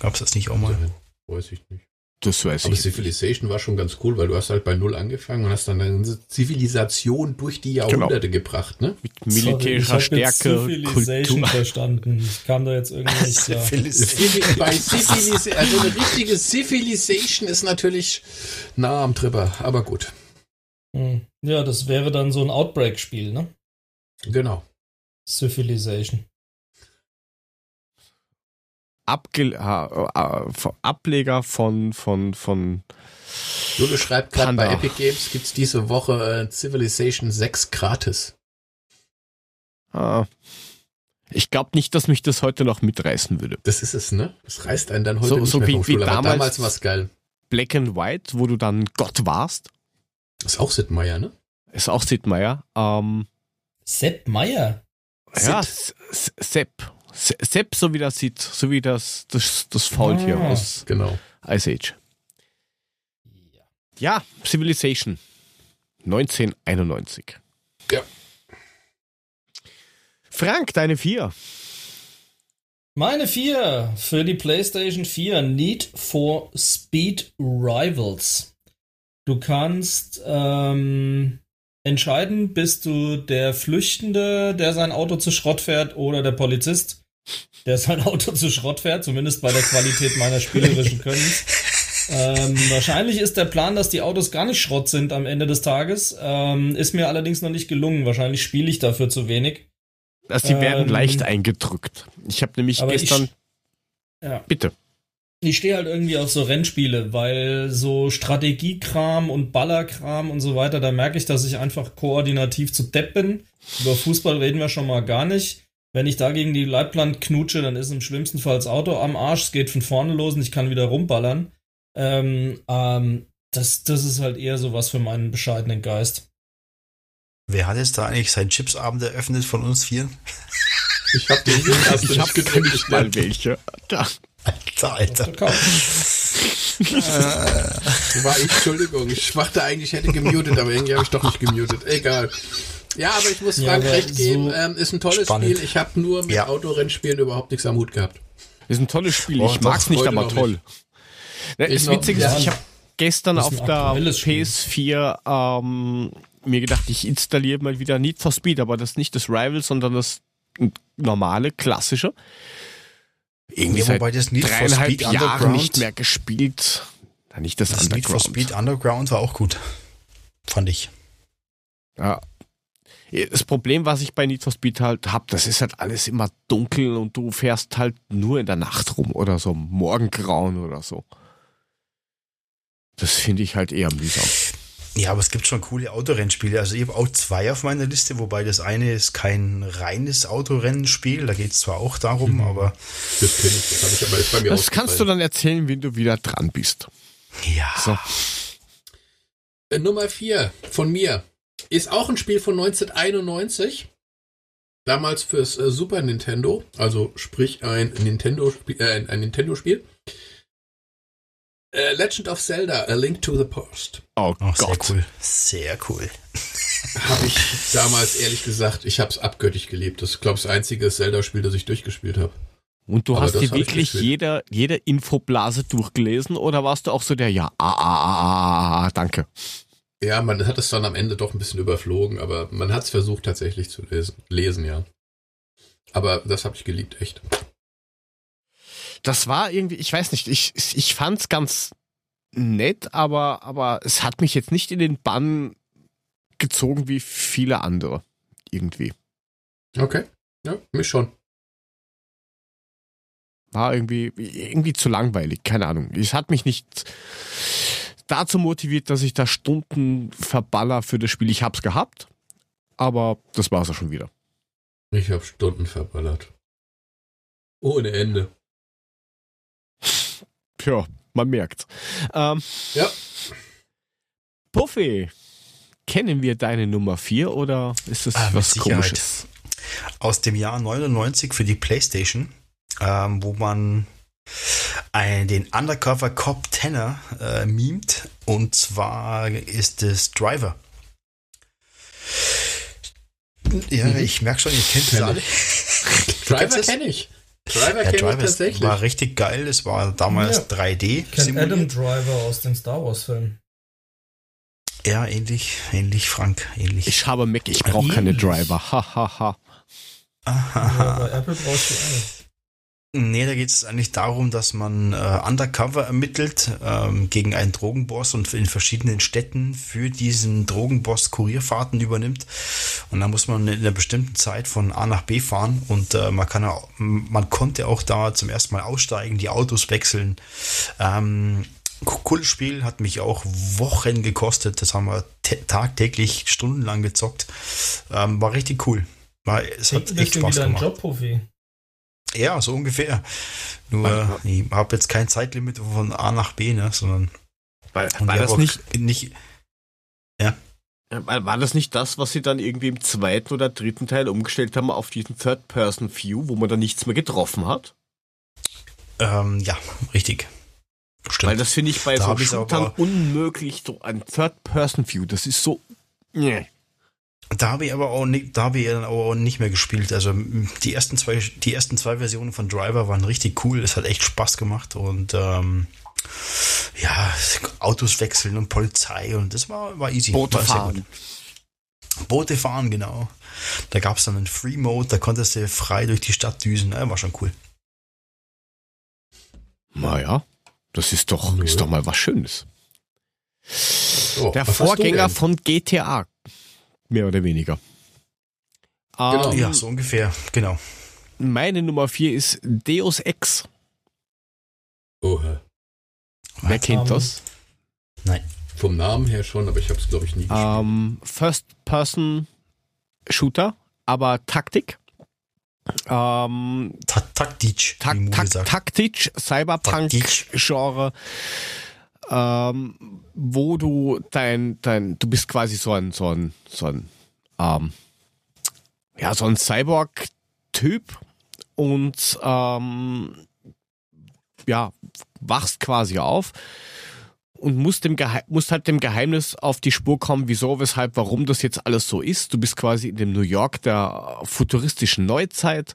Gab es das nicht auch mal? Nein, weiß ich nicht. Das weiß Aber ich. Civilization war schon ganz cool, weil du hast halt bei Null angefangen und hast dann deine Zivilisation durch die Jahrhunderte gebracht, ne? Mit militärischer Sorry, ich Stärke, Civilization Kultur. verstanden. Ich kam da jetzt irgendwie nicht klar. Bei Civilis also eine richtige Civilization ist natürlich nah am Tripper, aber gut. Hm. Ja, das wäre dann so ein Outbreak-Spiel, ne? Genau. Civilization. Abge äh, äh, Ableger von, von, von Jule schreibt gerade bei Epic Games gibt's diese Woche äh, Civilization 6 gratis. äh, ich glaube nicht, dass mich das heute noch mitreißen würde. Das ist es, ne? Das reißt einen dann heute So- nicht so mehr wie- vom wie Stuhl. Damals- damals war's geil. Black and White, wo du dann Gott warst, ist auch Sid Meier, ne? ist auch Sid Meier. Ähm, Sepp Meier. ja, Sepp. Se- Sepp, so wie das sieht, so wie das, das, das Faultier Ah. aus Genau. Ice Age. Ja, Civilization. 1991. Ja. Frank, deine vier. Meine vier für die PlayStation 4 Need for Speed Rivals. Du kannst ähm, entscheiden, bist du der Flüchtende, der sein Auto zu Schrott fährt, oder der Polizist, der sein Auto zu Schrott fährt, zumindest bei der Qualität meiner spielerischen Könnens. Ähm, wahrscheinlich ist der Plan, dass die Autos gar nicht Schrott sind am Ende des Tages. Ähm, ist mir allerdings noch nicht gelungen. Wahrscheinlich spiele ich dafür zu wenig. Also die werden Ähm, leicht eingedrückt. Ich habe nämlich gestern. ich- Ja. bitte. Ich stehe halt irgendwie auf so Rennspiele, weil so Strategiekram und Ballerkram und so weiter, da merke ich, dass ich einfach koordinativ zu depp bin. Über Fußball reden wir schon mal gar nicht. Wenn ich da gegen die Leitplank knutsche, dann ist im schlimmsten Fall das Auto am Arsch, es geht von vorne los und ich kann wieder rumballern. Ähm, ähm, das, das ist halt eher so was für meinen bescheidenen Geist. Wer hat jetzt da eigentlich seinen Chipsabend eröffnet von uns vier? Ich hab den hier erst Ich gedrückt. nicht mal welche. Da. Alter, Alter. War ich, Entschuldigung. Ich dachte eigentlich, ich hätte gemutet, aber irgendwie habe ich doch nicht gemutet. Egal. Ja, aber ich muss Ja, Frank aber recht geben. so Ähm, ist ein tolles spannend. Spiel. Ich habe nur mit Ja. Autorennspielen überhaupt nichts am Hut gehabt. Ist ein tolles Spiel. Oh, ich doch, mag's nicht, aber toll. Ne, noch- Witzige ist, ja. ich habe gestern Ist auf der aktuelles Spiel. PS4 ähm, mir gedacht, ich installiere mal wieder Need for Speed, aber das nicht das Rival, sondern das normale, klassische. Irgendwie Ja, seit wobei das Need for dreieinhalb Speed Jahren Underground- nicht mehr gespielt. Nicht das, Das Need for. Speed Underground war auch gut. Fand ich. Ja. Das Problem, was ich bei Need for Speed halt hab, das ist halt alles immer dunkel und du fährst halt nur in der Nacht rum oder so, Morgengrauen oder so. Das finde ich halt eher mühsam. Ja, aber es gibt schon coole Autorennspiele. Also ich habe auch zwei auf meiner Liste, wobei das eine ist kein reines Autorennspiel. Da geht es zwar auch darum, aber Das kenne ich. Das habe ich aber ist bei mir Das kannst du dann erzählen, wenn du wieder dran bist. ja. So. Äh, Nummer 4 von mir ist auch ein Spiel von 1991. Damals fürs äh, Super Nintendo, also sprich ein Nintendo -Spiel, äh, ein Nintendo-Spiel. Äh, Legend of Zelda: A Link to the Past. Oh Oh, sehr Gott. cool. Sehr cool. Habe ich damals ehrlich gesagt, ich habe es abgöttisch geliebt. Das ist, glaube ich, das einzige Zelda-Spiel, das ich durchgespielt habe. Und du Aber hast dir wirklich gespielt. jede, jede Infoblase durchgelesen oder warst du auch so der, ja, ah, ah, ah, ah, ah, danke. Ja, man hat es dann am Ende doch ein bisschen überflogen, aber man hat es versucht tatsächlich zu lesen, lesen, ja. Aber das habe ich geliebt, echt. Das war irgendwie, ich weiß nicht, ich, ich fand's ganz nett, aber, aber es hat mich jetzt nicht in den Bann gezogen wie viele andere. Irgendwie. Okay. Ja, mich schon. War irgendwie, irgendwie zu langweilig, keine Ahnung. Es hat mich nicht dazu motiviert, dass ich da Stunden verballer für das Spiel. Ich hab's gehabt, aber das war's auch schon wieder. Ich habe Stunden verballert. Ohne Ende. Ja, man merkt. Ähm, Ja. Puffy, kennen wir deine Nummer 4 oder ist das Ah, was komisches? Aus dem Jahr 99 für die Playstation, ähm, wo man ein, den Undercover Cop Tenor äh, mimt. Und zwar ist es Driver. Ja, ich merke schon, ihr kennt es alle. Driver kenne ich. Driver ich Driver tatsächlich. war richtig geil. Es war damals Ja. 3D. Kennt Adam. Driver aus den Star Wars Filmen. Ja, ähnlich, ähnlich, Frank, ähnlich. Ich habe Mac, ich brauche keine. Driver. Ha, ha, ha. Ja, bei Apple brauchst du alle. Nee, da geht es eigentlich darum, dass man äh, undercover ermittelt ähm, gegen einen Drogenboss und in verschiedenen Städten für diesen Drogenboss Kurierfahrten übernimmt. Und da muss man in einer bestimmten Zeit von A nach B fahren und äh, man kann auch, man konnte auch da zum ersten Mal aussteigen, die Autos wechseln. Ähm, cooles Spiel, hat mich auch Wochen gekostet. Das haben wir tä- tagtäglich stundenlang gezockt. Ähm, war richtig cool. War, es hat ein echt Spaß gemacht. Job, Profi. Ja, so ungefähr. Nur, ich habe jetzt kein Zeitlimit von A nach B, ne, sondern war, ich das nicht, nicht. war war das nicht das, was sie dann irgendwie im zweiten oder dritten Teil umgestellt haben auf diesen Third-Person-View, wo man dann nichts mehr getroffen hat? Ähm, ja, richtig. Stimmt. Weil das finde ich bei Da so Shootern unmöglich, so ein Third-Person-View. Das ist so. Nee. Da habe ich aber auch nicht, da habe ich dann auch nicht mehr gespielt. Also die ersten zwei, die ersten zwei Versionen von Driver waren richtig cool. Es hat echt Spaß gemacht und ähm, ja, Autos wechseln und Polizei und das war, war easy. Boote war fahren. Boote fahren, genau. Da gab es dann einen Free Mode, da konntest du frei durch die Stadt düsen. Ja, war schon cool. Naja, das ist doch, ist doch mal was Schönes. So, Der was Vorgänger von GTA. Mehr oder weniger. Genau. Ähm, Ja, so ungefähr, genau. Meine Nummer 4 ist Deus Ex. Oha. Wer kennt Ähm, das? Vom Namen her schon, aber ich habe es, glaube ich, nie gespielt. Ähm, First-Person-Shooter, aber Taktik. Ähm, Ta Taktisch, tak sagt. taktisch, Cyberpunk-Genre, ähm, wo du dein, dein, du bist quasi so ein, so ein, so ein, ähm, ja, so ein Cyborg-Typ und ähm, ja, wachst quasi auf und musst, dem musst halt dem Geheimnis auf die Spur kommen, wieso, weshalb, warum das jetzt alles so ist. Du bist quasi in dem New York der futuristischen Neuzeit.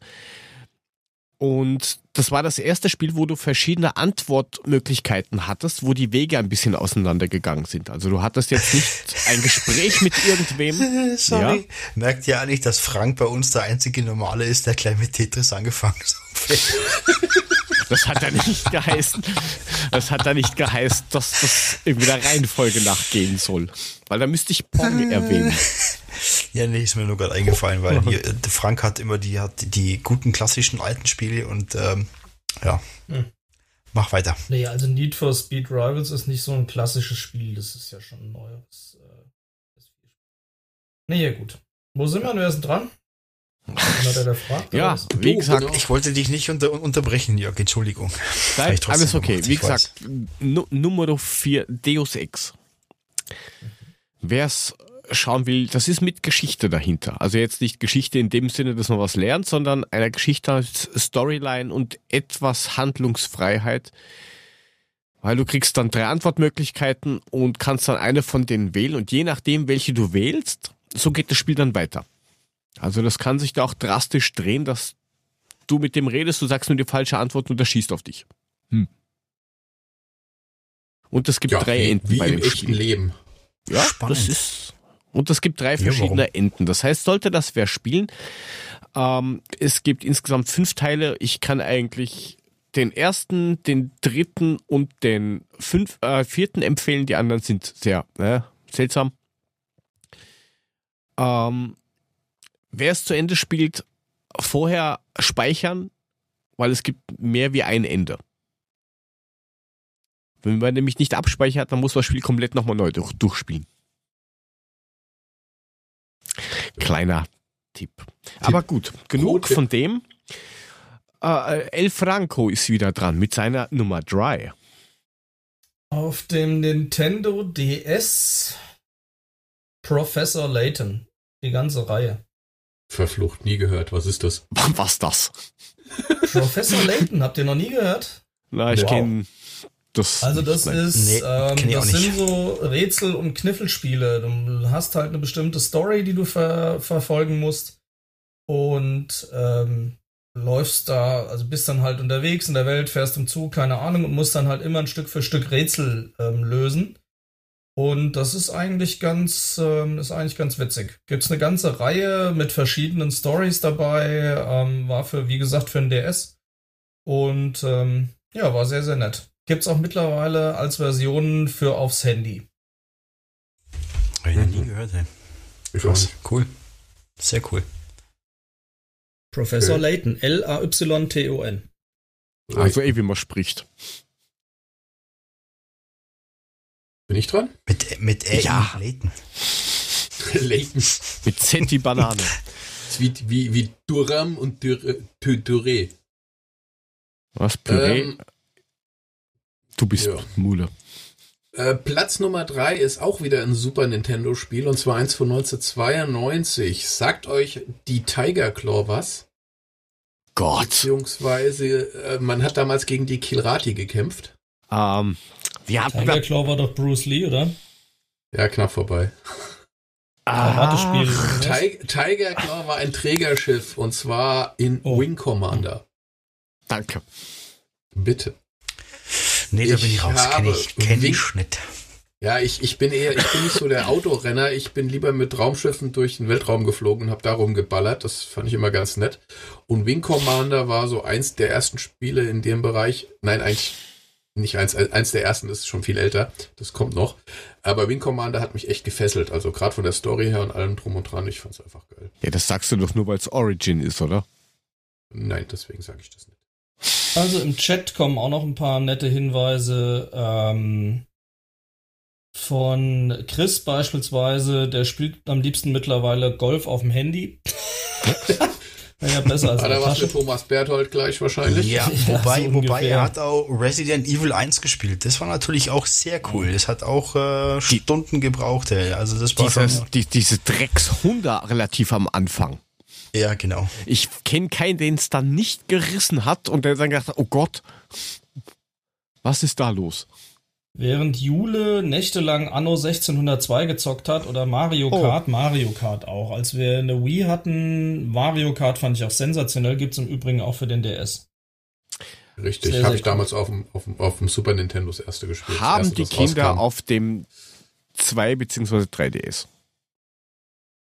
Und das war das erste Spiel, wo du verschiedene Antwortmöglichkeiten hattest, wo die Wege ein bisschen auseinandergegangen sind. Also du hattest jetzt nicht ein Gespräch mit irgendwem. Sorry. Merkt ihr eigentlich, dass Frank bei uns der einzige Normale ist, der gleich mit Tetris angefangen hat? Das hat ja nicht geheißen. Das hat ja nicht geheißen, dass das irgendwie der Reihenfolge nachgehen soll. Weil da müsste ich Pong erwähnen. ja, nee, ist mir nur gerade eingefallen, weil hier, äh, Frank hat immer die, hat die guten klassischen alten Spiele und ähm, ja. Hm. Mach weiter. Nee, also Need for Speed Rivals ist nicht so ein klassisches Spiel, das ist ja schon ein neues. Äh, PS4-Spiel. nee, ja gut. Wo sind wir? Wer ist denn dran? Einer, der da fragt? Ja, wie gesagt, genau. Ich wollte dich nicht unter, unterbrechen, Jörg, Entschuldigung. Nein, alles okay. gemacht, Wie gesagt, Nu Nummer 4, Deus Ex. Wer es schauen will, das ist mit Geschichte dahinter. Also jetzt nicht Geschichte in dem Sinne, dass man was lernt, sondern eine Geschichte als Storyline und etwas Handlungsfreiheit. Weil du kriegst dann drei Antwortmöglichkeiten und kannst dann eine von denen wählen und je nachdem, welche du wählst, so geht das Spiel dann weiter. Also das kann sich da auch drastisch drehen, dass du mit dem redest, du sagst nur die falsche Antwort und er schießt auf dich. Hm. Und es gibt Ja, drei wie, Enden wie bei im dem echten Spiel. Leben. Ja, Spannend. das ist. Und es gibt drei Ja, verschiedene Enden. Das heißt, sollte das wer spielen, ähm, es gibt insgesamt fünf Teile. Ich kann eigentlich den ersten, den dritten und den fünf, äh, vierten empfehlen. Die anderen sind sehr äh, seltsam. Ähm, wer es zu Ende spielt, vorher speichern, weil es gibt mehr wie ein Ende. Wenn man nämlich nicht abspeichert, dann muss man das Spiel komplett nochmal neu durch, durchspielen. Kleiner Tipp. Aber gut, genug Pro-Tipp. von dem. Äh, El Franco ist wieder dran mit seiner Nummer 3. Auf dem Nintendo DS Professor Layton. Die ganze Reihe. Verflucht, nie gehört. Was ist das? Was das? Professor Layton, habt ihr noch nie gehört? Na, ich Wow. kenne das. Also das nicht. ist, Nee, ähm, das sind so Rätsel- und Kniffelspiele. Du hast halt eine bestimmte Story, die du ver verfolgen musst und ähm, läufst da, also bist dann halt unterwegs in der Welt, fährst im Zug, keine Ahnung, und musst dann halt immer ein Stück für Stück Rätsel ähm, lösen. Und das ist eigentlich ganz, ähm, ist eigentlich ganz witzig. Gibt's eine ganze Reihe mit verschiedenen Stories dabei. Ähm, war für, wie gesagt, für ein DS. Und ähm, ja, war sehr, sehr nett. Gibt's auch mittlerweile als Version für aufs Handy. Hab ich noch nie gehört, ey. Ich weiß nicht. Cool. Sehr cool. Professor Okay. Layton, L-A-Y-T-O-N. Also, eh, wie man spricht. Bin ich dran? Mit, mit Ä Ja. Layton. Leighton. Mit Zenti Banane. Wie, wie, wie Duram und Dürre. Dürre. Was? Püree? Ähm, du bist ja. Mule. Äh, Platz Nummer 3 ist auch wieder ein Super Nintendo-Spiel und zwar eins von 1992. Sagt euch die Tiger Claw was? Gott. Beziehungsweise äh, man hat damals gegen die Kilrati gekämpft. Ähm, wir hatten Tiger. Claw war doch Bruce Lee, oder? Ja, knapp vorbei. Karatespiel. Ach, oder was? Ti Tiger Claw war ein Trägerschiff und zwar in Oh. Wing Commander. Danke. Bitte. Nee, da Ich bin ich raus. Kenn habe ich, kenn ich nicht. Ja, ich, ich bin eher, ich bin nicht so der Autorenner. Ich bin lieber mit Raumschiffen durch den Weltraum geflogen und habe darum geballert. Das fand ich immer ganz nett. Und Wing Commander war so eins der ersten Spiele in dem Bereich. Nein, eigentlich nicht eins, eins der ersten ist schon viel älter. Das kommt noch. Aber Wing Commander hat mich echt gefesselt. Also gerade von der Story her und allem drum und dran. Ich fand's einfach geil. Ja, das sagst du doch nur, weil es Origin ist, oder? Nein, deswegen sage ich das nicht. Also im Chat kommen auch noch ein paar nette Hinweise. Ähm, von Chris beispielsweise, der spielt am liebsten mittlerweile Golf auf dem Handy. Wäre ja besser als in da der war's Tasche. mit Thomas Berthold gleich wahrscheinlich. Ja, wobei, so wobei er hat auch Resident Evil 1 gespielt. Das war natürlich auch sehr cool. Das hat auch äh, Stunden gebraucht. Ey. Also das war Dieses, schon. die, diese Dreckshunde relativ am Anfang. Ja, genau. Ich kenne keinen, den es dann nicht gerissen hat und der dann gedacht hat, oh Gott, was ist da los? Während Jule nächtelang Anno 1602 gezockt hat oder Mario Oh. Kart, Mario Kart auch. Als wir eine Wii hatten, Mario Kart fand ich auch sensationell, gibt's im Übrigen auch für den DS. Richtig, habe ich damals auf dem, auf, dem, auf dem Super Nintendo das erste gespielt. Haben erste, die Kinder rauskam. auf dem 2 bzw. 3DS.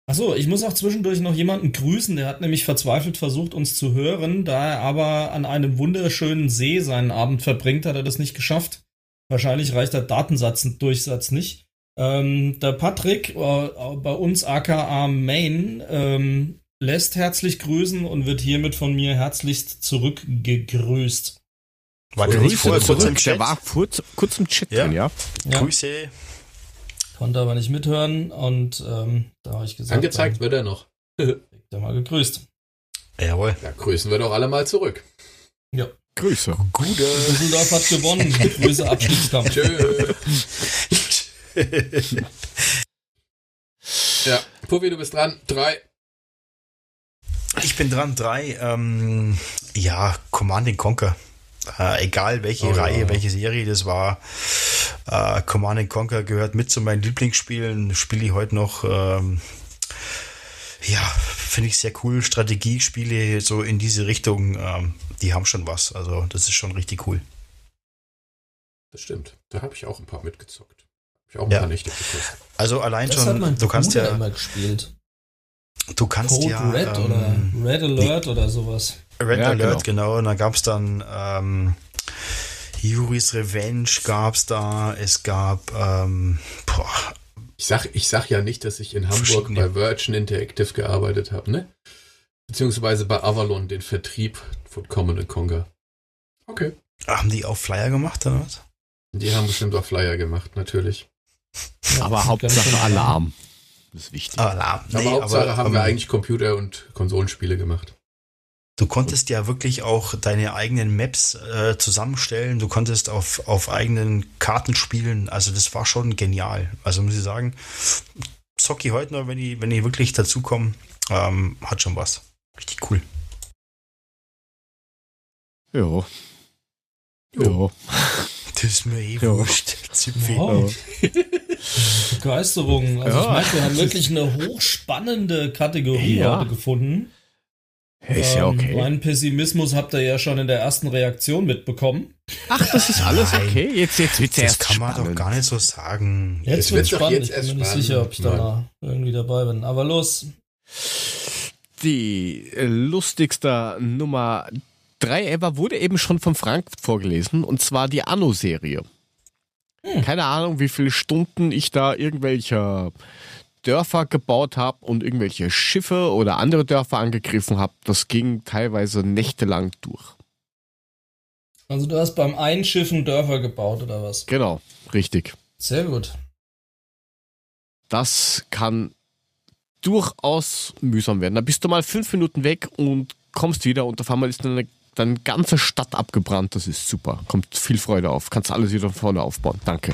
Achso, ich muss auch zwischendurch noch jemanden grüßen, der hat nämlich verzweifelt versucht, uns zu hören. Da er aber an einem wunderschönen See seinen Abend verbringt, hat er das nicht geschafft. Wahrscheinlich reicht der Datensatzendurchsatz nicht. Ähm, der Patrick, äh, bei uns aka Main, ähm, lässt herzlich grüßen und wird hiermit von mir herzlichst zurückgegrüßt. War der nicht vorher kurz zurück. im Der Chat? war kurz, kurz im Chat Ja. drin, ja. Ja, Grüße. konnte aber nicht mithören und ähm, da habe ich gesagt, Angezeigt wird er noch. dann wird er mal gegrüßt. Jawohl. Ja, grüßen wir doch alle mal zurück. Grüße. Gute. Düsseldorf hat gewonnen. Grüße Abstiegskampf. Tschö. ja, Puffi, du bist dran. Drei. Ich bin dran, drei. Ähm, ja, Command and Conquer. Äh, egal welche Oh ja. Reihe, welche Serie das war. Äh, Command and Conquer gehört mit zu meinen Lieblingsspielen. Spiele ich heute noch. Ähm, ja, finde ich sehr cool. Strategiespiele so in diese Richtung, ähm, die haben schon was. Also das ist schon richtig cool. Das stimmt. Da habe ich auch ein paar mitgezockt. Hab ich auch ein Ja. paar Nächte gekostet. Also allein Das hat schon, mein du kannst ja, immer gespielt. du kannst Code ja, Red ähm, oder Red Alert oder sowas. Red Ja, Alert, genau. Und dann gab es dann ähm, Yuri's Revenge gab's da. Es gab ähm, boah, Ich sag, ich sag ja nicht, dass ich in Hamburg bei Virgin Interactive gearbeitet habe, ne? Beziehungsweise bei Avalon den Vertrieb von Common Conquer. Okay. haben die auch Flyer gemacht oder was? Die haben bestimmt auch Flyer gemacht, natürlich. Aber Hauptsache Alarm. Das ist wichtig. Alarm. aber Nee, Hauptsache haben wir ähm, eigentlich Computer- und Konsolenspiele gemacht. Du konntest ja wirklich auch deine eigenen Maps äh, zusammenstellen. Du konntest auf, auf eigenen Karten spielen. Also das war schon genial. Also muss ich sagen, Zocki heute noch, wenn die, wenn die wirklich dazukommen, ähm, hat schon was. Richtig cool. Ja. Ja. Das ist mir eh wurscht. Wow. Begeisterung. Also Ja. ich meine, wir haben wirklich eine hochspannende Kategorie Ja. heute gefunden. Ist ja Ähm, okay. Meinen Pessimismus habt ihr ja schon in der ersten Reaktion mitbekommen. Ach, das ist alles Nein. okay. Jetzt, jetzt wird's Das erst kann man spannend. doch gar nicht so sagen. Jetzt wird wird doch spannend. jetzt Ich bin mir nicht spannend, sicher, ob ich da irgendwie dabei bin. Aber los. Die lustigste Nummer 3 ever wurde eben schon von Frank vorgelesen und zwar die Anno-Serie. Keine Ahnung, wie viele Stunden ich da irgendwelche Dörfer gebaut habe und irgendwelche Schiffe oder andere Dörfer angegriffen habe. Das ging teilweise nächtelang durch. Also du hast beim Einschiffen Dörfer gebaut oder was? Genau, richtig. Sehr gut. Das kann durchaus mühsam werden. Da bist du mal fünf Minuten weg und kommst wieder und auf einmal ist deine, deine ganze Stadt abgebrannt. Das ist super. Kommt viel Freude auf. Kannst alles wieder von vorne aufbauen. Danke.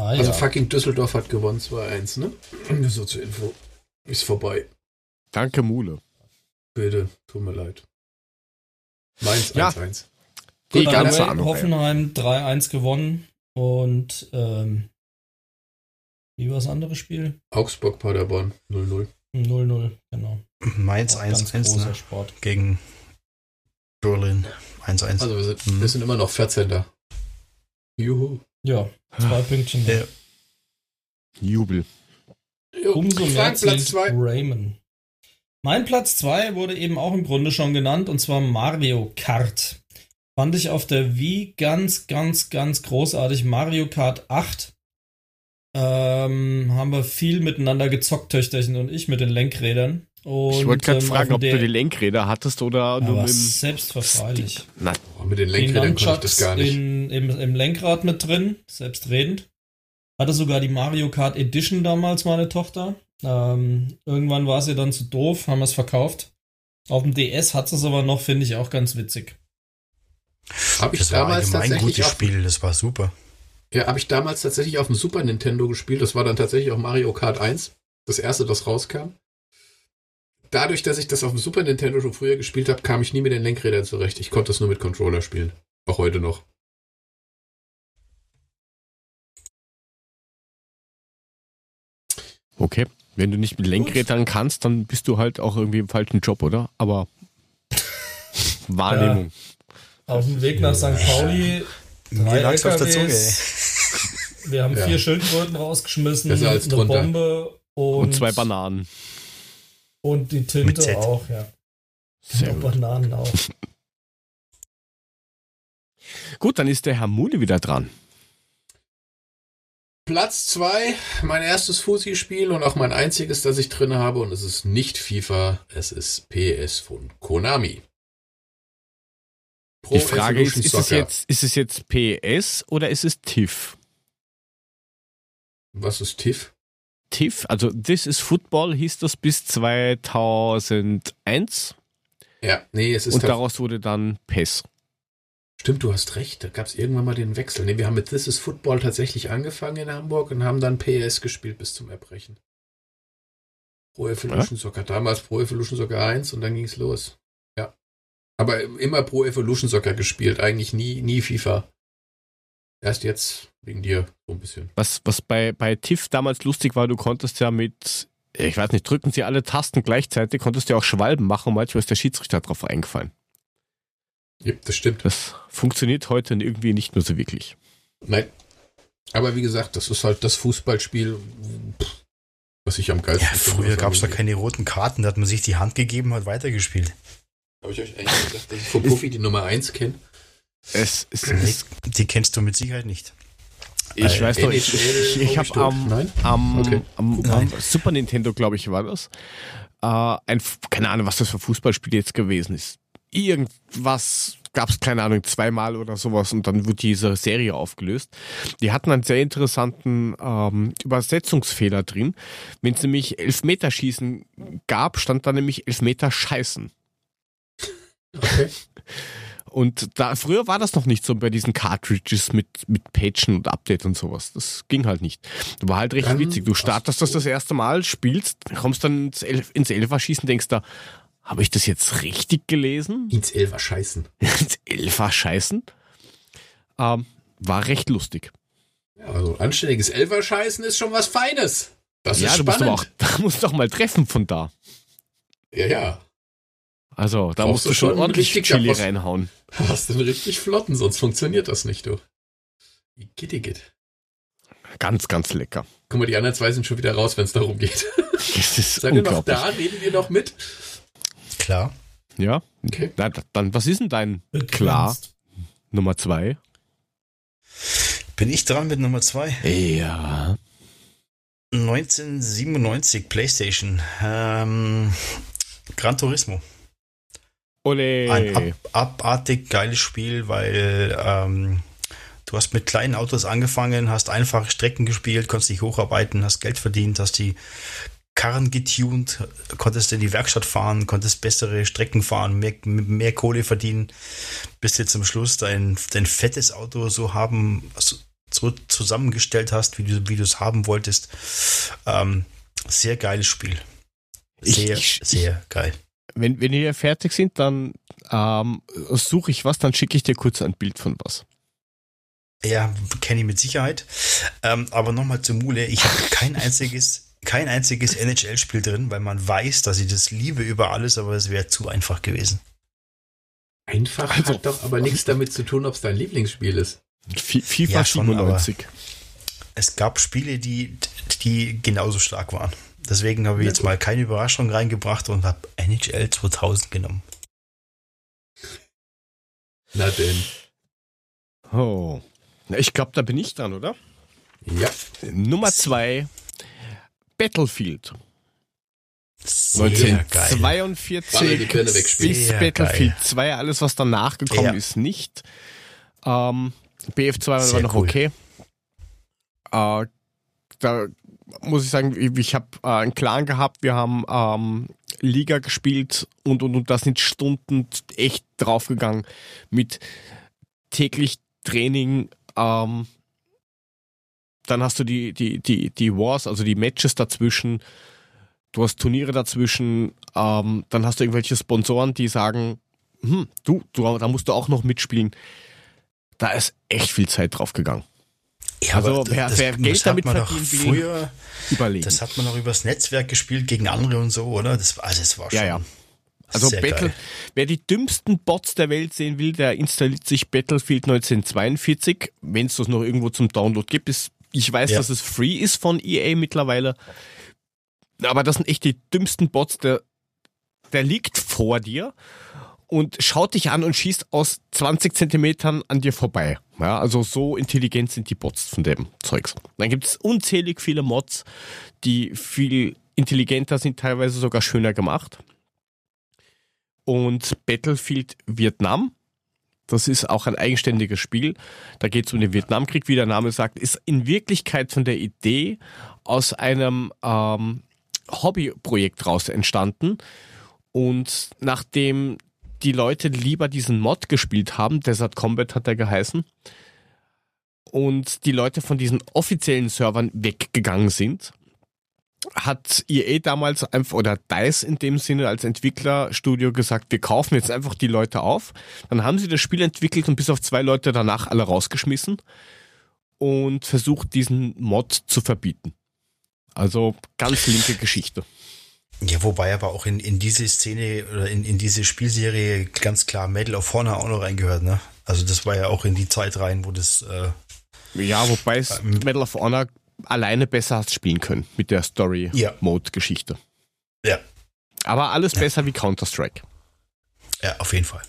Ah, Also ja. fucking Düsseldorf hat gewonnen 2-1, ne? Nur so zur Info. Ist vorbei. Danke, Mule. Bitte, tut mir leid. Mainz Ja. 1-1. Die Gut, ganze Anno. Hoffenheim 3-1 gewonnen. Und ähm, wie war das andere Spiel? Augsburg, Paderborn 0-0. 0-0, genau. Mainz Auch ganz 1-1 großer ne? Sport. gegen Berlin 1-1. Also wir sind, Mhm. wir sind immer noch 14. Juhu. Ja, zwei Pünktchen. Ja. Jubel. Umso mehr Frank, Platz 2. Raymond. Mein Platz 2 wurde eben auch im Grunde schon genannt, und zwar Mario Kart. Fand ich auf der Wii ganz, ganz, ganz großartig. Mario Kart 8. Ähm, haben wir viel miteinander gezockt, Töchterchen und ich, mit den Lenkrädern. Und, ich wollte gerade ähm, fragen, ob du die Lenkräder hattest oder nur mit dem selbstverständlich. Na, Oh, mit den Lenkrädern konnte ich das gar nicht. in, im, im Lenkrad mit drin, selbstredend. Hatte sogar die Mario Kart Edition damals meine Tochter. Ähm, irgendwann war sie dann zu doof, haben wir es verkauft. Auf dem DS hat es aber noch, finde ich auch ganz witzig. Habe ich Das war damals allgemein ein gutes Spiel, das war super. ja, habe ich damals tatsächlich auf dem Super Nintendo gespielt. Das war dann tatsächlich auch Mario Kart 1, das erste, das rauskam. Dadurch, dass ich das auf dem Super Nintendo schon früher gespielt habe, kam ich nie mit den Lenkrädern zurecht. Ich konnte das nur mit Controller spielen. Auch heute noch. okay. Wenn du nicht mit Lenkrädern kannst, dann bist du halt auch irgendwie im falschen Job, oder? Aber Wahrnehmung. Auf dem Weg nach St. Pauli, Mir drei lag's auf der LKWs. Zunge, wir haben Ja. vier Schildkröten rausgeschmissen, eine drunter. Bombe und, Und zwei Bananen. Und die Tinte auch, ja. Sehr Und gut. Bananen auch. Gut, dann ist der Herr Mule wieder dran. Platz 2, mein erstes Fusi-Spiel und auch mein einziges, das ich drin habe. Und es ist nicht FIFA, es ist PS von Konami. Pro Die Frage ist, ist es, jetzt, ist es jetzt PS oder ist es TIFF? Was ist TIFF? TIFF, also This is Football hieß das bis 2001 Ja, nee, es ist und daraus wurde dann PES. Stimmt, du hast recht. Da gab es irgendwann mal den Wechsel. Nee, wir haben mit This is Football tatsächlich angefangen in Hamburg und haben dann PS gespielt bis zum Erbrechen. Pro Evolution Soccer. Damals Pro Evolution Soccer 1 und dann ging es los. Ja. Aber immer Pro Evolution Soccer gespielt, eigentlich nie, nie FIFA. Erst jetzt wegen dir so ein bisschen. Was, was bei, bei TIFF damals lustig war, du konntest ja mit, ich weiß nicht, drücken sie alle Tasten gleichzeitig, konntest du ja auch Schwalben machen und manchmal ist der Schiedsrichter drauf eingefallen. Ja, das stimmt. Das funktioniert heute irgendwie nicht mehr so wirklich. Nein. Aber wie gesagt, das ist halt das Fußballspiel, was ich am geilsten Ja, finde, früher gab es da keine roten Karten, da hat man sich die Hand gegeben, hat weitergespielt. Habe ich euch eigentlich gesagt, dass ich von Puffy die Nummer 1 kenne? Es, es, es, Die kennst du mit Sicherheit nicht. ich Äh, weiß noch, ich, ich, ich habe am, am, Okay. am, am Super Nintendo, glaube ich, war das. Äh, ein, keine Ahnung, was das für Fußballspiel jetzt gewesen ist. Irgendwas gab es, keine Ahnung, zweimal oder sowas und dann wurde diese Serie aufgelöst. Die hatten einen sehr interessanten ähm, Übersetzungsfehler drin. Wenn es nämlich Elfmeterschießen gab, stand da nämlich Elfmeter Scheißen. Okay. Und da, früher war das noch nicht so bei diesen Cartridges mit, mit Patchen und Update und sowas. Das ging halt nicht. War halt recht Dann- witzig. Du startest das das erste Mal, spielst, kommst dann ins, Elf, ins Elfer-Schießen, denkst da, habe ich das jetzt richtig gelesen? Ins Elfer scheißen. ins Elfer scheißen? Ähm, war recht lustig. Ja, also anständiges Elfer scheißen ist schon was Feines. Das ja, ist du musst spannend. auch, da musst du doch mal treffen von da. Ja, ja. Also, da Brauchst musst du schon schon ordentlich richtig Chili was- reinhauen. Hast du einen richtig flotten, sonst funktioniert das nicht, du. Gittigit. Ganz, ganz lecker. Guck mal, die anderen zwei sind schon wieder raus, wenn es darum geht. Das ist Seid ihr noch unglaublich. da? Reden wir noch mit? Klar. Ja, Okay. Na, dann, was ist denn dein Klar Nummer zwei? Bin ich dran mit Nummer zwei? Ja. 1997 PlayStation. Ähm, Gran Turismo. Ole. Ein ab, abartig geiles Spiel, weil ähm, du hast mit kleinen Autos angefangen, hast einfache Strecken gespielt, konntest dich hocharbeiten, hast Geld verdient, hast die Karren getuned, konntest in die Werkstatt fahren, konntest bessere Strecken fahren, mehr, mehr Kohle verdienen, bis du zum Schluss dein, dein fettes Auto so haben, so, zusammengestellt hast, wie du wie du es haben wolltest. Ähm, sehr geiles Spiel. Ich- Sehr, ich- sehr geil. Wenn, wenn wir fertig sind, dann ähm, suche ich was, dann schicke ich dir kurz ein Bild von was. Ja, kenne ich mit Sicherheit. Ähm, aber nochmal zur Mule. Ich habe kein einziges, kein einziges NHL-Spiel drin, weil man weiß, dass ich das liebe über alles, aber es wäre zu einfach gewesen. Einfach Also- hat doch aber nichts damit zu tun, ob es dein Lieblingsspiel ist. Fi- FIFA Ja, schon, 97. Es gab Spiele, die, die genauso stark waren. Deswegen habe ich jetzt gut. mal keine Überraschung reingebracht und habe NHL 2000 genommen. Na denn. Oh. Na, Ich glaube, da bin ich dran, oder? Ja. Nummer zwei, Battlefield. Sehr geil. 1942 Baller die Birne wegspielen. bis Sehr Battlefield geil. 2, alles was danach gekommen Ja. ist, nicht. Ähm, BF2 war Sehr noch cool. okay. Äh, da muss ich sagen, ich, habe äh, einen Clan gehabt, wir haben ähm, Liga gespielt und, und, und da sind Stunden echt draufgegangen mit täglich Training. Ähm, dann hast du die, die, die, die Wars, also die Matches dazwischen. Du hast Turniere dazwischen. Ähm, dann hast du irgendwelche Sponsoren, die sagen, hm, du, du, da musst du auch noch mitspielen. Da ist echt viel Zeit draufgegangen. Ja, Also, aber wer- das, wer Geld hat damit verdienen will, früher, Überlegen. das hat man noch übers Netzwerk gespielt gegen andere und so, oder? Das, war- also es war schon Ja, ja. Also Battle, geil. wer die dümmsten Bots der Welt sehen will, der installiert sich Battlefield 1942, wenn es das noch irgendwo zum Download gibt. Ist, ich weiß, Ja. dass es free ist von EA mittlerweile. Aber das sind echt die dümmsten Bots, der, der liegt vor dir und schaut dich an und schießt aus 20 Zentimetern an dir vorbei. Ja, also so intelligent sind die Bots von dem Zeugs. Dann gibt es unzählig viele Mods, die viel intelligenter sind, teilweise sogar schöner gemacht. Und Battlefield Vietnam, das ist auch ein eigenständiges Spiel. Da geht es um den Vietnamkrieg, wie der Name sagt, ist in Wirklichkeit von der Idee aus einem ähm, Hobbyprojekt raus entstanden. Und nachdem die Leute lieber diesen Mod gespielt haben, Desert Combat hat er geheißen, und die Leute von diesen offiziellen Servern weggegangen sind, hat EA damals einfach, oder DICE in dem Sinne als Entwicklerstudio gesagt, wir kaufen jetzt einfach die Leute auf. Dann haben sie das Spiel entwickelt und bis auf zwei Leute danach alle rausgeschmissen und versucht, diesen Mod zu verbieten. Also ganz linke Geschichte. Ja, wobei aber auch in, in diese Szene oder in, in diese Spielserie ganz klar Medal of Honor auch noch reingehört, ne? Also das war ja auch in die Zeit rein, wo das äh, Ja, wobei es Ähm, Medal of Honor alleine besser hast spielen können mit der Ja. Story-Mode-Geschichte. Ja. Aber alles besser wie Counter-Strike. Ja, auf jeden Fall.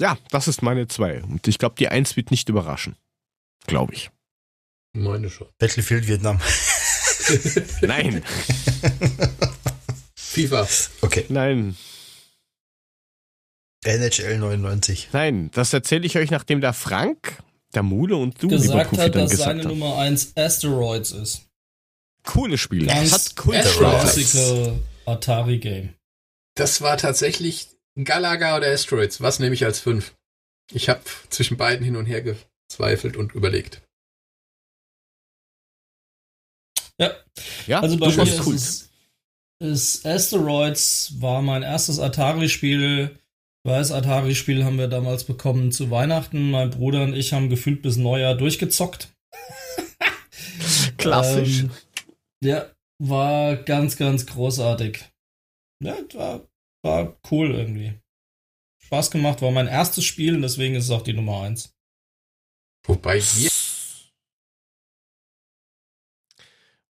Ja, das ist meine 2. Und ich glaube, die 1 wird nicht überraschen. Glaube ich. Meine schon. Battlefield Vietnam. Nein, FIFA. Okay. nein, NHL 99. nein. Das erzähle ich euch, nachdem der Frank, der Mule und du, lieber gesagt hat, dass gesagt seine haben. Nummer 1 Asteroids ist. Cooles Spiel. Ganz Hat cool Asteroids. Classical Atari-Game. Das war tatsächlich Galaga oder Asteroids. Was nehme ich als 5? Ich habe zwischen beiden hin und her gezweifelt und überlegt. Ja, Ja, also bei mir ist cool. es ist Asteroids war mein erstes Atari-Spiel. Weiß, Atari-Spiel haben wir damals bekommen zu Weihnachten. Mein Bruder und ich haben gefühlt bis Neujahr durchgezockt. Klassisch. Ähm, ja, war ganz, ganz großartig. Ja, war, war cool irgendwie. Spaß gemacht, war mein erstes Spiel und deswegen ist es auch die Nummer 1. Wobei wir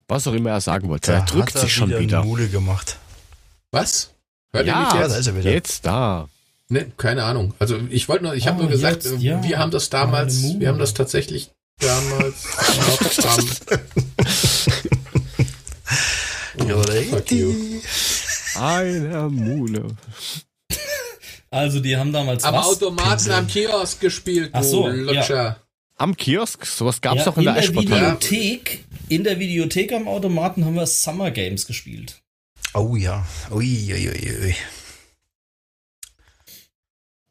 Was auch immer er sagen wollte. Da er drückt hat er sich schon wieder wieder. Mule gemacht. Was? Hört ihr Ja, mich da jetzt? ist er wieder. Jetzt da. Ne, keine Ahnung. Also ich wollte nur, ich habe Ah, nur gesagt, jetzt, äh, ja. wir haben das damals, Mule. wir haben das tatsächlich damals Ja, you. Eine Mule. Also, die haben damals am was? Automaten Pinsel. am Kiosk gespielt, Ach so, Lutscher. Am Kiosk, sowas gab's Ja, doch in, der der Eschbortaler. Videothek. In der Videothek am Automaten haben wir Summer Games gespielt. Oh ja. Ui, ui, ui, ui.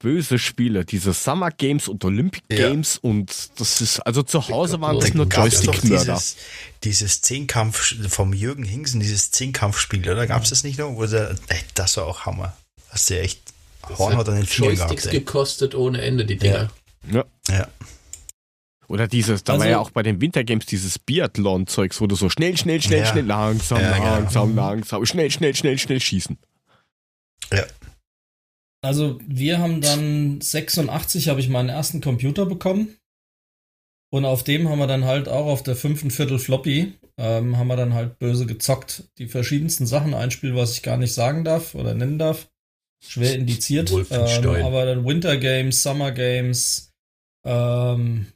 Böse Spiele, diese Summer Games und Olympic Ja. Games und das ist, also zu Hause waren Da das nur gab's doch Joystick-Mörder. dieses, dieses Zehnkampf vom Jürgen Hingsen, dieses Zehnkampfspiel, oder? Gab es das nicht noch? Wo der, ey, das war auch Hammer. Hast du ja echt Hornhaut an den Fingern Joysticks gehabt. Ey. gekostet ohne Ende, die Dinger. Ja. Ja. Oder dieses, da Also- war ja auch bei den Wintergames dieses Biathlon-Zeugs, wo du so schnell, schnell, schnell, Ja. schnell, langsam, Ja, genau. langsam, langsam, schnell, schnell, schnell, schnell schießen. ja. Also, wir haben dann 86 habe ich meinen ersten Computer bekommen. Und auf dem haben wir dann halt auch auf der fünften Viertel Floppy, ähm, haben wir dann halt böse gezockt. Die verschiedensten Sachen einspielen, was ich gar nicht sagen darf oder nennen darf. Schwer indiziert. Ähm, aber dann Winter Games, Summer Games, ähm,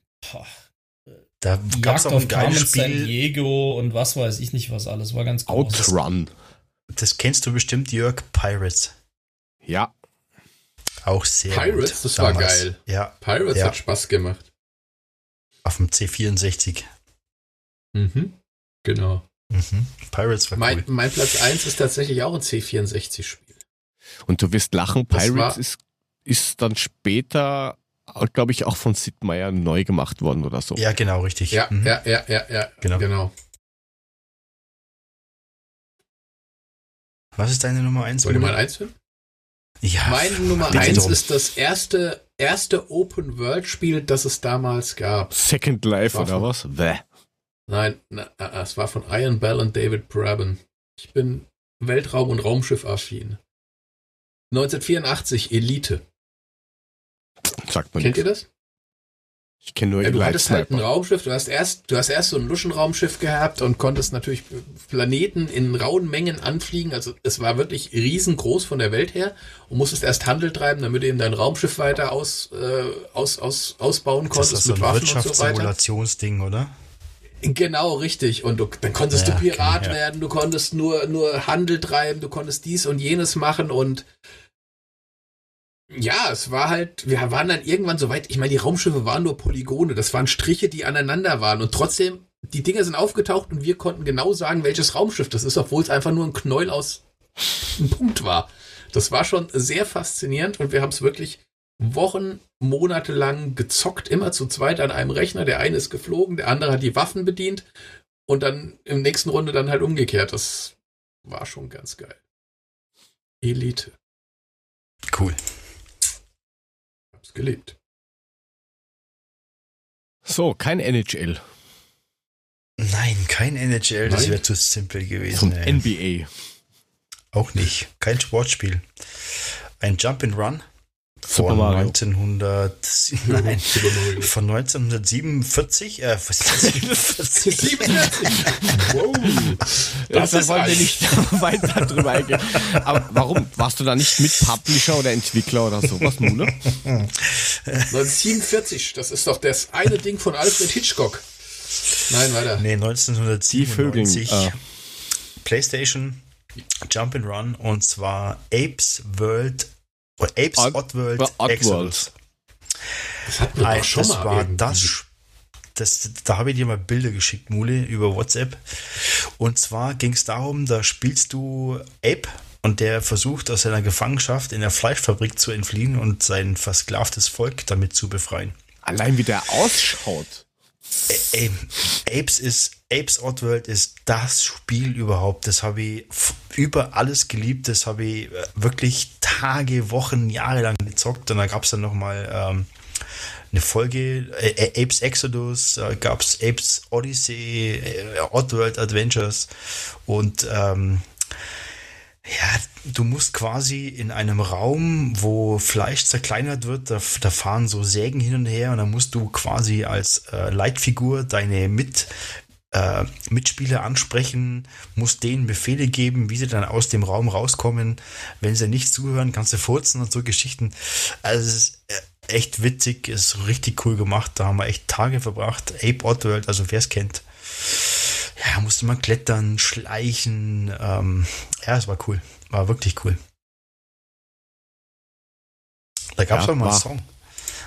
Da gab es auch auf ein geiles San Spiel. Diego und was weiß ich nicht was alles. War ganz groß. Outrun. Das kennst du bestimmt, Jörg. Pirates. Ja, Auch sehr Pirates, gut. das war damals. geil. Ja, Pirates Ja. hat Spaß gemacht. auf dem C64. Mhm. Genau. Mhm. Pirates war Mein, cool. mein Platz 1 ist tatsächlich auch ein C64-Spiel. und du wirst lachen, Das Pirates war- ist, ist dann später, glaube ich, auch von Sid Meier neu gemacht worden oder so. Ja, genau, richtig. Ja, Mhm. ja, ja, ja, ja. Genau. genau. Was ist deine Nummer 1? Wollt ihr mal eins finden? Ja, Meine Nummer bitte 1 drum. ist das erste, erste Open-World-Spiel, das es damals gab. Second Life oder von- was? Bäh. Nein, na, es war von Ian Bell und David Braben. Ich bin Weltraum- und Raumschiff-affin. 1984, Elite. Sagt man Kennt ihr nichts. das? Ich kenne nur Ja, du hattest halt ein. Raumschiff, du hast erst, du hast erst so ein Luschenraumschiff gehabt und konntest natürlich Planeten in rauen Mengen anfliegen. Also es war wirklich riesengroß von der Welt her und musstest erst Handel treiben, damit du eben dein Raumschiff weiter aus, äh, aus, aus, ausbauen Das konntest ist so mit ein und so. Wirtschaftssimulationsding, oder? Genau, richtig. Und du, dann konntest Ja, du Pirat okay, ja. werden, du konntest nur, nur Handel treiben, du konntest dies und jenes machen und ja, es war halt, wir waren dann irgendwann so weit, ich meine, die Raumschiffe waren nur Polygone, das waren Striche, die aneinander waren und trotzdem, die Dinge sind aufgetaucht und wir konnten genau sagen, welches Raumschiff das ist, obwohl es einfach nur ein Knäuel aus einem Punkt war. Das war schon sehr faszinierend und wir haben es wirklich Wochen, Monate lang gezockt, immer zu zweit an einem Rechner. Der eine ist geflogen, der andere hat die Waffen bedient und dann im nächsten Runde dann halt umgekehrt. Das war schon ganz geil. Elite. Cool. Hab's geliebt. So, kein NHL. Nein, kein NHL, das Nein? wäre zu simpel gewesen. Zum ey. NBA. Auch nicht. Kein Sportspiel. Ein Jump and Run Super von Mario. 1900, nein, von 1947, äh, was ist das? 47. wow. Das, wollen wir nicht weiter drüber eingehen. Aber warum? Warst du da nicht mit Publisher oder Entwickler oder sowas, Mule? 1947, das ist doch das eine Ding von Alfred Hitchcock. Nein, weiter. Nee, Die Vögel, 1997. äh. PlayStation Jump and Run und zwar Apes World Apes Odd- Oddworld Oddworld. Exodus. Das hatten wir Ei, doch schon das mal war irgendwie. das, das, da habe ich dir mal Bilder geschickt, Mule, über WhatsApp. Und zwar ging es darum, da spielst du Ape und der versucht aus seiner Gefangenschaft in der Fleischfabrik zu entfliehen und sein versklavtes Volk damit zu befreien. Allein wie der ausschaut. Ey, Apes ist Apes Oddworld ist das Spiel überhaupt. Das habe ich über alles geliebt. Das habe ich äh, wirklich Tage, Wochen, Jahre lang gezockt. Und da gab es dann noch mal ähm, eine Folge äh, Apes Exodus, da gab es Apes Odyssey, äh, Oddworld Adventures und ähm, ja, du musst quasi in einem Raum, wo Fleisch zerkleinert wird, da, da fahren so Sägen hin und her und dann musst du quasi als äh, Leitfigur deine Mit, äh, Mitspieler ansprechen, musst denen Befehle geben, wie sie dann aus dem Raum rauskommen. Wenn sie nicht zuhören, kannst du furzen und so Geschichten. Also es ist äh, echt witzig, ist richtig cool gemacht. Da haben wir echt Tage verbracht. Ape Oddworld, also wer es kennt. Ja, musste man klettern, schleichen. Ähm, ja, es war cool. War wirklich cool. Da gab es Ja, auch mal einen. Song.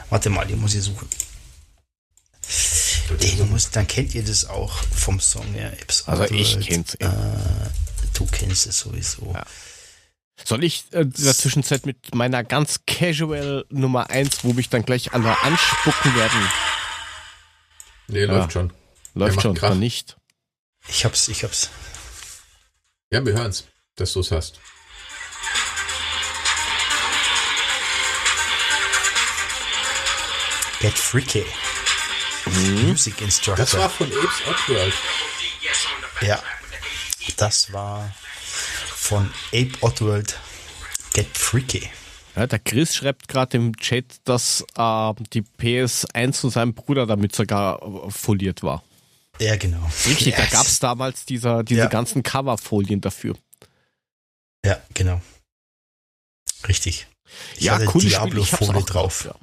Warte mal, den muss ich suchen. Den muss, dann kennt ihr das auch vom Song her. Apes Also ich kenn's, Äh, du kennst es sowieso. Ja. Soll ich äh, in der Zwischenzeit mit meiner ganz casual Nummer 1, wo mich dann gleich alle anspucken werden? Nee, läuft schon. Läuft schon, Krach. dann nicht. Ich hab's, ich hab's. Ja, wir hören's, dass du es hast. Get Freaky. Music Instructor. Das war von Apes Oddworld. Ja, das war von Ape Oddworld Get Freaky. Ja, der Chris schreibt gerade im Chat, dass äh, die PS1 von seinem Bruder damit sogar äh, foliert war. Ja, genau. Richtig, da Yes. gab's damals dieser, diese Ja. ganzen Coverfolien dafür. Ja, genau. Richtig. Ich ja, hatte hab's Diablo-Folie drauf. drauf.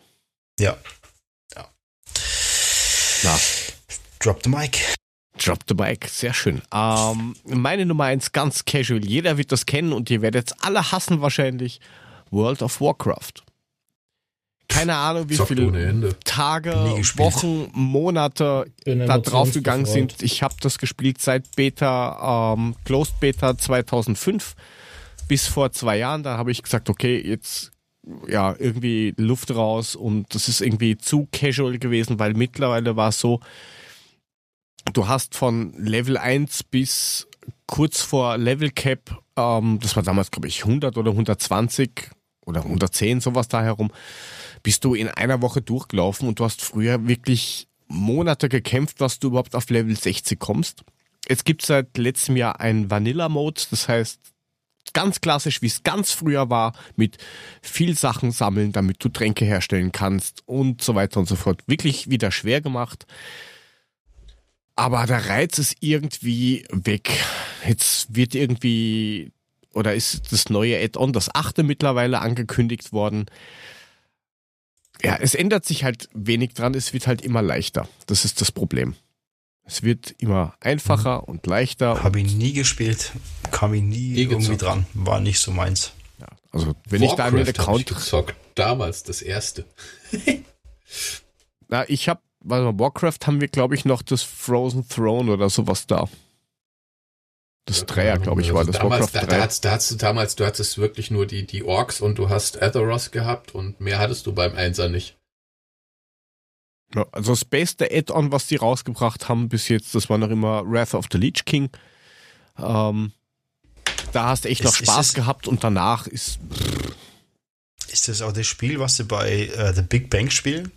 Ja. Ja. Na, Drop the mic. Drop the Bike, sehr schön. Ähm, meine Nummer eins ganz casual. Jeder wird das kennen und ihr werdet es alle hassen wahrscheinlich. World of Warcraft. Keine Ahnung, wie Zockt viele. Tage. Wochen, Monate da drauf gegangen sind. Ich habe das gespielt seit Beta, ähm, Closed Beta 2005 bis vor zwei Jahren. Da habe ich gesagt, okay, jetzt ja irgendwie Luft raus und das ist irgendwie zu casual gewesen, weil mittlerweile war es so, du hast von Level 1 bis kurz vor Level Cap, ähm, das war damals glaube ich 100 oder 120 oder 110, sowas da herum, bist du in einer Woche durchgelaufen und du hast früher wirklich Monate gekämpft, dass du überhaupt auf Level 60 kommst. Jetzt gibt es seit letztem Jahr einen Vanilla-Mode, das heißt ganz klassisch, wie es ganz früher war, mit viel Sachen sammeln, damit du Tränke herstellen kannst und so weiter und so fort. Wirklich wieder schwer gemacht. Aber der Reiz ist irgendwie weg. Jetzt wird irgendwie, oder ist das neue Add-on, das achte mittlerweile angekündigt worden. Ja, es ändert sich halt wenig dran, es wird halt immer leichter. Das ist das Problem. Es wird immer einfacher und leichter. Habe ich nie gespielt. Kam ich nie Nie irgendwie gezockt. dran. War nicht so meins. Ja, also wenn ich da einen Warcraft Account ich gezockt. Damals, das erste. Na, ich habe, warte mal, Warcraft haben wir, glaube ich, noch das Frozen Throne oder sowas da. Das Dreier, glaube ich, war Also das damals, Warcraft da, 3. da, hattest, da hattest du damals, du hattest wirklich nur die, die Orks und du hast Atheros gehabt und mehr hattest du beim Einser nicht. Ja, also Space, der Add-on, was die rausgebracht haben bis jetzt, das war noch immer Wrath of the Lich King. Ähm, da hast du echt noch Ist- ist Spaß es- gehabt und danach ist, Ist das auch das Spiel, was sie bei äh, The Big Bang spielen?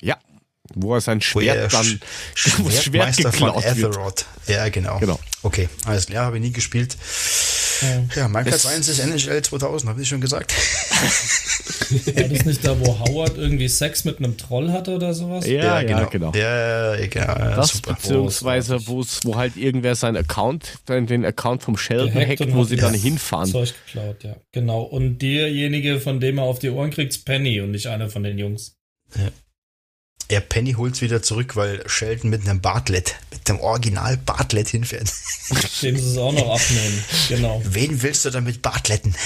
ja, wo er sein Wo er Schwert dann, Sch wo das Schwert Schwertmeister von geklaut wird. Ja, genau. Genau. Okay, alles klar, habe ich nie gespielt. Ja, mein Platz Es- 1 ist NHL 2000, habe ich schon gesagt. War das nicht da, wo Howard irgendwie Sex mit einem Troll hatte oder sowas? Ja, ja, genau. Ja, ja, ja, Das super. beziehungsweise, wo's, wo halt irgendwer seinen Account, den den Account vom Sheldon hackt, wo sie dann das hinfahren. Zeug geklaut, ja. Genau. Und derjenige, von dem er auf die Ohren kriegt, ist Penny und nicht einer von den Jungs. Ja, Penny holt's wieder zurück, weil Sheldon mit einem Bartlett, mit dem Original Bartlett hinfährt. Dem sie es auch noch abnehmen. Genau. Wen willst du damit Bartletten?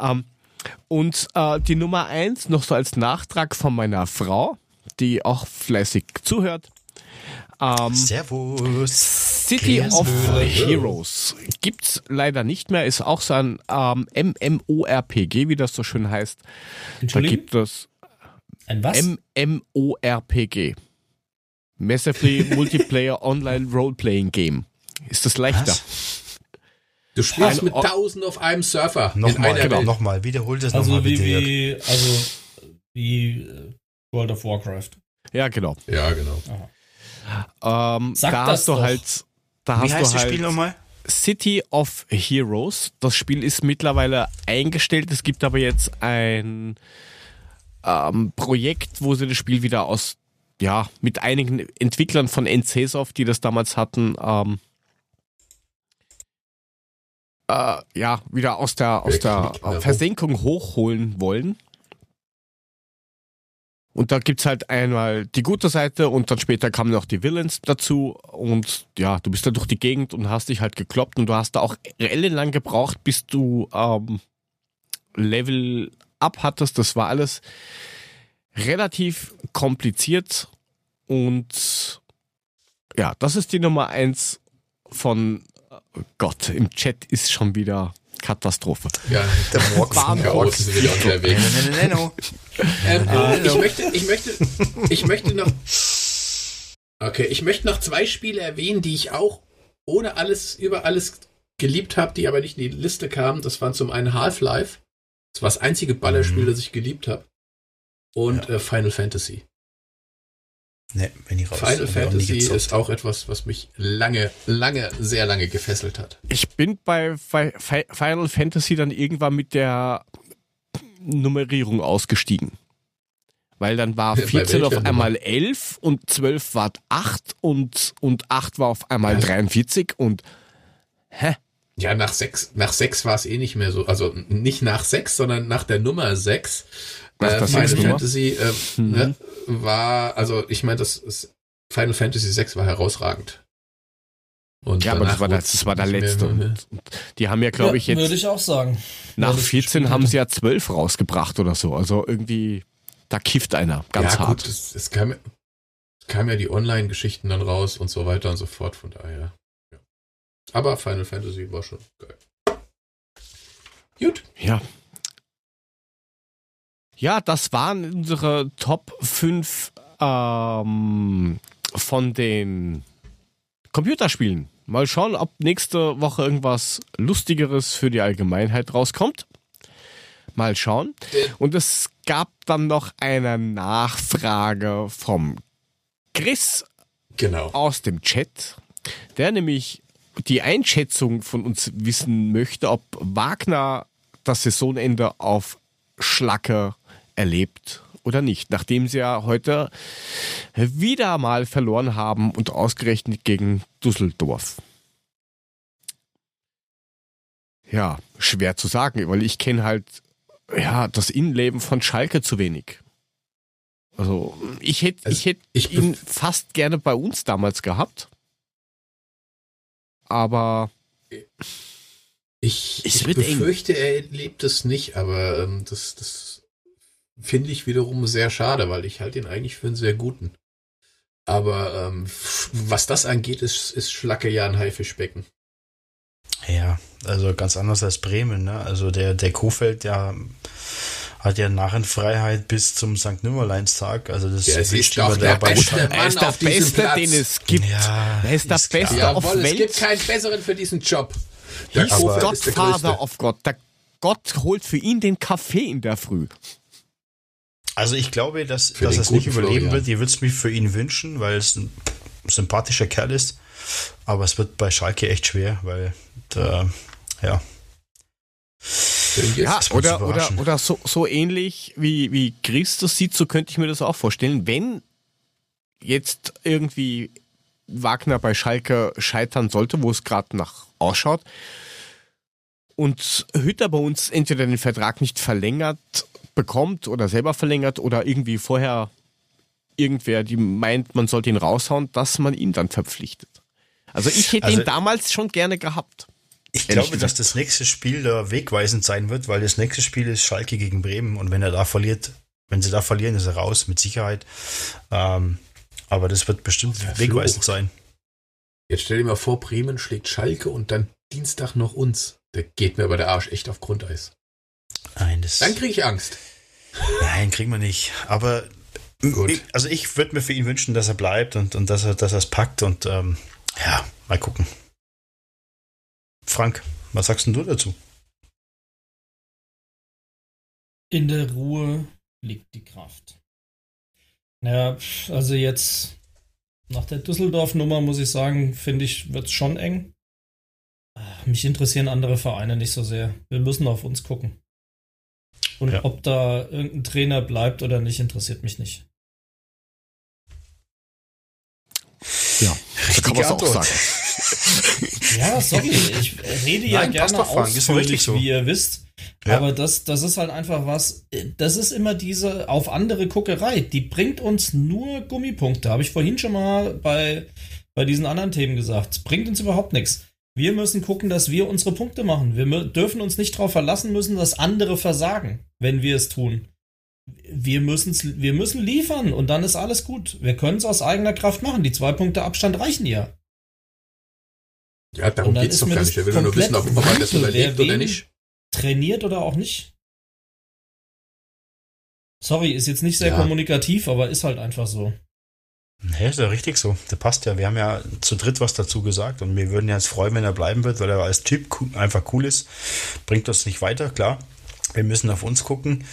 Ähm, und äh, die Nummer eins, noch so als Nachtrag von meiner Frau, die auch fleißig zuhört. Ähm, Servus. City Grüß of. Heroes gibt's leider nicht mehr, ist auch so ein ähm, MMORPG, wie das so schön heißt. Da Entschuldigung? gibt es Ein was? MMORPG. Massively Multiplayer Online Role-Playing Game. Ist das leichter? Du spielst Ein mit O- tausend auf einem Surfer Nochmal, genau, nochmal, wiederholt es also nochmal wie, wie, also wie World of Warcraft. Ja, genau. Ja, genau. Ähm, Sag da das hast du doch. halt, da Wie hast heißt du das halt Spiel nochmal? City of Heroes. Das Spiel ist mittlerweile eingestellt. Es gibt aber jetzt ein ähm, Projekt, wo sie das Spiel wieder aus, ja, mit einigen Entwicklern von NCSoft, die das damals hatten, ähm, äh, ja, wieder aus der, aus der äh, hoch? Versenkung hochholen wollen. Und da gibt's halt einmal die gute Seite und dann später kamen noch die Villains dazu. Und ja, du bist da durch die Gegend und hast dich halt gekloppt und du hast da auch ellenlang gebraucht, bis du ähm, Level up hattest. Das war alles relativ kompliziert und ja, das ist die Nummer eins von Gott. Im Chat ist schon wieder Katastrophe. Ja, Der Morg Bahn von ja, Morg. außen sind wieder unterwegs. Nenno. Ähm, Ah, ich möchte, ich möchte, ich möchte noch. Okay, ich möchte noch zwei Spiele erwähnen, die ich auch ohne alles, über alles geliebt habe, die aber nicht in die Liste kamen. Das waren zum einen Half-Life. Das war das einzige Ballerspiel, Mhm. das ich geliebt habe. Und äh, Final Fantasy. Ne, bin ich raus. Final Fantasy ist auch etwas, was mich lange, lange, sehr lange gefesselt hat. Ich bin bei Final Fantasy dann irgendwann mit der Nummerierung ausgestiegen. Weil dann war 14 auf einmal 11 und 12 war 8 und, und 8 war auf einmal also, 43 und hä? Ja, nach 6, nach 6 war es eh nicht mehr so. Also nicht nach 6, sondern nach der Nummer 6 Ach, äh, Final Fantasy äh, mhm. ne, war, also ich meine, das ist, Final Fantasy 6 war herausragend. Und ja, aber das war, das, das war der letzte. Mehr, ne? die haben ja, glaube ja, ich, jetzt. Würde ich auch sagen. Nach 14 haben sie ja 12 rausgebracht oder so. Also irgendwie, da kifft einer ganz ja, hart. Gut, es, es, kam, es kam ja die Online-Geschichten dann raus und so weiter und so fort. Von daher. Ja. Aber Final Fantasy war schon geil. Gut. Ja, ja, das waren unsere Top 5 ähm, von den Computerspielen. Mal schauen, ob nächste Woche irgendwas Lustigeres für die Allgemeinheit rauskommt. Mal schauen. Und es gab dann noch eine Nachfrage vom Chris Genau. aus dem Chat, der nämlich die Einschätzung von uns wissen möchte, ob Wagner das Saisonende auf Schlacke erlebt oder nicht, nachdem sie ja heute wieder mal verloren haben und ausgerechnet gegen Düsseldorf. Ja, schwer zu sagen, weil ich kenne halt ja das Innenleben von Schalke zu wenig. Also ich hätte Also, ich ich ihn fast gerne bei uns damals gehabt. Aber Ich, ich eng. befürchte, er erlebt es nicht, aber ähm, das, das finde ich wiederum sehr schade, weil ich halte ihn eigentlich für einen sehr guten. Aber ähm, was das angeht, ist, ist Schlacke ja ein Haifischbecken. Ja, also ganz anders als Bremen, ne? Also der, der Kofeld, der hat ja Narrenfreiheit bis zum St. Nimmerleinstag. Also das Der ist doch der beste er Mann ist der auf diesem Beste, Platz. den es gibt. Ja, er ist der ist klar. Beste auf Jawohl, es gibt Welt. keinen besseren für diesen Job. Der der Godfather of God. Der Gott holt für ihn den Kaffee in der Früh. Also ich glaube, dass, dass er es nicht überleben Florian. wird. Ich würde es mir für ihn wünschen, weil es ein sympathischer Kerl ist. Aber es wird bei Schalke echt schwer, weil da, ja, Ja, oder, oder, überraschen. oder so, so ähnlich wie, wie Christus sieht, so könnte ich mir das auch vorstellen. Wenn jetzt irgendwie Wagner bei Schalke scheitern sollte, wo es gerade nach ausschaut, und Hütter bei uns entweder den Vertrag nicht verlängert bekommt oder selber verlängert oder irgendwie vorher irgendwer, die meint, man sollte ihn raushauen, dass man ihn dann verpflichtet. Also ich hätte Also- ihn damals schon gerne gehabt. Ich glaube, dass das nächste Spiel da wegweisend sein wird, weil das nächste Spiel ist Schalke gegen Bremen und wenn er da verliert, wenn sie da verlieren, ist er raus, mit Sicherheit. Ähm, aber das wird bestimmt Verflucht. wegweisend sein. Jetzt stell dir mal vor, Bremen schlägt Schalke und dann Dienstag noch uns. Da geht mir aber der Arsch echt auf Grundeis. Nein, das, Dann kriege ich Angst. Nein, kriegen wir nicht. Aber Gut. ich- also ich würde mir für ihn wünschen, dass er bleibt und, und dass er dass er es packt und ähm, ja, mal gucken. Frank, was sagst denn du dazu? In der Ruhe liegt die Kraft. Naja, also jetzt nach der Düsseldorf-Nummer muss ich sagen, finde ich, wird es schon eng. Mich interessieren andere Vereine nicht so sehr. Wir müssen auf uns gucken. Und Ja. ob da irgendein Trainer bleibt oder nicht, interessiert mich nicht. Ja, so kann man es auch sagen. Ja, sorry, ich rede ja Nein, gerne ausführlich, so. wie ihr wisst. Ja. Aber das, das ist halt einfach was, das ist immer diese auf andere Guckerei. Die bringt uns nur Gummipunkte. Habe ich vorhin schon mal bei, bei diesen anderen Themen gesagt. Es bringt uns überhaupt nichts. Wir müssen gucken, dass wir unsere Punkte machen. Wir dürfen uns nicht darauf verlassen müssen, dass andere versagen, wenn wir es tun. Wir, müssen's, wir müssen liefern und dann ist alles gut. Wir können es aus eigener Kraft machen. Die zwei Punkte Abstand reichen ja. Ja, darum geht's ist doch gar nicht. Wir will nur wissen, ob man das überlebt oder nicht. trainiert oder auch nicht. Sorry, ist jetzt nicht sehr Ja. kommunikativ, aber ist halt einfach so. Nee, ist ja richtig so. Der passt ja. Wir haben ja zu dritt was dazu gesagt und wir würden ja jetzt freuen, wenn er bleiben wird, weil er als Typ einfach cool ist. Bringt uns nicht weiter, klar. Wir müssen auf uns gucken.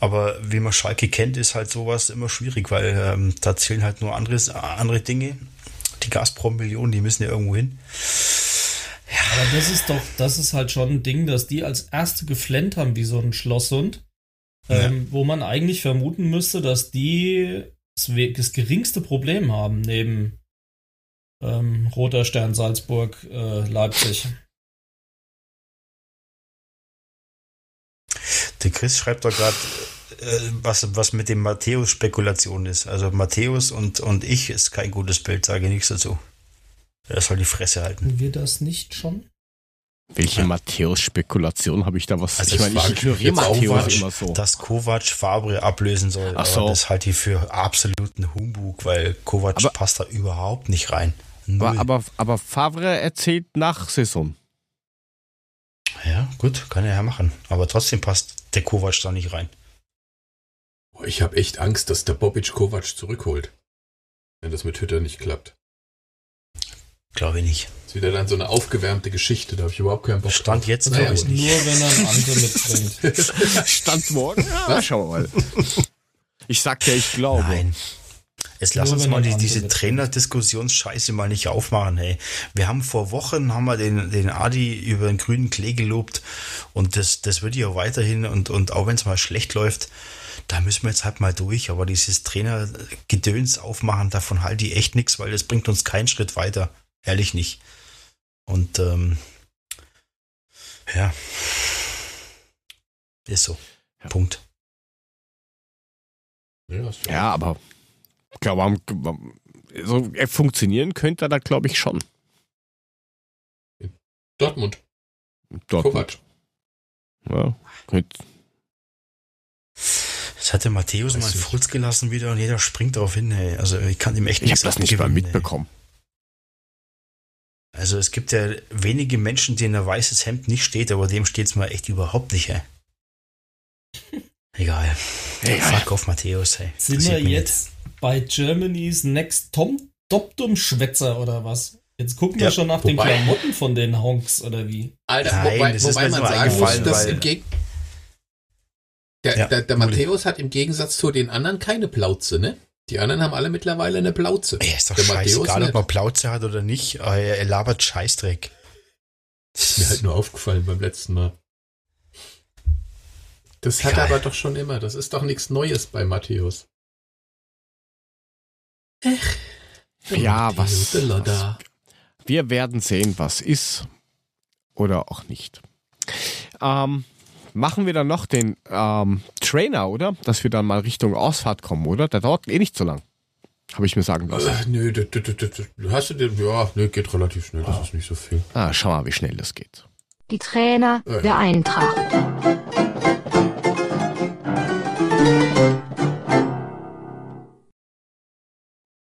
Aber wie man Schalke kennt, ist halt sowas immer schwierig, weil ähm, da zählen halt nur anderes, andere Dinge. Die Gazprom-Millionen, die müssen ja irgendwo hin. Aber das ist doch, das ist halt schon ein Ding, dass die als erste geflennt haben wie so ein Schlosshund, ähm, wo man eigentlich vermuten müsste, dass die das, geringste Problem haben neben ähm, Roter Stern Salzburg, äh, Leipzig. Der Chris schreibt doch gerade, äh, was, was mit dem Matthäus Spekulation ist. Also Matthäus und, und ich ist kein gutes Bild, sage ich nichts dazu. Er soll die Fresse halten. Wir das nicht schon? Welche Ja. Matthäus-Spekulation habe ich da was? Also ich meine, ich ich ignoriere Matthäus immer so. dass Kovac Fabre ablösen soll. Ach so. Aber das halte ich für absoluten Humbug, weil Kovac Aber- passt da überhaupt nicht rein. Null. Aber, aber, aber Favre erzählt nach Saison. ja, gut, kann er ja machen. Aber trotzdem passt der Kovac da nicht rein. Boah, Ich habe echt Angst, dass der Bobic Kovac zurückholt. Wenn das mit Hütter nicht klappt. Glaube ich nicht. Das ist wieder dann so eine aufgewärmte Geschichte, da habe ich überhaupt keinen Bock Stand drauf. jetzt Naja, glaube ich nicht. Nur wenn er einen anderen mitbringt. Stand morgen? Ja, schauen wir mal. Ich sag ja, ich glaube. Nein. Jetzt lass uns mal die, diese Trainerdiskussionsscheiße mal nicht aufmachen, hey. Wir haben vor Wochen haben wir den, den Adi über den grünen Klee gelobt und das, das wird ja weiterhin und, und auch wenn es mal schlecht läuft, da müssen wir jetzt halt mal durch. Aber dieses Trainergedöns aufmachen, davon halte ich echt nichts, weil das bringt uns keinen Schritt weiter. Ehrlich nicht. Und ähm, ja. Ist so. Ja. Punkt. Ja, Ja, aber ich glaube, am- am- so äh, funktionieren könnte er da, glaube ich, schon. Dortmund, Dortmund. Kovac. Ja, könnte- Das hat der Matthäus mal einen. Furz gelassen wieder und jeder springt darauf hin. Ey. Also ich kann ihm echt ich habe nichts das nicht mal abgewinnen, ey. Also es gibt ja wenige Menschen, denen ein weißes Hemd nicht steht, aber dem steht es mal echt überhaupt nicht. Ey. Egal. Egal. Fuck auf Matthäus. Ey. Sind wir jetzt bei Germany's Next Tom Doptum-Schwätzer oder was? Jetzt gucken wir Ja, schon nach den wobei- Klamotten von den Honks oder wie? Alter, Nein, wobei, das ist wobei man sagen muss, dass im Geg der, Ja, der, der. Matthäus hat im Gegensatz zu den anderen keine Plauze, ne? Die anderen haben alle mittlerweile eine Plauze. Ey, ist doch Der Matthäus scheißegal, ob man Plauze hat oder nicht. Er, er labert Scheißdreck. ist mir halt nur aufgefallen beim letzten Mal. Das hat er aber doch schon immer. Das ist doch nichts Neues bei Matthäus. Ja, Matthäus, was, Lodder. Wir werden sehen, was ist oder auch nicht. Ähm, machen wir dann noch den ähm, Trainer, oder? Dass wir dann mal Richtung Ausfahrt kommen, oder? Der dauert eh nicht so lang. Habe ich mir sagen lassen. Äh, du, du, du, du hast du den, ja, nö, geht relativ schnell, das ist nicht so viel. Ah, schau mal, wie schnell das geht. Die Trainer Ja. der Eintracht.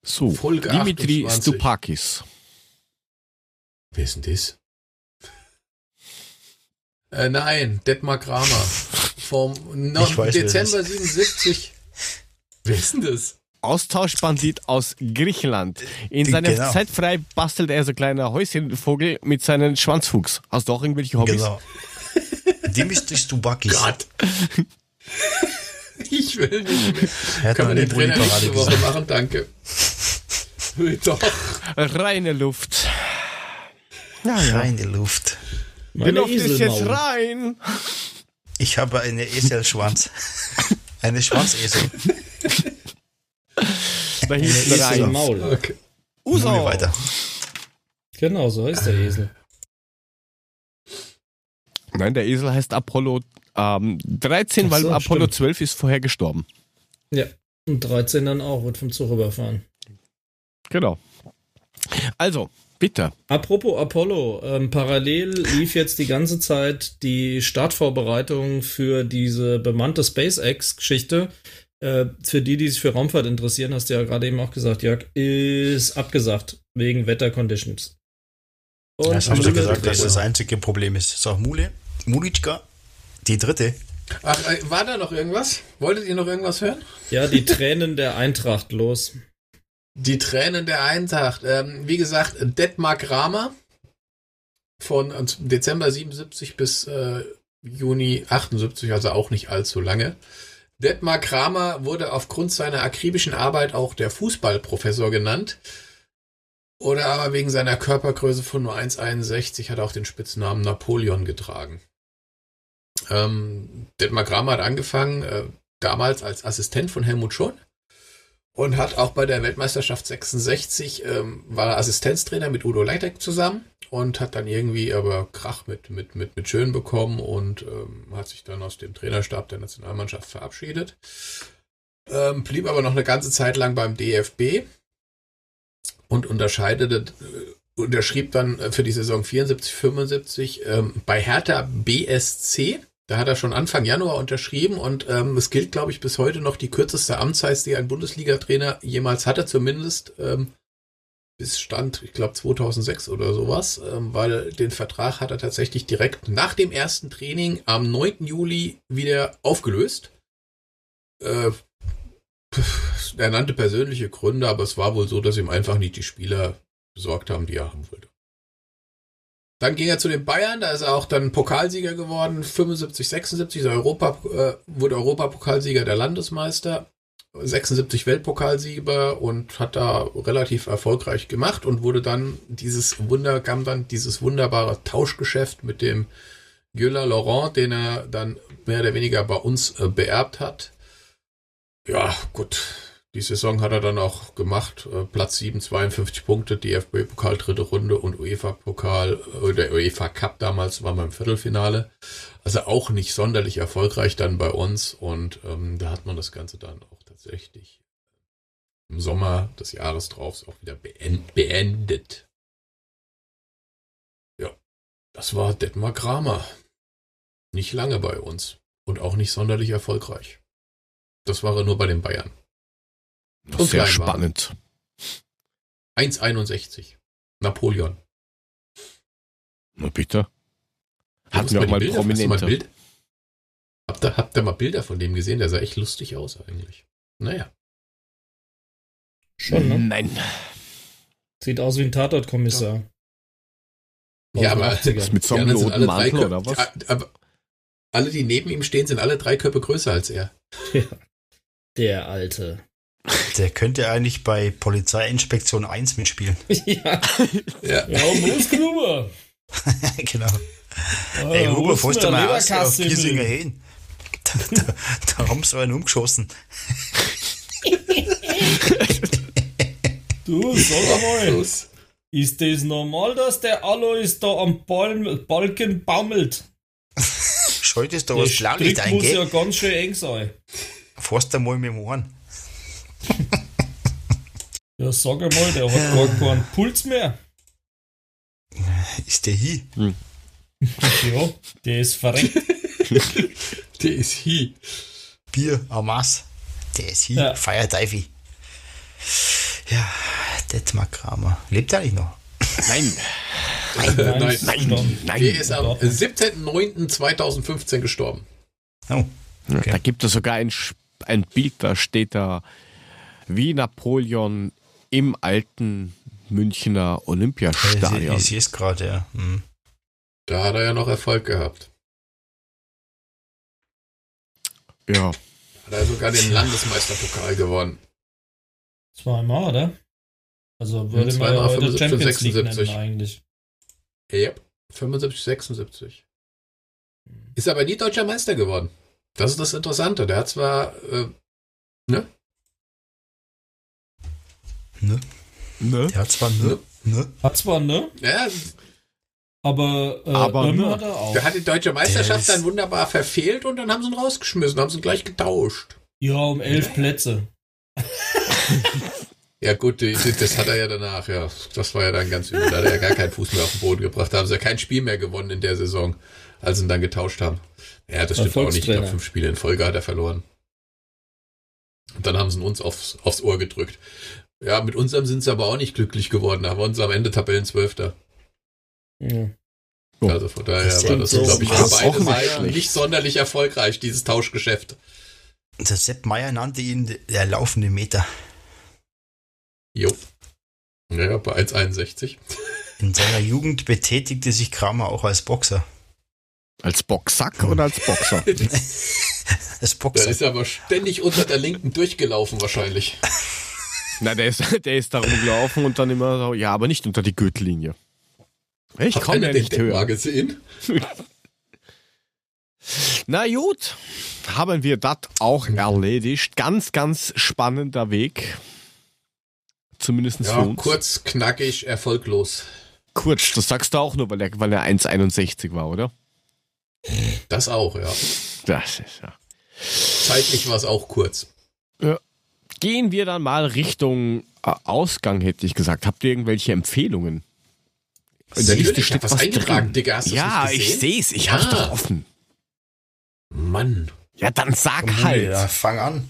So, Folge Dimitri 28. Stupakis. Wer ist denn das? Äh, nein, Detmar Kramer. Vom no Ich weiß, Dezember 77. Wer ist denn das? Austauschbandit aus Griechenland. In seiner Genau. Zeit frei bastelt er so kleiner Häuschenvogel mit seinen Schwanzfuchs. Hast du auch irgendwelche Hobbys? Genau. Dimitris Dubakis. Gott. ich will nicht mehr. Er hat Können noch wir nie den Trainer nächste Woche gesagt. machen? Danke. Doch. Reine Luft. Ja, ja. Reine Luft. Meine Luft ist jetzt Eselmaul. rein. Ich habe eine Eselschwanz. Eine Schwanzesel. Da im rein. Maul. Okay. Uso. Weiter. Genau, so heißt der Esel. Nein, der Esel heißt Apollo ähm, 13, Ach weil so, Apollo stimmt. 12 ist vorher gestorben. Ja. Und 13 dann auch, wird vom Zug überfahren. Genau. Also, bitte. Apropos Apollo, ähm, parallel lief jetzt die ganze Zeit die Startvorbereitung für diese bemannte SpaceX-Geschichte. Äh, für die, die sich für Raumfahrt interessieren, hast du ja gerade eben auch gesagt, Jörg, ist abgesagt wegen Wetterconditions. Und Das haben sie gesagt, dass das einzige Problem ist. So, Mule, Mulitschka, die dritte. Ach, äh, war da noch irgendwas? Wolltet ihr noch irgendwas hören? Ja, die Tränen der Eintracht los. Die Tränen der Eintracht. Ähm, wie gesagt, Detmar Kramer von äh, Dezember 77 bis äh, Juni 78, also auch nicht allzu lange. Detmar Kramer wurde aufgrund seiner akribischen Arbeit auch der Fußballprofessor genannt. Oder aber wegen seiner Körpergröße von nur 1,61 hat er auch den Spitznamen Napoleon getragen. Ähm, Detmar Kramer hat angefangen, äh, damals als Assistent von Helmut Schön und hat auch bei der Weltmeisterschaft 66 ähm, war er Assistenztrainer mit Udo Leitek zusammen und hat dann irgendwie aber Krach mit mit mit mit Schön bekommen und ähm, hat sich dann aus dem Trainerstab der Nationalmannschaft verabschiedet. Ähm, blieb aber noch eine ganze Zeit lang beim DFB und unterscheidete äh, unterschrieb dann äh, für die Saison 74 75 ähm, bei Hertha BSC da hat er schon Anfang Januar unterschrieben und ähm, es gilt, glaube ich, bis heute noch die kürzeste Amtszeit, die ein Bundesliga-Trainer jemals hatte, zumindest ähm, bis Stand, ich glaube, 2006 oder sowas, ähm, weil den Vertrag hat er tatsächlich direkt nach dem ersten Training am 9. Juli wieder aufgelöst. Äh, er nannte persönliche Gründe, aber es war wohl so, dass ihm einfach nicht die Spieler besorgt haben, die er haben wollte. Dann ging er zu den Bayern, da ist er auch dann Pokalsieger geworden, 75, 76, ist Europa, äh, wurde Europapokalsieger der Landesmeister, 76 Weltpokalsieger und hat da relativ erfolgreich gemacht und wurde dann dieses Wunder, kam dann dieses wunderbare Tauschgeschäft mit dem Güller Laurent, den er dann mehr oder weniger bei uns äh, beerbt hat. Ja, gut. Die Saison hat er dann auch gemacht. Äh, Platz 7, 52 Punkte, DFB-Pokal dritte Runde und UEFA-Pokal, äh, der UEFA Cup damals war beim Viertelfinale. Also auch nicht sonderlich erfolgreich dann bei uns und ähm, da hat man das Ganze dann auch tatsächlich im Sommer des Jahres drauf auch wieder beend beendet. Ja, das war Detmar Kramer. Nicht lange bei uns und auch nicht sonderlich erfolgreich. Das war er nur bei den Bayern. Und Sehr spannend. 1,61. Napoleon. Na bitte. Hatten wir auch mal die Bilder- Prominente. Habt ihr, habt ihr mal Bilder von dem gesehen? Der sah echt lustig aus eigentlich. Naja. Schon, ne? Nein. Sieht aus wie ein Tatortkommissar. Ja, den aber 80ern. Das mit so die einem alle drei Mantel Köpfe- oder was? Ja, Aber alle, die neben ihm stehen, sind alle drei Köpfe größer als er. Der Alte. Der könnte eigentlich bei Polizeiinspektion 1 mitspielen. ja. Ja. Ja, wo ist Gruber? genau. Ah, Ey, wo Huber, ist fährst du der mal aus auf? Giesinger hin? Da, da, da haben sie einen umgeschossen. Du, sag mal, ist das normal, dass der Alois da am Bal Balken baumelt? Schaltest da Der was Blaulicht Strick muss ein, ja ganz schön eng sein. Fährst du mal mit dem Ohren. Ja, sag einmal, der hat gar keinen Puls mehr. Ist der hier? Ja, der ist verreckt. Der ist hier. Bier, Amas. Der ist hier. Ja. Feierteifi. Ja, Detmar Kramer. Lebt er eigentlich noch? Nein, Nein, Nein, nein, Der nein. ist am 17.09.2015 gestorben. Oh. Okay. Da gibt es sogar ein, ein Bild, da steht da wie Napoleon im alten Münchner Olympiastadion. ich sehe es gerade, ja. Hm. Da hat er ja noch Erfolg gehabt. Ja, Hat er sogar den Landesmeisterpokal gewonnen. Zweimal, oder? Also würde man ja Zweimal heute 75, Champions League 76. nennen eigentlich. Yep. 75, 76. Ist aber nie deutscher Meister geworden. Das ist das Interessante. Der hat zwar, äh, ne? Ne? ne? Der hat zwar ne, ne. Hat zwar, ne? Ja, Aber, äh, Aber ne. hat er auch. der hat die deutsche Meisterschaft ist- dann wunderbar verfehlt und dann haben sie ihn rausgeschmissen, haben sie ihn gleich getauscht. Ja, um elf Plätze. Ja gut, das hat er ja danach, ja. Das war ja dann ganz übel. Da hat er ja gar keinen Fuß mehr auf den Boden gebracht. Da haben sie ja kein Spiel mehr gewonnen in der Saison, als sie ihn dann getauscht haben. Ja, das stimmt auch nicht. Ich glaube, fünf Spiele in Folge hat er verloren. Und dann haben sie ihn uns aufs, aufs Ohr gedrückt. Ja, mit unserem sind sie aber auch nicht glücklich geworden. Da haben wir uns am Ende Tabellenzwölfter. Ja. Oh. Also von daher Das war das, so. glaube ich, für beide auch nicht Seiten schlecht. nicht sonderlich erfolgreich, dieses Tauschgeschäft. Der Sepp Meier nannte ihn der laufende Meter. Jo. Ja, bei 1,61. In seiner Jugend betätigte sich Kramer auch als Boxer. Als Boxsack oder als Boxer? Als Der Boxer. ist aber ständig unter der Linken durchgelaufen wahrscheinlich. Na, der ist, der ist da rumgelaufen und dann immer so, ja, aber nicht unter die Gürtellinie. Ich komme ja nicht höher. gesehen? Na gut, haben wir das auch erledigt. Ganz, ganz spannender Weg. Zumindest für Ja, uns. kurz, knackig, erfolglos. Kurz, das sagst du auch nur, weil er, weil er 1,61 war, oder? Das auch, ja. Das ist ja. Zeitlich war es auch kurz. Gehen wir dann mal Richtung äh, Ausgang, hätte ich gesagt. Habt ihr irgendwelche Empfehlungen? In der Liste steht was was eingetragen, drin. Digga, hast ja, ich sehe es. Ich Ja. hab's doch offen. Mann. Ja, dann sag Komm, halt. Ja, fang an.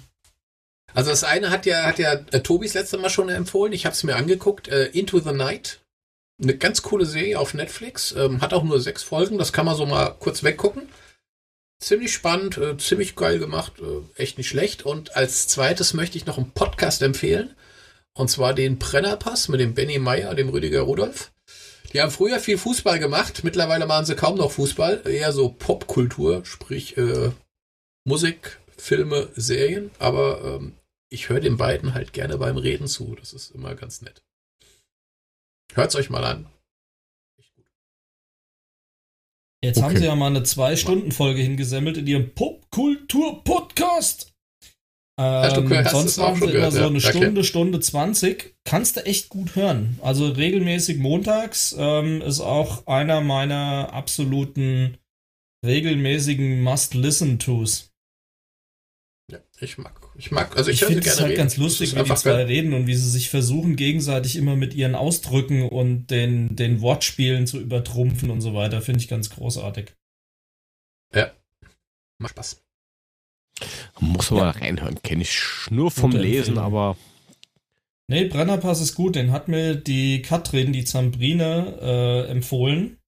Also das eine hat ja, hat ja äh, Tobis letzte Mal schon empfohlen. Ich habe es mir angeguckt. Äh, Into the Night. Eine ganz coole Serie auf Netflix. Ähm, hat auch nur sechs Folgen. Das kann man so mal kurz weggucken. Ziemlich spannend, äh, ziemlich geil gemacht, äh, echt nicht schlecht. Und als zweites möchte ich noch einen Podcast empfehlen. Und zwar den Brennerpass mit dem Benny Meyer, dem Rüdiger Rudolph. Die haben früher viel Fußball gemacht. Mittlerweile machen sie kaum noch Fußball. Eher so Popkultur, sprich äh, Musik, Filme, Serien. Aber ähm, ich höre den beiden halt gerne beim Reden zu. Das ist immer ganz nett. Hört's euch mal an. Jetzt haben Okay. sie ja mal eine Zwei-Stunden-Folge hingesammelt in ihrem Popkultur-Podcast. Ähm, gehört? Sonst schon sie immer so ja. eine Okay. Stunde, Stunde 20. Kannst du echt gut hören. Also regelmäßig montags ähm, ist auch einer meiner absoluten regelmäßigen Must-Listen-Tos. Ja, ich mag. Ich mag, also Ich, ich, finde es halt reden. ganz lustig, wie die zwei reden und wie sie sich versuchen, gegenseitig immer mit ihren Ausdrücken und den, den Wortspielen zu übertrumpfen und so weiter. Finde ich ganz großartig. Macht Spaß. Muss man Ja. mal reinhören. Kenne ich nur vom Gute Lesen, Empfehlung. aber Nee, Brennerpass ist gut. Den hat mir die Katrin, die Zambrine, äh, empfohlen.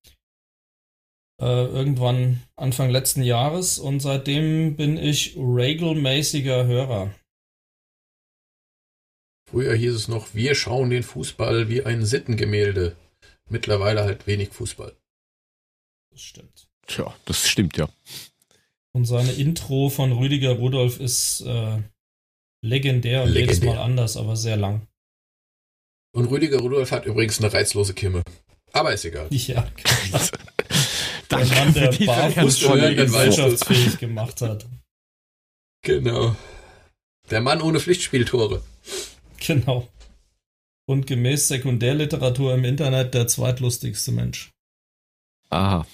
Äh, irgendwann Anfang letzten Jahres. Und seitdem bin ich regelmäßiger Hörer. Früher hieß es noch, wir schauen den Fußball wie ein Sittengemälde. Mittlerweile halt wenig Fußball. Das stimmt. tja, das stimmt ja. Und seine Intro von Rüdiger Rudolf ist äh, legendär und Legendär. jedes Mal anders, aber sehr lang. Und Rüdiger Rudolf hat übrigens eine reizlose Kimme. Aber ist egal. Ja, der Danke Mann, der für diese barfuß ganz schon tolle hören, dann Info. weißt du. gesellschaftsfähig gemacht hat. Genau. Der Mann ohne Pflichtspieltore. Genau. Und gemäß Sekundärliteratur im Internet der zweitlustigste Mensch. Aha.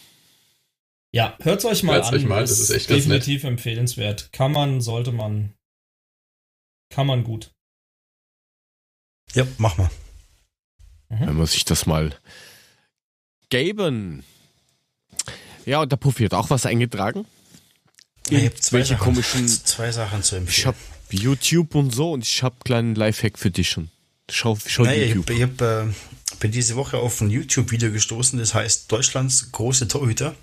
Ja, hört's euch mal Hört's an. euch mal, das ist echt ganz definitiv empfehlenswert. Kann man, sollte man. Kann man gut. Ja, mach mal. Wenn man sich das mal geben. Ja, und der Puffy hat auch was eingetragen. Ich habe zwei, Sachen- komischen- zwei Sachen zu empfehlen. Ich hab YouTube und so und ich hab einen kleinen Lifehack für dich schon. Schau, schau Naja, ich, YouTube. hab- ich hab, äh, bin diese Woche auf ein YouTube-Video gestoßen, das heißt Deutschlands große Torhüter,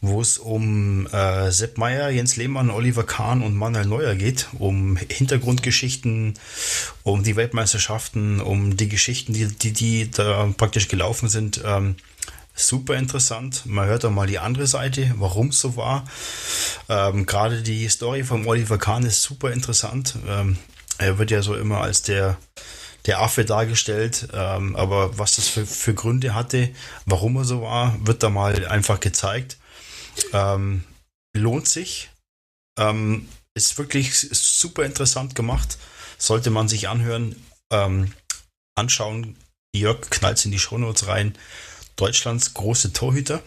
wo es um äh, Sepp Meyer, Jens Lehmann, Oliver Kahn und Manuel Neuer geht, um Hintergrundgeschichten, um die Weltmeisterschaften, um die Geschichten, die, die, die da praktisch gelaufen sind. Ähm, super interessant. Man hört auch mal die andere Seite, warum es so war. Ähm, Gerade die Story von Oliver Kahn ist super interessant. Ähm, er wird ja so immer als der, der Affe dargestellt, ähm, aber was das für, für Gründe hatte, warum er so war, wird da mal einfach gezeigt. Ähm, lohnt sich. Ähm, ist wirklich super interessant gemacht. Sollte man sich anhören, ähm, anschauen. Jörg knallt in die Shownotes rein. Deutschlands große Torhüter.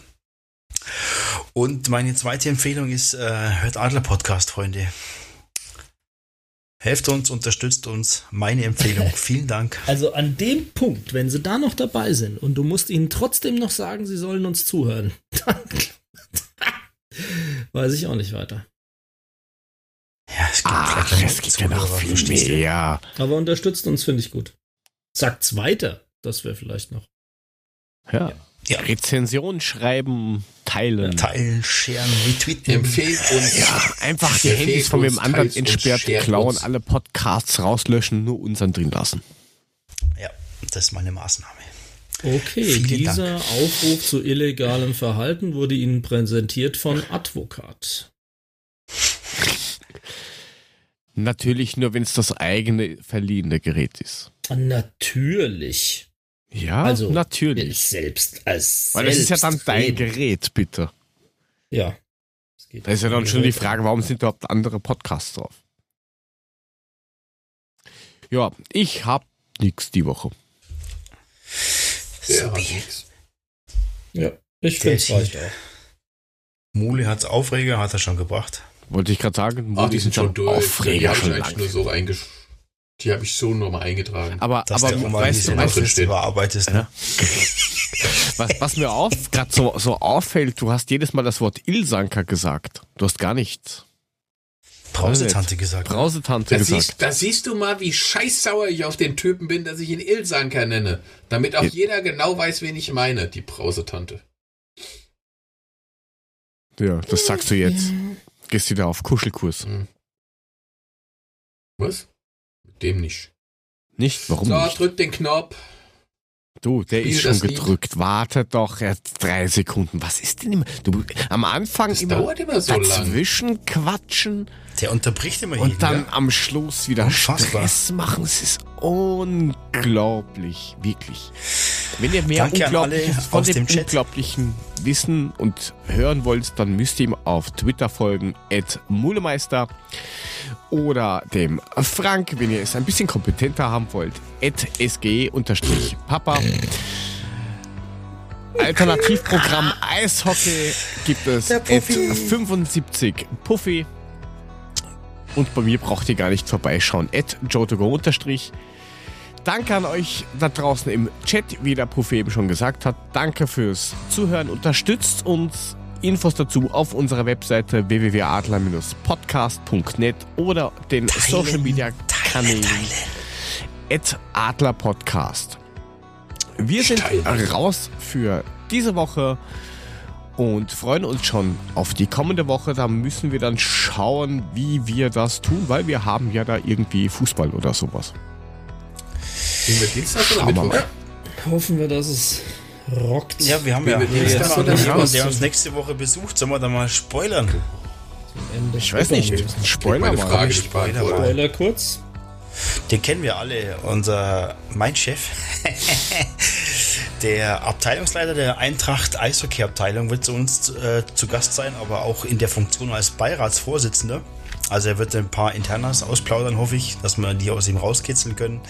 Und meine zweite Empfehlung ist, äh, hört Adler Podcast, Freunde. Helft uns, unterstützt uns. Meine Empfehlung. Vielen Dank. Also an dem Punkt, wenn sie da noch dabei sind und du musst ihnen trotzdem noch sagen, sie sollen uns zuhören, dann weiß ich auch nicht weiter. Ja, es gibt Ach, vielleicht es gibt ja noch viel mehr. Aber unterstützt uns, finde ich gut. Sagt's weiter. Das wäre vielleicht noch. Ja. Ja. Rezension schreiben, teilen. Teilen, scheren, retweeten. Empfehlt uns. Ja, einfach die Handys von uns, anderen entsperrt, klauen, uns. alle Podcasts rauslöschen, nur unseren drin lassen. Ja, das ist meine Maßnahme. Okay, Vielen dieser Aufruf zu illegalem Verhalten wurde Ihnen präsentiert von Advokat. Natürlich nur, wenn es das eigene verliehene Gerät ist. Natürlich. Ja, Also, natürlich. Selbst als Weil das ist ja dann dein. Gerät, bitte. Ja. Da ist ja dann schon die. Frage, warum sind überhaupt andere Podcasts drauf? Ja, ich hab nix die Woche. Nix. Ja, ich finde es reicht auch. Mule hat's Aufreger, hat er schon gebracht. Wollte ich gerade sagen, Ach, die sind schon durch. Aufreger schon eigentlich lang. nur so eingesch... Die habe ich so nochmal eingetragen. Aber, Dass aber du mal weißt du, was- weißt, du, überarbeitest. Ne? was, was mir auf, gerade so, so auffällt, du hast jedes Mal das Wort Ilsanker gesagt. Du hast gar nicht Brausetante gesagt. Brausetante Da gesagt. siehst, da siehst du mal, wie scheißsauer ich auf den Typen bin, dass ich ihn Ilsanker nenne. Damit auch Ja. jeder genau weiß, wen ich meine, die Brausetante. Ja, das sagst du jetzt. Gehst wieder auf Kuschelkurs. Was? Dem nicht. Nicht? Warum So, nicht? drück den Knopf. Du, der Spiel ist schon das Lied. gedrückt. Warte doch jetzt drei Sekunden. Was ist denn immer? Du, am Anfang Das immer dauert immer so lang. dazwischen quatschen Der unterbricht immer jeden. und dann ja? am Schluss wieder Unfassbar. Stress machen. Es ist unglaublich, wirklich. Wenn ihr mehr Unglaubliches von dem, dem. Unglaublichen wissen und hören wollt, dann müsst ihr ihm auf Twitter folgen, at Mulemeister oder dem Frank, wenn ihr es ein bisschen kompetenter haben wollt, at sg-papa. Alternativprogramm Eishockey gibt es at Puffy. 75 Puffy. Und bei mir braucht ihr gar nicht vorbeischauen. At Jotogo unterstrich. Danke an euch da draußen im Chat, wie der Puffy eben schon gesagt hat. Danke fürs Zuhören. Unterstützt uns. Infos dazu auf unserer Webseite www.adler-podcast.net oder den Social Media Kanälen at Adler Podcast. Wir sind Teilen. raus für diese Woche und freuen uns schon auf die kommende Woche. Da müssen wir dann schauen, wie wir das tun, weil wir haben ja da irgendwie Fußball oder sowas. Sind wir Dienstag oder wir Mittwoch? mal. Hoffen wir, dass es rockt. Ja, wir haben ja Dienstag ist oder noch jemand, Mittwoch? der uns nächste Woche besucht. Sollen wir da mal spoilern? Ende Ich weiß nicht. Spoiler Meine mal. Frage Spoiler beantwortet. Spoiler kurz. Den kennen wir alle. Unser, mein Chef, der Abteilungsleiter der Eintracht Eishockey-Abteilung wird zu uns äh, zu Gast sein, aber auch in der Funktion als Beiratsvorsitzender. Also er wird ein paar Internas ausplaudern, hoffe ich, dass wir die aus ihm rauskitzeln können.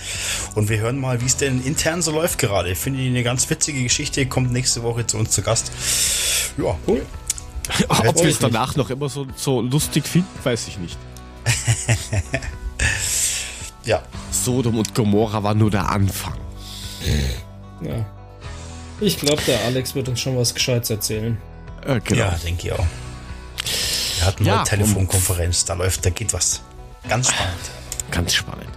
Und wir hören mal, wie es denn intern so läuft gerade. Ich finde eine ganz witzige Geschichte, kommt nächste Woche zu uns zu Gast. Ja, cool. Ob wir es danach noch immer so, so lustig finden, weiß ich nicht. ja. Sodom und Gomorra war nur der Anfang. Ja. Ich glaube, der Alex wird uns schon was Gescheites erzählen. Äh, genau. Ja, denke ich auch. Wir hatten ja, eine Telefonkonferenz, da läuft, da geht was. Ganz spannend. Ganz spannend.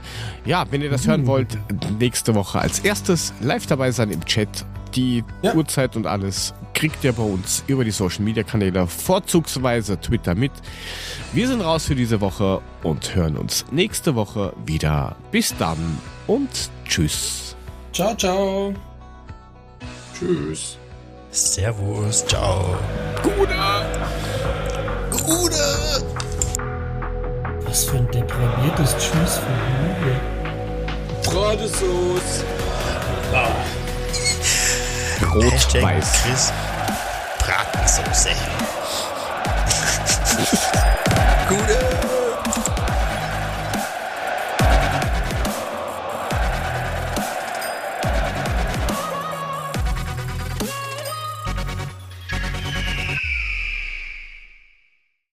Ja, wenn ihr das hören wollt, nächste Woche als erstes live dabei sein im Chat. Die ja. Uhrzeit und alles kriegt ihr bei uns über die Social Media Kanäle, vorzugsweise Twitter mit. Wir sind raus für diese Woche und hören uns nächste Woche wieder. Bis dann und tschüss. Ciao, ciao. Tschüss. Servus, ciao. Gute. Gute. Was für ein depraviertes Tschüss von Hude. Bratesauce. Ah. Rot-Weiß. Bratensauce.